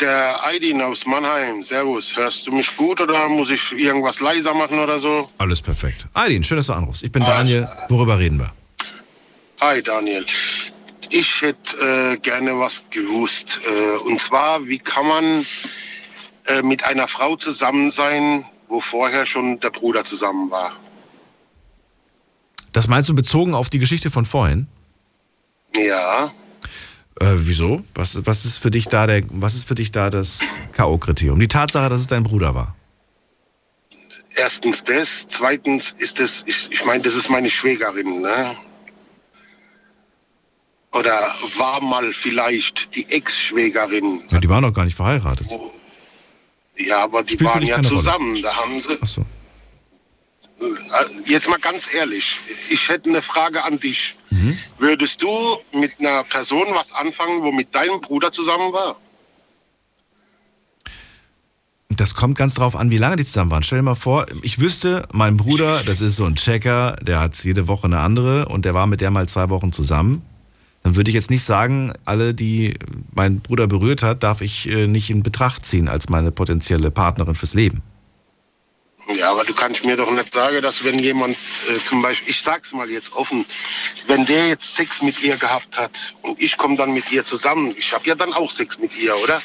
der Aidin aus Mannheim. Servus. Hörst du mich gut oder muss ich irgendwas leiser machen oder so? Alles perfekt. Aidin, schön, dass du anrufst. Ich bin Daniel. Worüber reden wir? Hi Daniel. Ich hätte äh, gerne was gewusst. Äh, und zwar, wie kann man äh, mit einer Frau zusammen sein, wo vorher schon der Bruder zusammen war? Das meinst du bezogen auf die Geschichte von vorhin? Ja. Äh, wieso? Was, was ist für dich da der, was ist für dich da das K.O.-Kriterium? Die Tatsache, dass es dein Bruder war. Erstens das. Zweitens ist es, ich, ich meine, das ist meine Schwägerin. Ne? Oder war mal vielleicht die Ex-Schwägerin. Ja, die waren noch gar nicht verheiratet. Ja, aber die Spielt waren ja keine Rolle. zusammen. Da haben sie. Ach so. Äh, Jetzt mal ganz ehrlich, ich hätte eine Frage an dich. Mhm. Würdest du mit einer Person was anfangen, wo mit deinem Bruder zusammen war? Das kommt ganz drauf an, wie lange die zusammen waren. Stell dir mal vor, ich wüsste, mein Bruder, das ist so ein Checker, der hat jede Woche eine andere und der war mit der mal zwei Wochen zusammen. Dann würde ich jetzt nicht sagen, alle, die mein Bruder berührt hat, darf ich äh, nicht in Betracht ziehen als meine potenzielle Partnerin fürs Leben. Ja, aber du kannst mir doch nicht sagen, dass wenn jemand äh, zum Beispiel, ich sag's mal jetzt offen, wenn der jetzt Sex mit ihr gehabt hat und ich komme dann mit ihr zusammen, ich habe ja dann auch Sex mit ihr, oder?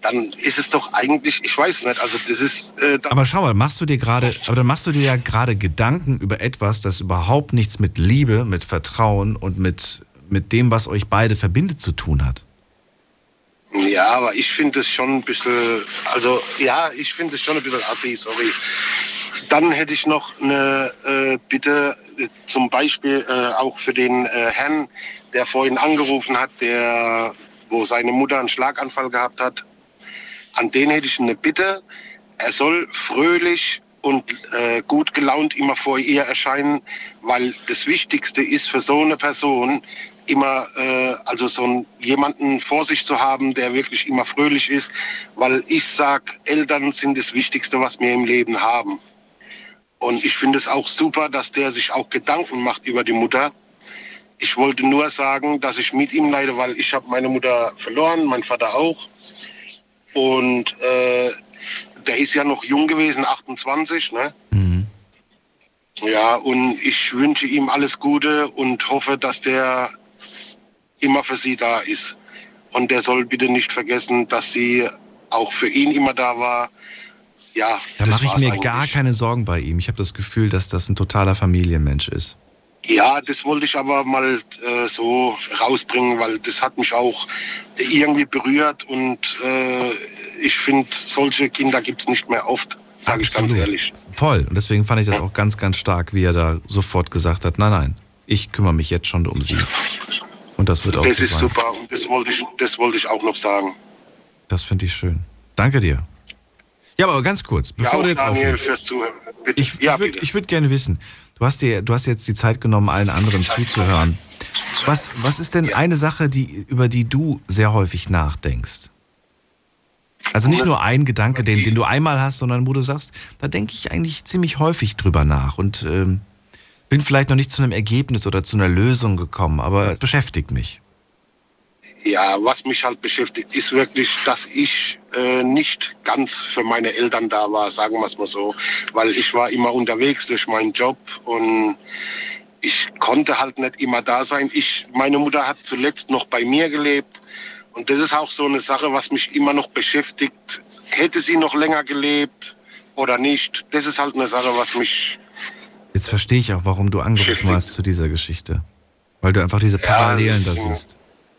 Dann ist es doch eigentlich, ich weiß nicht, also das ist. Äh, Aber schau mal, machst du dir gerade, aber dann machst du dir ja gerade Gedanken über etwas, das überhaupt nichts mit Liebe, mit Vertrauen und mit, mit dem, was euch beide verbindet, zu tun hat. Ja, aber ich finde es schon ein bisschen, also ja, ich finde es schon ein bisschen assi, sorry. Dann hätte ich noch eine äh, Bitte, äh, zum Beispiel äh, auch für den äh, Herrn, der vorhin angerufen hat, der, wo seine Mutter einen Schlaganfall gehabt hat. An den hätte ich eine Bitte. Er soll fröhlich und äh, gut gelaunt immer vor ihr erscheinen, weil das Wichtigste ist für so eine Person immer, äh, also so einen, jemanden vor sich zu haben, der wirklich immer fröhlich ist, weil ich sag, Eltern sind das Wichtigste, was wir im Leben haben. Und ich finde es auch super, dass der sich auch Gedanken macht über die Mutter. Ich wollte nur sagen, dass ich mit ihm leide, weil ich habe meine Mutter verloren, mein Vater auch. Und äh, der ist ja noch jung gewesen, 28, ne? Ja, und ich wünsche ihm alles Gute und hoffe, dass der immer für sie da ist. Und der soll bitte nicht vergessen, dass sie auch für ihn immer da war. Ja, Da mache ich mir eigentlich. gar keine Sorgen bei ihm. Ich habe das Gefühl, dass das ein totaler Familienmensch ist. Ja, das wollte ich aber mal äh, so rausbringen, weil das hat mich auch irgendwie berührt und äh, ich finde, solche Kinder gibt es nicht mehr oft, sage ich ganz ehrlich. Voll. Und deswegen fand ich das auch ganz, ganz stark, wie er da sofort gesagt hat, nein, nein, ich kümmere mich jetzt schon um sie. Und das wird auch Das so ist sein. super und das wollte ich, das wollte ich auch noch sagen. Das finde ich schön. Danke dir. Ja, aber ganz kurz, bevor ja, du jetzt Daniel auflegst. fürs Zuhören. Bitte. Ich, ich würde ich würd gerne wissen, du hast, dir, du hast jetzt die Zeit genommen, allen anderen zuzuhören. Was, was ist denn eine Sache, die, über die du sehr häufig nachdenkst? Also nicht nur ein Gedanke, den, den du einmal hast, sondern wo du sagst, da denke ich eigentlich ziemlich häufig drüber nach und ähm, bin vielleicht noch nicht zu einem Ergebnis oder zu einer Lösung gekommen, aber es beschäftigt mich. Ja, was mich halt beschäftigt, ist wirklich, dass ich äh, nicht ganz für meine Eltern da war, sagen wir es mal so. Weil ich war immer unterwegs durch meinen Job und ich konnte halt nicht immer da sein. Ich, meine Mutter hat zuletzt noch bei mir gelebt. Und das ist auch so eine Sache, was mich immer noch beschäftigt. Hätte sie noch länger gelebt oder nicht? Das ist halt eine Sache, was mich Jetzt verstehe ich auch, warum du angerufen hast zu dieser Geschichte. Weil du einfach diese Parallelen da das- siehst.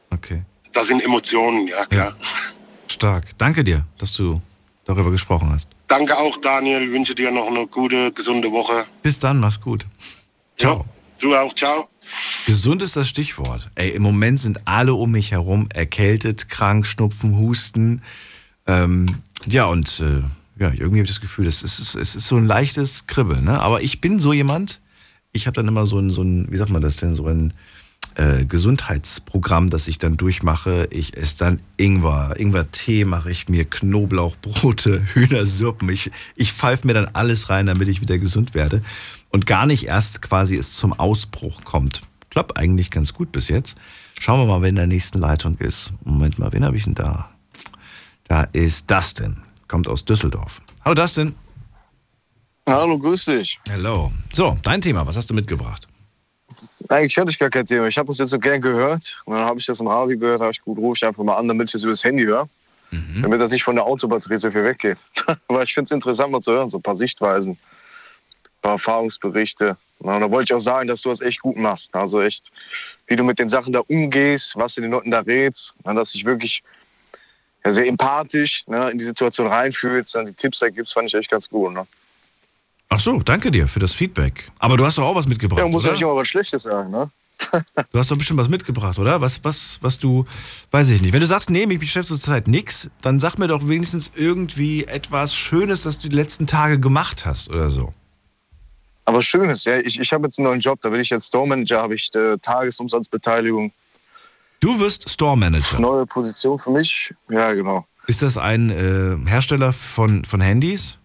Okay. Da sind Emotionen, ja klar. Stark. Danke dir, dass du darüber gesprochen hast. Danke auch, Daniel. Wünsche dir noch eine gute, gesunde Woche. Bis dann, mach's gut. Ciao. Du auch, ciao. Gesund ist das Stichwort. Ey, im Moment sind alle um mich herum erkältet, krank, Schnupfen, Husten. Ähm, ja, und äh, ja, irgendwie habe ich das Gefühl, es ist, es ist so ein leichtes Kribbeln. Ne? Aber ich bin so jemand, ich habe dann immer so ein, so ein, wie sagt man das denn, so ein äh, Gesundheitsprogramm, das ich dann durchmache. Ich esse dann Ingwer, Ingwer-Tee mache ich mir, Knoblauchbrote, Hühnersuppen. Ich, ich pfeife mir dann alles rein, damit ich wieder gesund werde. Und gar nicht erst quasi es zum Ausbruch kommt. Klappt eigentlich ganz gut bis jetzt. Schauen wir mal, wer in der nächsten Leitung ist. Moment mal, wen habe ich denn da? Da ist Dustin, kommt aus Düsseldorf. Hallo Dustin. Hallo, grüß dich. Hallo. So, dein Thema, was hast du mitgebracht? Eigentlich hatte ich gar kein Thema. Ich habe das jetzt so gern gehört. Und dann habe ich das im Radio gehört, habe ich gut, rufe ich einfach mal an, damit ich über das Handy höre. Mhm. Damit das nicht von der Autobatterie so viel weggeht. Aber ich finde es interessant mal zu hören, so ein paar Sichtweisen, ein paar Erfahrungsberichte. Und da wollte ich auch sagen, dass du das echt gut machst. Also echt, wie du mit den Sachen da umgehst, was du den Leuten da rätst, dass dich wirklich ja, sehr empathisch ne, in die Situation reinfühlst, dann die Tipps da gibst, fand ich echt ganz gut. Ne? Ach so, danke dir für das Feedback. Aber du hast doch auch was mitgebracht, Ja, muss ja oder? nicht immer was Schlechtes sagen, ne? Du hast doch bestimmt was mitgebracht, oder? Was, was, was du, weiß ich nicht. Wenn du sagst, nee, mich beschäftigt zurzeit nix, dann sag mir doch wenigstens irgendwie etwas Schönes, das du die letzten Tage gemacht hast oder so. Aber schön ist, ja, ich, ich habe jetzt einen neuen Job, da bin ich jetzt Store Manager, habe ich äh, Tagesumsatzbeteiligung. Du wirst Store Manager. Neue Position für mich, ja genau. Ist das ein äh, Hersteller von, von Handys?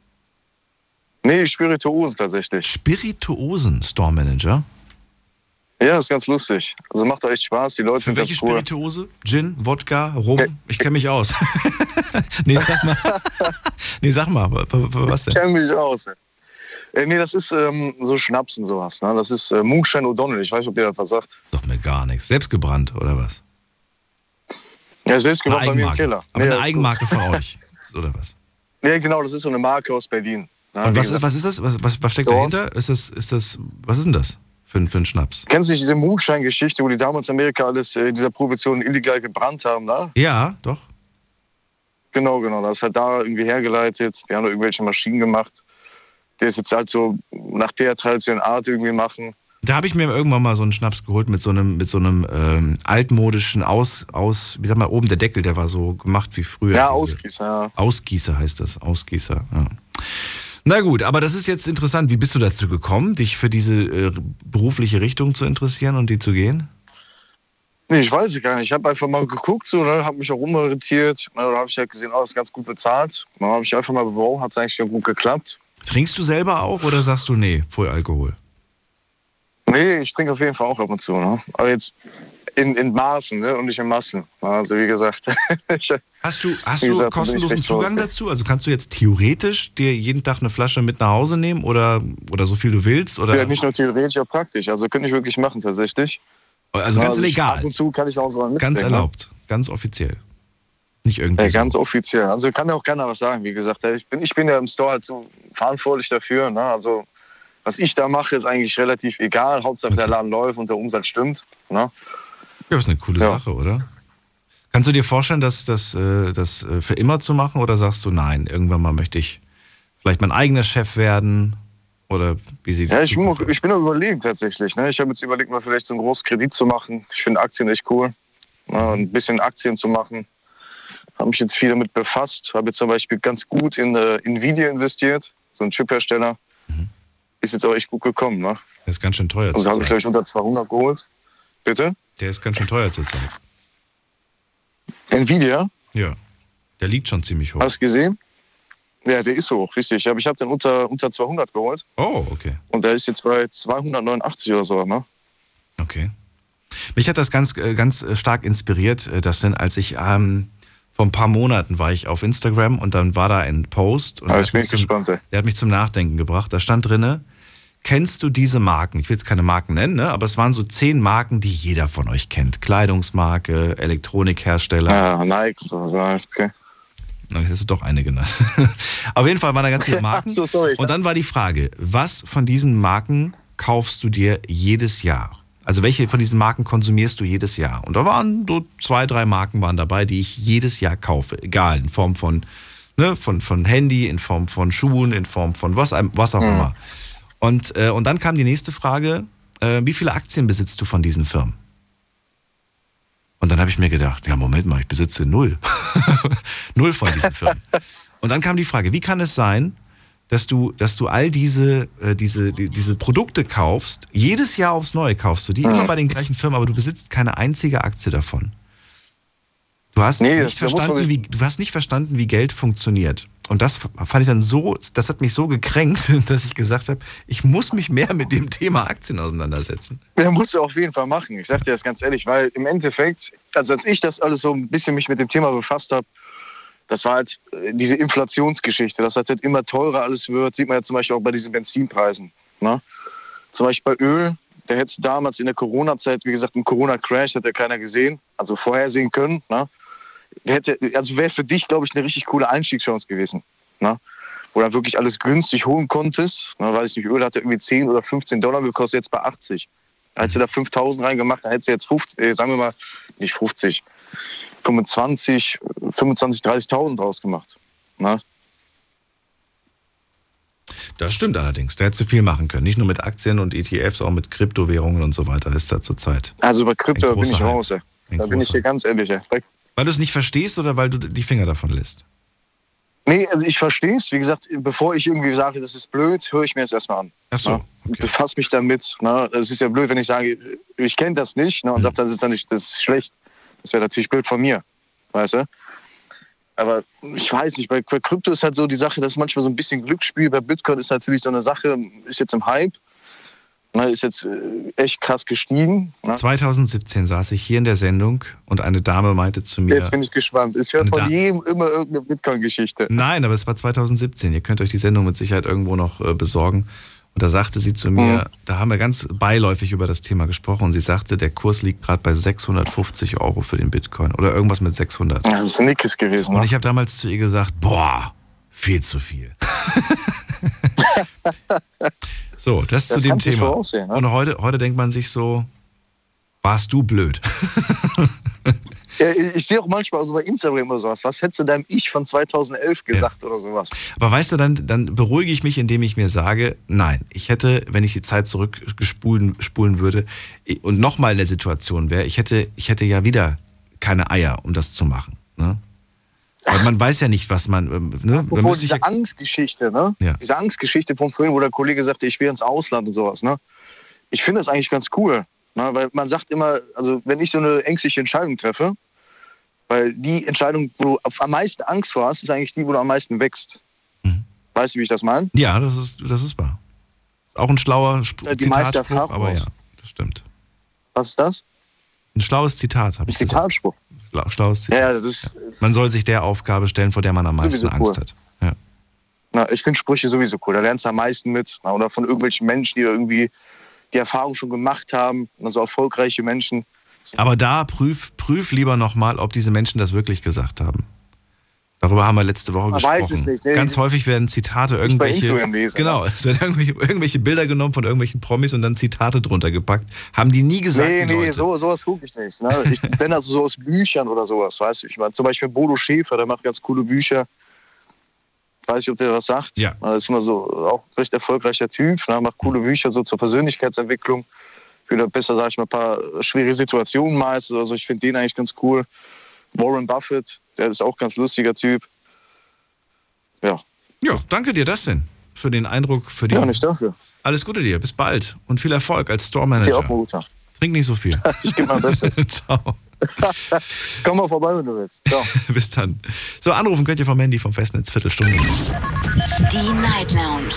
Nee, Spirituosen tatsächlich. Spirituosen Store Manager? Ja, ist ganz lustig. Also macht doch echt Spaß, die Leute Für sind welche ganz cool. Spirituose? Gin, Wodka, Rum? Ich kenne mich aus. nee, sag mal. nee, sag mal, wa- wa- wa- was Ich denn? kenne mich aus. Äh, nee, das ist ähm, so Schnaps und sowas. Ne? Das ist äh, Moonshine O'Donnell. Ich weiß nicht, ob ihr das was sagt. Doch mir gar nichts. Selbstgebrannt oder was? Ja, selbst gemacht bei mir im Eigenmarke. Keller. Aber Nee, eine Eigenmarke von euch. Oder was? Nee, genau, das ist so eine Marke aus Berlin. Ne? Und was ist, was ist das? Was, was, was steckt Doors. dahinter? Ist das, ist das, was ist denn das für, ein- für ein Schnaps? Kennst du nicht diese Moonshine-Geschichte, wo die damals in Amerika alles äh, in dieser Prohibition illegal gebrannt haben? Ne? Ja, doch. Genau, genau. Das hat da irgendwie hergeleitet. Die haben da irgendwelche Maschinen gemacht. Der ist jetzt halt so nach der traditionellen Art irgendwie machen. Da habe ich mir irgendwann mal so einen Schnaps geholt mit so einem, mit so einem ähm, altmodischen Aus, aus, wie sag mal, oben der Deckel, der war so gemacht wie früher. Ja, Ausgießer, ja. Ausgießer heißt das, Ausgießer, ja. Na gut, aber das ist jetzt interessant. Wie bist du dazu gekommen, dich für diese äh, berufliche Richtung zu interessieren und die zu gehen? Nee, ich weiß es gar nicht. Ich habe einfach mal geguckt, so, ne, habe mich auch rumorientiert. Ne, da habe ich halt gesehen, oh, ist ganz gut bezahlt. Dann habe ich einfach mal beworben, hat es eigentlich ganz gut geklappt. Trinkst du selber auch oder sagst du, nee, voll Alkohol? Nee, ich trinke auf jeden Fall auch ab und zu. Ne? Aber jetzt in, in Maßen ne? und nicht in Massen. Also wie gesagt. Hast du, hast du gesagt, ich kostenlosen Zugang dazu? Also kannst du jetzt theoretisch dir jeden Tag eine Flasche mit nach Hause nehmen oder, oder so viel du willst? Oder? Ja, nicht nur theoretisch, auch praktisch. Also könnte ich wirklich machen tatsächlich. Also ganz ich- legal. Ab und zu kann ich auch so Ganz ne? erlaubt, ganz offiziell. Nicht irgendwie Ja, so. ganz offiziell. Also kann ja auch keiner was sagen, wie gesagt. Ich bin, ich bin ja im Store halt so verantwortlich dafür. Ne? Also was ich da mache, ist eigentlich relativ egal. Hauptsache der Laden läuft und der Umsatz stimmt. Ne? Ja, ist eine coole Sache, oder? Kannst du dir vorstellen, das, das, äh, das äh, für immer zu machen oder sagst du, nein, irgendwann mal möchte ich vielleicht mein eigener Chef werden? Oder wie sieht Ja, ich bin, ich bin überlegen tatsächlich. Ne? Ich habe jetzt überlegt, mal vielleicht so einen großen Kredit zu machen. Ich finde Aktien echt cool. Ne? Ein bisschen Aktien zu machen. Habe mich jetzt viel damit befasst. Habe jetzt zum Beispiel ganz gut in äh, Nvidia investiert, so ein Chiphersteller. Ist jetzt auch echt gut gekommen. Ne? Der ist ganz schön teuer Also habe ich, glaube ich, unter 200 geholt. Bitte? Der ist ganz schön teuer zurzeit. Nvidia? Ja. Der liegt schon ziemlich hoch. Hast du gesehen? Ja, der ist hoch, richtig. Aber ich habe den unter, unter 200 geholt. Oh, okay. Und der ist jetzt bei 289 oder so. Ne? Okay. Mich hat das ganz, äh, ganz äh, stark inspiriert, äh, das denn, als ich ähm, vor ein paar Monaten war ich auf Instagram und dann war da ein Post und der, ich bin zum, gespannt, ey. der hat mich zum Nachdenken gebracht. Da stand drinne, kennst du diese Marken? Ich will jetzt keine Marken nennen, ne? aber es waren so zehn Marken, die jeder von euch kennt. Kleidungsmarke, Elektronikhersteller. Ja, Nike und so. ja, Okay. Hast du doch eine genannt. Auf jeden Fall waren da ganz viele Marken. So, sorry. Und dann war die Frage, was von diesen Marken kaufst du dir jedes Jahr? Also welche von diesen Marken konsumierst du jedes Jahr? Und da waren so zwei, drei Marken waren dabei, die ich jedes Jahr kaufe. Egal, in Form von, ne, von, von Handy, in Form von Schuhen, in Form von was, was auch Mhm. Und, äh, und dann kam die nächste Frage, äh, wie viele Aktien besitzt du von diesen Firmen? Und dann habe ich mir gedacht, ja, Moment mal, ich besitze null. null von diesen Firmen. Und dann kam die Frage, wie kann es sein, dass du, dass du all diese, äh, diese, die, diese Produkte kaufst, jedes Jahr aufs Neue kaufst du die, immer bei den gleichen Firmen, aber du besitzt keine einzige Aktie davon. Du hast, Nee, nicht, verstanden, wie, du hast nicht verstanden, wie Geld funktioniert. Und das fand ich dann so, das hat mich so gekränkt, dass ich gesagt habe, ich muss mich mehr mit dem Thema Aktien auseinandersetzen. Ja, musst du auf jeden Fall machen. Ich sag dir das ganz ehrlich, weil im Endeffekt, also als ich das alles so ein bisschen mich mit dem Thema befasst habe, das war halt äh, diese Inflationsgeschichte, dass halt immer teurer alles wird, sieht man ja zum Beispiel auch bei diesen Benzinpreisen. Ne? Zum Beispiel bei Öl, der hätte damals in der Corona-Zeit, wie gesagt, im Corona-Crash hat ja keiner gesehen, also vorhersehen können. Ne? Hätte, also wäre für dich, glaube ich, eine richtig coole Einstiegschance gewesen. Ne? Wo du dann wirklich alles günstig holen konntest. Ne? Weiß ich nicht, Öl hat ja irgendwie 10 oder 15 Dollar gekostet, jetzt bei 80. Hättest du da 5000 reingemacht, dann hättest du jetzt 50, äh, sagen wir mal, nicht 50, 25, 25, 30.000 draus gemacht. Ne? Das stimmt allerdings. Da hättest du viel machen können. Nicht nur mit Aktien und ETFs, auch mit Kryptowährungen und so weiter ist da zurzeit. Also bei Krypto bin ich raus. Da bin ich dir ganz ehrlich. Bei Weil du es nicht verstehst oder weil du die Finger davon lässt? Nee, also ich verstehe es. Wie gesagt, bevor ich irgendwie sage, das ist blöd, höre ich mir das erstmal an. Ach so, Ne? Befass mich damit. Ne? Es ist ja blöd, wenn ich sage, ich kenne das nicht ne? und Mhm. sage, das ist dann nicht, das ist schlecht. Das wäre natürlich blöd von mir. Weißt du? Aber ich weiß nicht, bei, bei Krypto ist halt so die Sache, das ist manchmal so ein bisschen Glücksspiel. Bei Bitcoin ist natürlich so eine Sache, ist jetzt im Hype, ne? ist jetzt äh, echt krass gestiegen. Ne? 2017 saß ich hier in der Sendung und eine Dame meinte zu mir. Jetzt bin ich gespannt. Ich höre von Da- jedem immer irgendeine Bitcoin-Geschichte. Nein, aber es war 2017. Ihr könnt euch die Sendung mit Sicherheit irgendwo noch äh, besorgen. Und da sagte sie zu mir, da haben wir ganz beiläufig über das Thema gesprochen. Und sie sagte, der Kurs liegt gerade bei 650 Euro für den Bitcoin oder irgendwas mit 600. Ja, das ist nichts gewesen. Und Ne? ich habe damals zu ihr gesagt, boah, viel zu viel. so, das, Das zu dem Thema. voraussehen, ne? Und heute, heute denkt man sich so, warst du blöd? Ja, ich sehe auch manchmal also bei Instagram oder sowas. Was hättest du deinem Ich von 2011 gesagt oder sowas? Aber weißt du, dann, dann beruhige ich mich, indem ich mir sage, nein, ich hätte, wenn ich die Zeit zurückspulen spulen würde und nochmal in der Situation wäre, ich hätte, ich hätte ja wieder keine Eier, um das zu machen. Ne? Weil man weiß ja nicht, was man. ähm, Ne? Man diese ja, Angstgeschichte, ne? Ja. Diese Angstgeschichte von vorhin, wo der Kollege sagte, ich will ins Ausland und sowas, ne? Ich finde das eigentlich ganz cool. Ne? Weil man sagt immer, also wenn ich so eine ängstliche Entscheidung treffe, weil die Entscheidung, wo du am meisten Angst vor hast, ist eigentlich die, wo du am meisten wächst. Mhm. Weißt du, wie ich das meine? ja, das ist, das ist wahr. Ist auch ein schlauer Sp Ja, die meiste Zitatspruch, Erfahrung aber ja, das stimmt. Was ist das? Ein schlaues Zitat, habe ich gesagt. Zitatspruch. Schla- Schlaues Zitat. Ja, das ist, Man soll sich der Aufgabe stellen, vor der man am meisten cool. Angst hat. Ja. Na, ich finde Sprüche sowieso cool. Da lernst du am meisten mit. Na, oder von irgendwelchen Menschen, die irgendwie die Erfahrung schon gemacht haben. Also erfolgreiche Menschen. Aber da prüf, prüf lieber nochmal, ob diese Menschen das wirklich gesagt haben. Darüber haben wir letzte Woche Man gesprochen. weiß es nicht, nee. Ganz häufig werden Zitate irgendwelche. Lesen, genau, es werden irgendwelche, irgendwelche Bilder genommen von irgendwelchen Promis und dann Zitate drunter gepackt. Haben die nie gesagt, nee, nee, so, sowas gucke ich nicht. Ne? Ich, wenn also so aus Büchern oder sowas, weißt du. Ich meine, zum Beispiel Bodo Schäfer, der macht ganz coole Bücher. Weiß ich, ob der was sagt. Ja. Das ist immer so auch recht erfolgreicher Typ. Ne? Macht coole Bücher so zur Persönlichkeitsentwicklung. Du besser, sag ich mal, ein paar schwere Situationen meist oder so. Ich finde den eigentlich ganz cool. Warren Buffett, der ist auch ein ganz lustiger Typ. Ja. Ja, danke dir, das denn. Für den Eindruck, für die. Ja, nicht dafür. Alles Gute dir, bis bald und viel Erfolg als Store Dir auch, Manager. Bruder. Trink nicht so viel. Ich gebe mein Bestes. Ciao. Komm mal vorbei, wenn du willst. Ciao. Bis dann. So, anrufen könnt ihr vom Handy vom Festnetz Viertelstunde. Die Night Lounge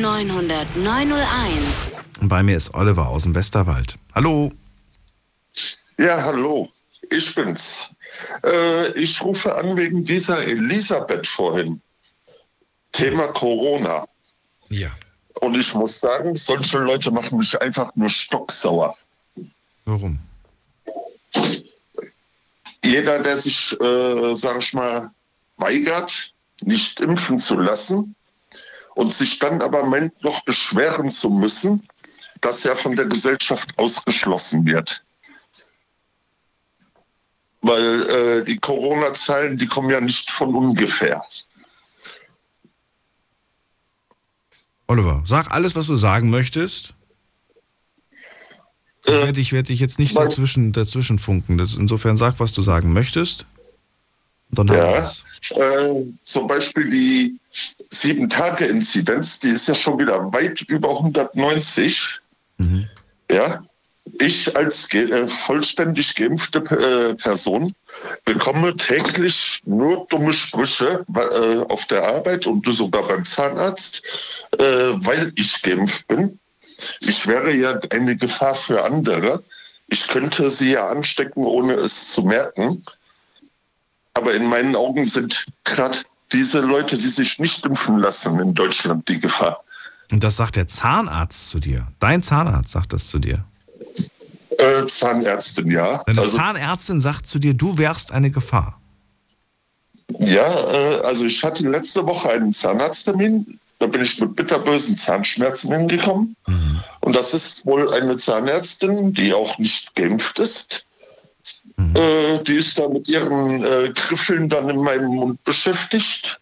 0890901. Und bei mir ist Oliver aus dem Westerwald. Hallo. Ja, hallo, ich bin's. Äh, ich rufe an wegen dieser Elisabeth vorhin. Thema Corona. Ja. Und ich muss sagen, solche Leute machen mich einfach nur stocksauer. Warum? Jeder, der sich, äh, sag ich mal, weigert, nicht impfen zu lassen und sich dann aber meint, noch beschweren zu müssen, dass er von der Gesellschaft ausgeschlossen wird. Weil äh, die Corona-Zahlen, die kommen ja nicht von ungefähr. Oliver, sag alles, was du sagen möchtest. Ich werde dich, werd dich jetzt nicht dazwischen, dazwischen funken. Das, insofern sag, was du sagen möchtest. Dann Ja, äh, zum Beispiel die 7-Tage-Inzidenz, die ist ja schon wieder weit über 190. Ja, ich als ge äh, vollständig geimpfte äh, Person bekomme täglich nur dumme Sprüche äh, auf der Arbeit und sogar beim Zahnarzt, äh, weil ich geimpft bin. Ich wäre ja eine Gefahr für andere. Ich könnte sie ja anstecken, ohne es zu merken. Aber in meinen Augen sind gerade diese Leute, die sich nicht impfen lassen, in Deutschland die Gefahr. Und das sagt der Zahnarzt zu dir. Dein Zahnarzt sagt das zu dir. Äh, Zahnärztin, ja. Deine Also, Zahnärztin sagt zu dir, du wärst eine Gefahr. ja, äh, also ich hatte letzte Woche einen Zahnarzttermin. Da bin ich mit bitterbösen Zahnschmerzen hingekommen. Und das ist wohl eine Zahnärztin, die auch nicht geimpft ist. Äh, die ist da mit ihren äh, Griffeln dann in meinem Mund beschäftigt.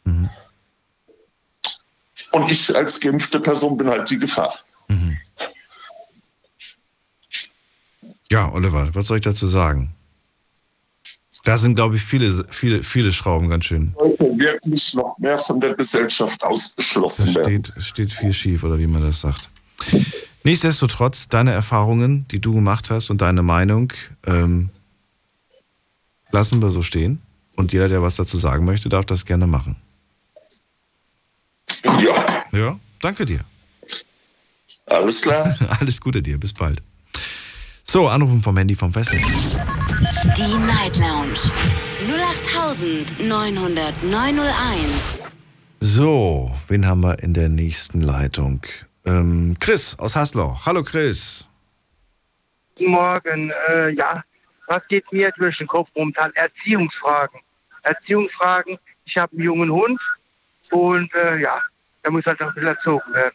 Und ich als geimpfte Person bin halt die Gefahr. Ja, Oliver, was soll ich dazu sagen? Da sind, glaube ich, viele, viele, viele Schrauben ganz schön. Leute wirklich noch mehr von der Gesellschaft ausgeschlossen Es werden. steht, es steht viel schief, oder wie man das sagt. Nichtsdestotrotz, deine Erfahrungen, die du gemacht hast und deine Meinung, ähm, lassen wir so stehen. Und jeder, der was dazu sagen möchte, darf das gerne machen. Ja. Ja, danke dir. Alles klar. Alles Gute dir, bis bald. So, Anrufen vom Handy vom Festnetz. Die Night Lounge 0890901. So, wen haben wir in der nächsten Leitung? Ähm, Chris aus Haslau. Hallo Chris. Guten Morgen. Äh, ja, was geht mir durch den Kopf momentan? Erziehungsfragen. Erziehungsfragen. Ich habe einen jungen Hund und äh, ja, der muss halt noch ein bisschen erzogen werden.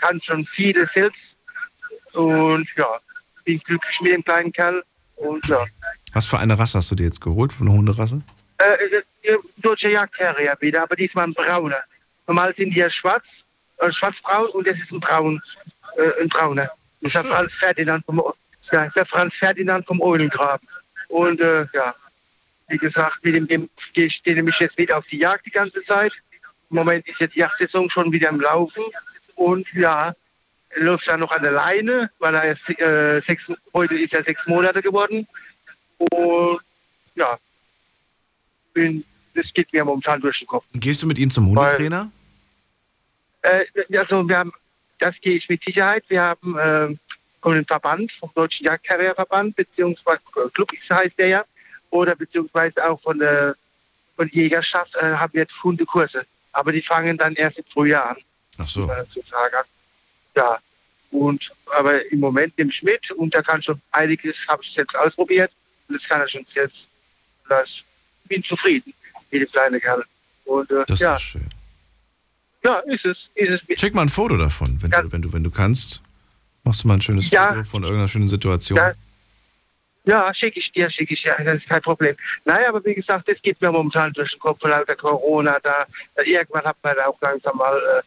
Kann schon vieles selbst und ja, bin glücklich mit dem kleinen Kerl und ja. Was für eine Rasse hast du dir jetzt geholt? Für eine Hunderasse? Äh, deutsche Jagdterrier wieder, aber diesmal ein brauner. Normal sind die ja schwarz, äh, schwarzbraun und das ist ein braun, äh, ein brauner. Das ist der Franz Ferdinand vom, ja, der Franz Ferdinand vom Eulengraben. Und äh, ja, wie gesagt, mit dem, dem gehe ich stehe nämlich jetzt wieder auf die Jagd die ganze Zeit. Im Moment ist jetzt die Jagdsaison schon wieder im Laufen und ja, er läuft ja noch an der Leine, weil er erst, äh, sechs, heute ist er sechs Monate geworden. Und ja, bin, das geht mir momentan durch den Kopf. Gehst du mit ihm zum Hundetrainer? Äh, also wir haben, das gehe ich mit Sicherheit. Wir haben äh, dem Verband, vom Deutschen Jagdterrierverband, beziehungsweise äh, Club X heißt der ja, oder beziehungsweise auch von der, von Jägerschaft äh, haben wir Hundekurse. Aber die fangen dann erst im Frühjahr an. Ach so. muss Ja. Und aber im Moment nehme ich mit und er kann schon einiges, habe ich selbst ausprobiert und das kann er schon selbst. Das, bin zufrieden mit dem kleinen Kerl. Und äh, Das ist ja, doch schön. ja, ist es. Ist es. Schick mal ein Foto davon, wenn, du, wenn, du, wenn du kannst. Machst du mal ein schönes Ja. Foto von irgendeiner schönen Situation. Ja. Ja, schicke ich dir, schicke ich dir, das ist kein Problem. Naja, aber wie gesagt, das geht mir momentan durch den Kopf, lauter Corona, da, da irgendwann hat man da auch langsam mal, äh,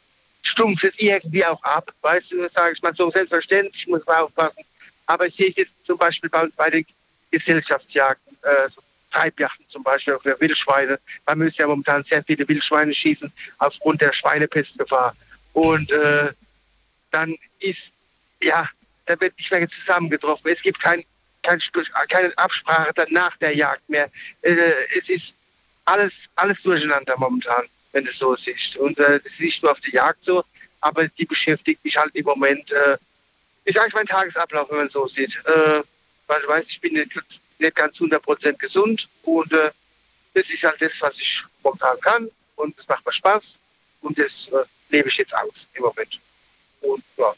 stumpft es irgendwie auch ab, weißt du, sage ich mal so, selbstverständlich, muss man aufpassen. Aber ich sehe jetzt zum Beispiel bei uns bei den Gesellschaftsjagden, äh, so Treibjachten zum Beispiel, für Wildschweine, man müsste ja momentan sehr viele Wildschweine schießen, aufgrund der Schweinepestgefahr. Und äh, dann ist, ja, da wird nicht mehr zusammengetroffen. Es gibt kein, kein, keine Absprache dann nach der Jagd mehr. Äh, es ist alles, alles durcheinander momentan, wenn du es so siehst. Und äh, das ist nicht nur auf der Jagd so, aber die beschäftigt mich halt im Moment. Äh, ist eigentlich mein Tagesablauf, wenn man so sieht. Äh, weil du weißt, ich bin nicht, nicht ganz 100% gesund und äh, das ist halt das, was ich momentan kann und es macht mir Spaß und das äh, lebe ich jetzt aus im Moment. Und ja.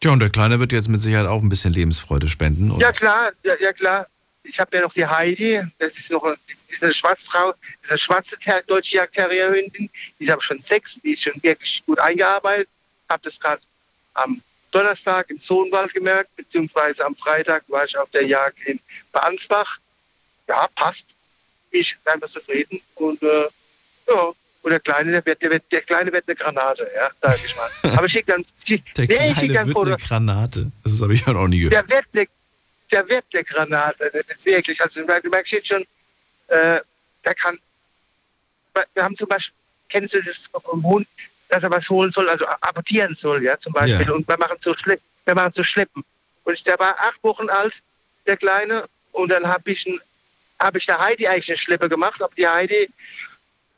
Tja, und der Kleine wird jetzt mit Sicherheit auch ein bisschen Lebensfreude spenden. Ja klar, ja, ja klar. Ich habe ja noch die Heidi, das ist noch eine, das ist eine Schwarzfrau, ist eine schwarze Ter deutsche Jagdterrierhündin, die ist aber schon sechs, die ist schon wirklich gut eingearbeitet. Habe das gerade am Donnerstag im Sohnwald gemerkt, beziehungsweise am Freitag war ich auf der Jagd in Ansbach. Ja, passt. Bin ich einfach zufrieden und äh, ja, Und der Kleine, der wird, der wird, der Kleine wird eine Granate, ja, sag ich mal. Aber ich schicke dann, schick, Der nee, ich Kleine schick dann wird Foto. eine Granate. Das habe ich ja noch nie gehört. Der wird eine, der wird eine Granate, das ist wirklich. Also du merkst jetzt schon, äh, der kann. Wir haben zum Beispiel, kennst du das vom Hund, dass er was holen soll, also apportieren soll, ja, zum Beispiel. Ja. Und wir machen so Schleppen, wir machen so Schleppen. Und ich, der war acht Wochen alt, der Kleine, und dann habe ich, ein- hab ich der Heidi eigentlich eine Schleppe gemacht, aber die Heidi,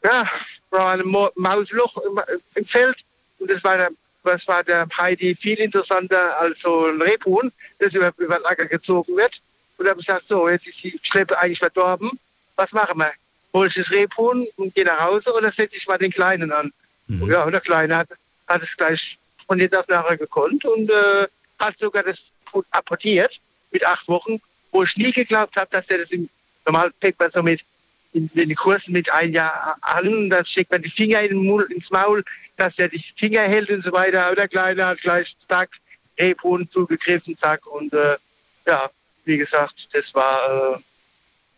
ja, war ein Mausloch im, im Feld. Und das war der, das war der Heidi viel interessanter als so ein Rebhuhn, das über, über den Acker gezogen wird. Und dann habe ich gesagt, so, jetzt ist die Schleppe eigentlich verdorben. Was machen wir? Hol ich das Rebhuhn und gehe nach Hause oder setze ich mal den Kleinen an? Und ja, und der Kleine hat, hat es gleich von jetzt auf nachher gekonnt und äh, hat sogar das apportiert mit acht Wochen, wo ich nie geglaubt habe, dass er das im normal fängt man so mit in, den Kursen mit ein Jahr an, dann steckt man die Finger in den Mund, ins Maul, dass er die Finger hält und so weiter. Aber der Kleine hat gleich zack, Rebhuhn zugegriffen, zack. Und äh, ja, wie gesagt, das war, äh,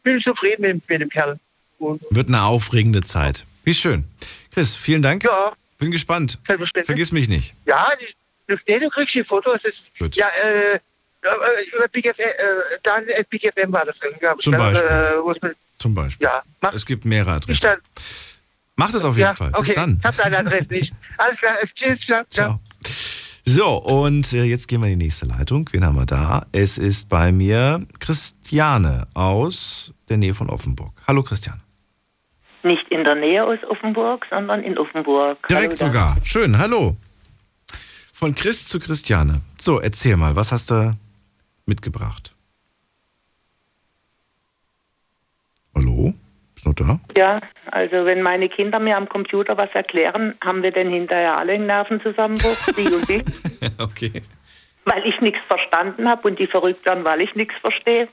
bin zufrieden mit, mit dem Kerl. Und Wird eine aufregende Zeit. Wie schön. Chris, vielen Dank. Ja. Bin gespannt. Vergiss mich nicht. ja, du, nee, du kriegst die Fotos. Ist, Gut. ja, äh, äh, über Big FM, äh, dann at Big FM war das. Zum? Beispiel. Äh, Zum Beispiel. ja, mach, Es gibt mehrere Adressen. Mach das auf jeden ja, Fall. okay, Bis dann. ich hab deine Adresse nicht. Alles klar, tschüss, ciao, ciao. So, und äh, jetzt gehen wir in die nächste Leitung. Wen haben wir da? Es ist bei mir Christiane aus der Nähe von Offenburg. Hallo Christiane. Nicht in der Nähe aus Offenburg, sondern in Offenburg. Direkt Hallo, sogar. Schön, hallo. Von Chris zu Christiane. So, erzähl mal, was hast du mitgebracht? Hallo? Bist du noch da? Ja, also wenn meine Kinder mir am Computer was erklären, haben wir denn hinterher alle einen Nervenzusammenbruch, sie und ich, okay. weil ich nichts verstanden habe und die verrückt werden, weil ich nichts verstehe.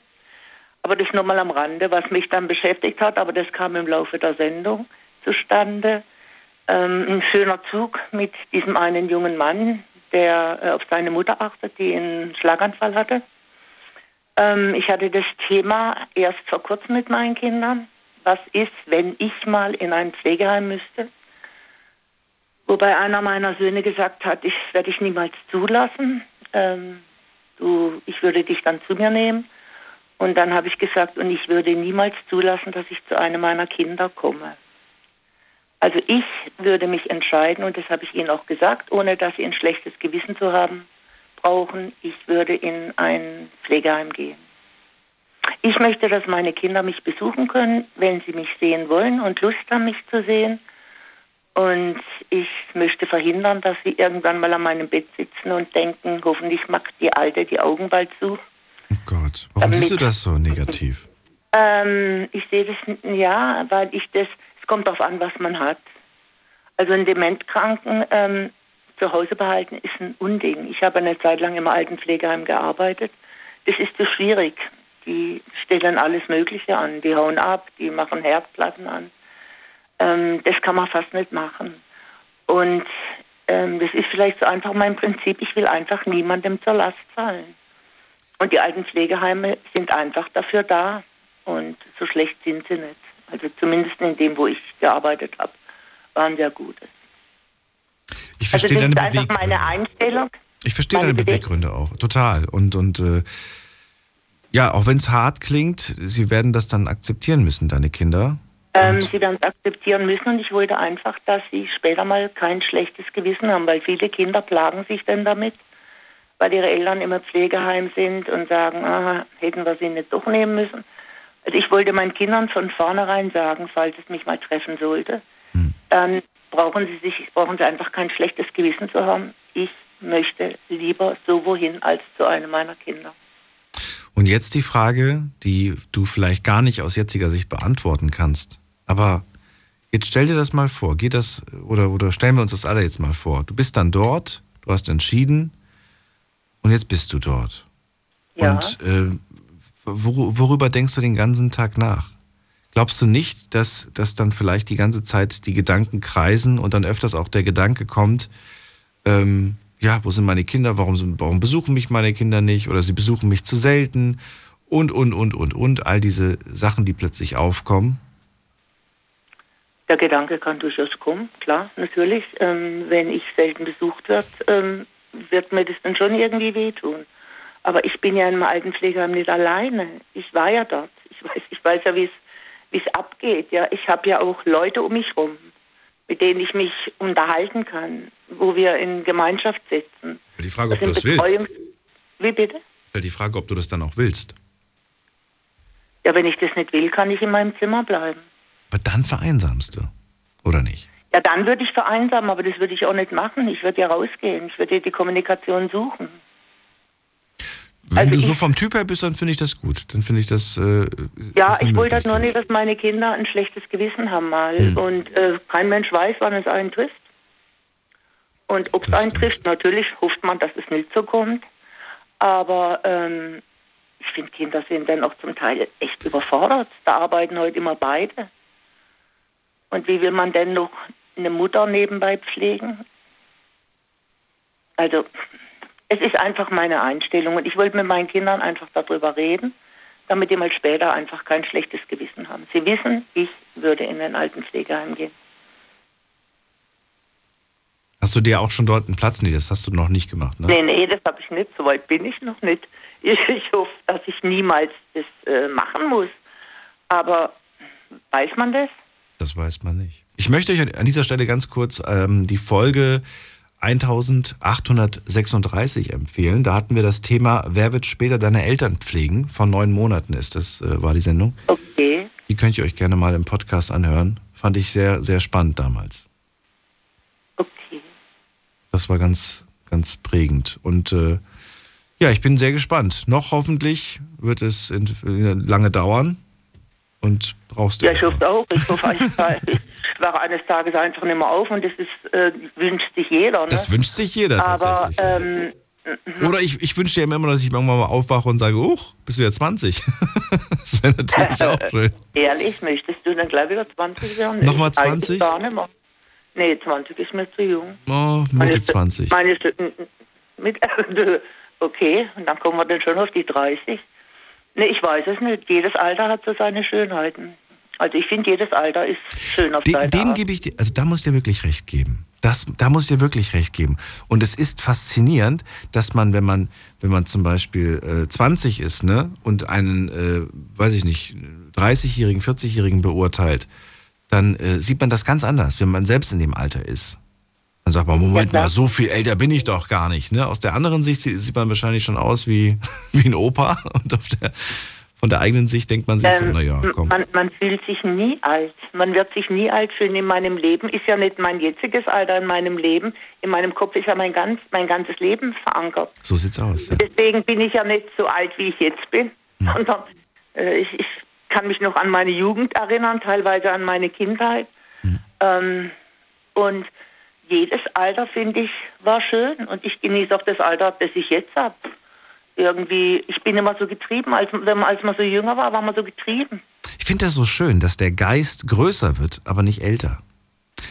Aber das nur mal am Rande, was mich dann beschäftigt hat, aber das kam im Laufe der Sendung zustande. Ähm, ein schöner Zug mit diesem einen jungen Mann, der äh, auf seine Mutter achtet, die einen Schlaganfall hatte. Ähm, ich hatte das Thema erst vor kurzem mit meinen Kindern. Was ist, wenn ich mal in ein Pflegeheim müsste? Wobei einer meiner Söhne gesagt hat, ich werde dich niemals zulassen. Ähm, du, ich würde dich dann zu mir nehmen. Und dann habe ich gesagt, und ich würde niemals zulassen, dass ich zu einem meiner Kinder komme. Also ich würde mich entscheiden, und das habe ich Ihnen auch gesagt, ohne dass Sie ein schlechtes Gewissen zu haben brauchen, ich würde in ein Pflegeheim gehen. Ich möchte, dass meine Kinder mich besuchen können, wenn sie mich sehen wollen und Lust haben, mich zu sehen. Und ich möchte verhindern, dass sie irgendwann mal an meinem Bett sitzen und denken, hoffentlich macht die Alte die Augen bald zu. Gott, warum Damit- siehst du das so negativ? Ähm, ich sehe das, ja, weil ich das, es kommt darauf an, was man hat. Also einen Dementkranken ähm, zu Hause behalten ist ein Unding. Ich habe eine Zeit lang im Altenpflegeheim gearbeitet. Das ist so schwierig. Die stellen alles Mögliche an. Die hauen ab, die machen Herdplatten an. Ähm, das kann man fast nicht machen. Und ähm, das ist vielleicht so einfach mein Prinzip. Ich will einfach niemandem zur Last fallen. Und die alten Pflegeheime sind einfach dafür da. Und so schlecht sind sie nicht. Also zumindest in dem, wo ich gearbeitet habe, waren sehr gute. Ich Also verstehe ist deine Beweggründe. meine Einstellung. Ich verstehe deine Beweggründe auch, total. Und, und äh, ja, auch wenn es hart klingt, sie werden das dann akzeptieren müssen, deine Kinder. Ähm, sie werden es akzeptieren müssen und ich wollte einfach, dass sie später mal kein schlechtes Gewissen haben, weil viele Kinder plagen sich dann damit, weil ihre Eltern immer Pflegeheim sind und sagen, ah, hätten wir sie nicht doch nehmen müssen. Also ich wollte meinen Kindern von vornherein sagen, falls es mich mal treffen sollte, dann brauchen sie sich, brauchen sie einfach kein schlechtes Gewissen zu haben. Ich möchte lieber so wohin als zu einem meiner Kinder. Und jetzt die Frage, die du vielleicht gar nicht aus jetziger Sicht beantworten kannst. Aber jetzt stell dir das mal vor, geht das, oder, oder stellen wir uns das alle jetzt mal vor. Du bist dann dort, du hast entschieden und jetzt bist du dort. Ja. Und äh, wor worüber denkst du den ganzen Tag nach? Glaubst du nicht, dass, dass dann vielleicht die ganze Zeit die Gedanken kreisen und dann öfters auch der Gedanke kommt, ähm, ja, wo sind meine Kinder, warum, warum besuchen mich meine Kinder nicht oder sie besuchen mich zu selten und, und, und, und, und, all diese Sachen, die plötzlich aufkommen? Der Gedanke kann durchaus kommen, klar, natürlich. Ähm, wenn ich selten besucht werde, ähm, wird mir das dann schon irgendwie wehtun. Aber ich bin ja im Altenpflegeheim nicht alleine. Ich war ja dort. Ich weiß, ich weiß ja, wie es wie es abgeht. Ja, ich habe ja auch Leute um mich rum, mit denen ich mich unterhalten kann, wo wir in Gemeinschaft sitzen. Die Frage, ob du Das willst. Wie bitte? Ist halt die Frage, ob du das dann auch willst. Ja, wenn ich das nicht will, kann ich in meinem Zimmer bleiben. Aber dann vereinsamst du. Oder nicht? Ja, dann würde ich vereinsamen, aber das würde ich auch nicht machen. Ich würde ja rausgehen. Ich würde die Kommunikation suchen. Wenn Also du so vom Typ her bist, dann finde ich das gut. Dann finde ich das. Äh, Ja, ich wollte halt nur nicht, dass meine Kinder ein schlechtes Gewissen haben mal. Hm. Und äh, kein Mensch weiß, wann es einen trifft. Und ob es einen trifft, natürlich hofft man, dass es nicht so kommt. Aber ähm, ich finde, Kinder sind dann auch zum Teil echt überfordert. Da arbeiten heute immer beide. Und wie will man denn noch eine Mutter nebenbei pflegen? Also, es ist einfach meine Einstellung. Und ich wollte mit meinen Kindern einfach darüber reden, damit die mal später einfach kein schlechtes Gewissen haben. Sie wissen, ich würde in ein Altenpflegeheim gehen. Hast du dir auch schon dort einen Platz? Nee, das hast du noch nicht gemacht, ne? Nee, nee, das habe ich nicht. So weit bin ich noch nicht. Ich, ich hoffe, dass ich niemals das äh, machen muss. Aber weiß man das? Das weiß man nicht. Ich möchte euch an dieser Stelle ganz kurz ähm, die Folge 1836 empfehlen. Da hatten wir das Thema Wer wird später deine Eltern pflegen? Von neun Monaten ist das, äh, war die Sendung. Okay. Die könnt ihr euch gerne mal im Podcast anhören. Fand ich sehr, sehr spannend damals. Okay. Das war ganz, ganz prägend. Und äh, ja, ich bin sehr gespannt. Noch hoffentlich wird es in, lange dauern. Und brauchst du Ja, ich hoffe auch. Ich hoffe, ich, ich wache eines Tages einfach nicht mehr auf und das ist, äh, wünscht sich jeder. Ne? Das wünscht sich jeder Aber tatsächlich. ähm, Oder ich, ich wünsche dir immer, dass ich irgendwann mal aufwache und sage, huch, bist du ja 20. das wäre natürlich auch schön. ehrlich, möchtest du dann gleich wieder 20 werden? Nochmal Ich- eigentlich 20? Gar nicht mehr. Nee, 20 ist mir zu jung. Oh, Mitte Meine- 20. Meine, mit, okay, und dann kommen wir dann schon auf die 30. Nee, ich weiß es nicht. Jedes Alter hat so seine Schönheiten. Also ich finde, jedes Alter ist schön auf Dem, dem gebe ich dir, also da muss ich dir wirklich recht geben. Das, da muss ich dir wirklich recht geben. Und es ist faszinierend, dass man, wenn man, wenn man zum Beispiel äh, 20 ist, ne, und einen, äh, weiß ich nicht, 30-Jährigen, 40-Jährigen beurteilt, dann äh, sieht man das ganz anders, wenn man selbst in dem Alter ist. Dann sagt man, Moment mal, so viel älter bin ich doch gar nicht. Ne? Aus der anderen Sicht sie- sieht man wahrscheinlich schon aus wie, wie ein Opa. Und auf der, von der eigenen Sicht denkt man sich so, Ähm, naja, komm. man, man fühlt sich nie alt. Man wird sich nie alt fühlen in meinem Leben. Ist ja nicht mein jetziges Alter in meinem Leben. In meinem Kopf ist ja mein, ganz, mein ganzes Leben verankert. So sieht's aus. Ja. Deswegen bin ich ja nicht so alt, wie ich jetzt bin, sondern äh, ich, ich kann mich noch an meine Jugend erinnern, teilweise an meine Kindheit. Ähm, und jedes Alter, finde ich, war schön. Und ich genieße auch das Alter, das ich jetzt habe. Irgendwie, ich bin immer so getrieben, als, wenn man, als man so jünger war, war man so getrieben. Ich finde das so schön, dass der Geist größer wird, aber nicht älter.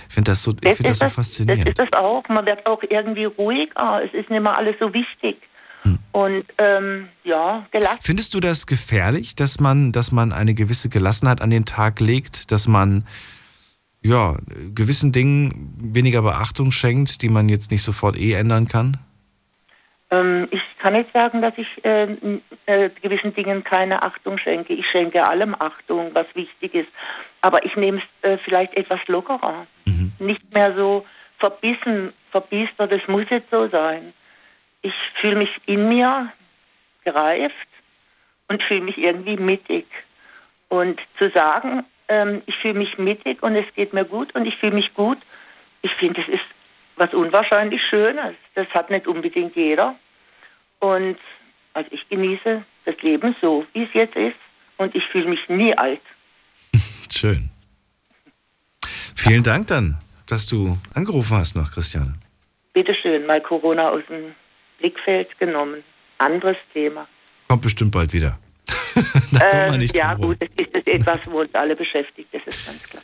Ich finde das so, ich finde das so das faszinierend. ist es auch. Man wird auch irgendwie ruhiger. Es ist nicht mehr alles so wichtig. Hm. Und ähm, ja, gelassen. Findest du das gefährlich, dass man, dass man eine gewisse Gelassenheit an den Tag legt, dass man ja, gewissen Dingen weniger Beachtung schenkt, die man jetzt nicht sofort eh ändern kann? Ähm, ich kann nicht sagen, dass ich äh, äh, gewissen Dingen keine Achtung schenke. Ich schenke allem Achtung, was wichtig ist. Aber ich nehme es äh, vielleicht etwas lockerer. Nicht mehr so verbissen, verbiestert, das muss jetzt so sein. Ich fühle mich in mir gereift und fühle mich irgendwie mittig. Und zu sagen, ähm, ich fühle mich mittig und es geht mir gut und ich fühle mich gut, ich finde, das ist was unwahrscheinlich Schönes. Das hat nicht unbedingt jeder. Und also ich genieße das Leben so, wie es jetzt ist. Und ich fühle mich nie alt. Schön. Vielen Dank dann, dass du angerufen hast noch, Christiane. Bitte schön, mal Corona aus dem Blickfeld genommen. Anderes Thema. Kommt bestimmt bald wieder. da Ähm, nicht ja, gut, das ist das etwas, wo uns alle beschäftigt, das ist ganz klar.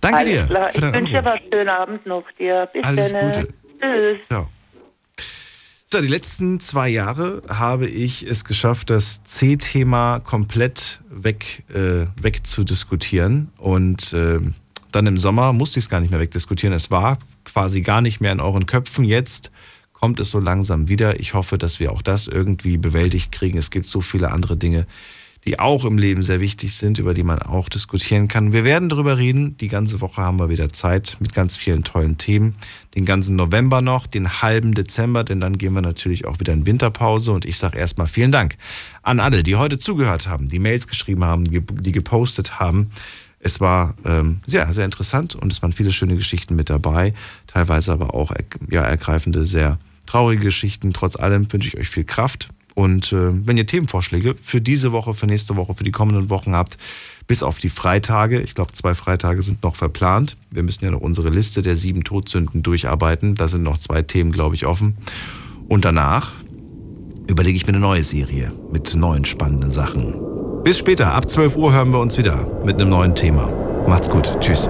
Danke Alles dir Klar. Ich wünsche dir was. Schönen Abend noch dir. Bis dann. Tschüss. Ja. So, die letzten zwei Jahre habe ich es geschafft, das C-Thema komplett weg, äh, wegzudiskutieren und äh, Dann im Sommer musste ich es gar nicht mehr wegdiskutieren. Es war quasi gar nicht mehr in euren Köpfen. Jetzt kommt es so langsam wieder. Ich hoffe, dass wir auch das irgendwie bewältigt kriegen. Es gibt so viele andere Dinge, die auch im Leben sehr wichtig sind, über die man auch diskutieren kann. Wir werden darüber reden. Die ganze Woche haben wir wieder Zeit mit ganz vielen tollen Themen. Den ganzen November noch, den halben Dezember, denn dann gehen wir natürlich auch wieder in Winterpause. Und ich sage erstmal vielen Dank an alle, die heute zugehört haben, die Mails geschrieben haben, die gepostet haben. Es war ähm, sehr, sehr interessant und es waren viele schöne Geschichten mit dabei, teilweise aber auch ja, ergreifende, sehr traurige Geschichten. Trotz allem wünsche ich euch viel Kraft. Und äh, wenn ihr Themenvorschläge für diese Woche, für nächste Woche, für die kommenden Wochen habt, bis auf die Freitage, ich glaube, zwei Freitage sind noch verplant. Wir müssen ja noch unsere Liste der sieben Todsünden durcharbeiten. Da sind noch zwei Themen, glaube ich, offen. Und danach überlege ich mir eine neue Serie mit neuen spannenden Sachen. Bis später, ab 12 Uhr hören wir uns wieder mit einem neuen Thema. Macht's gut. Tschüss.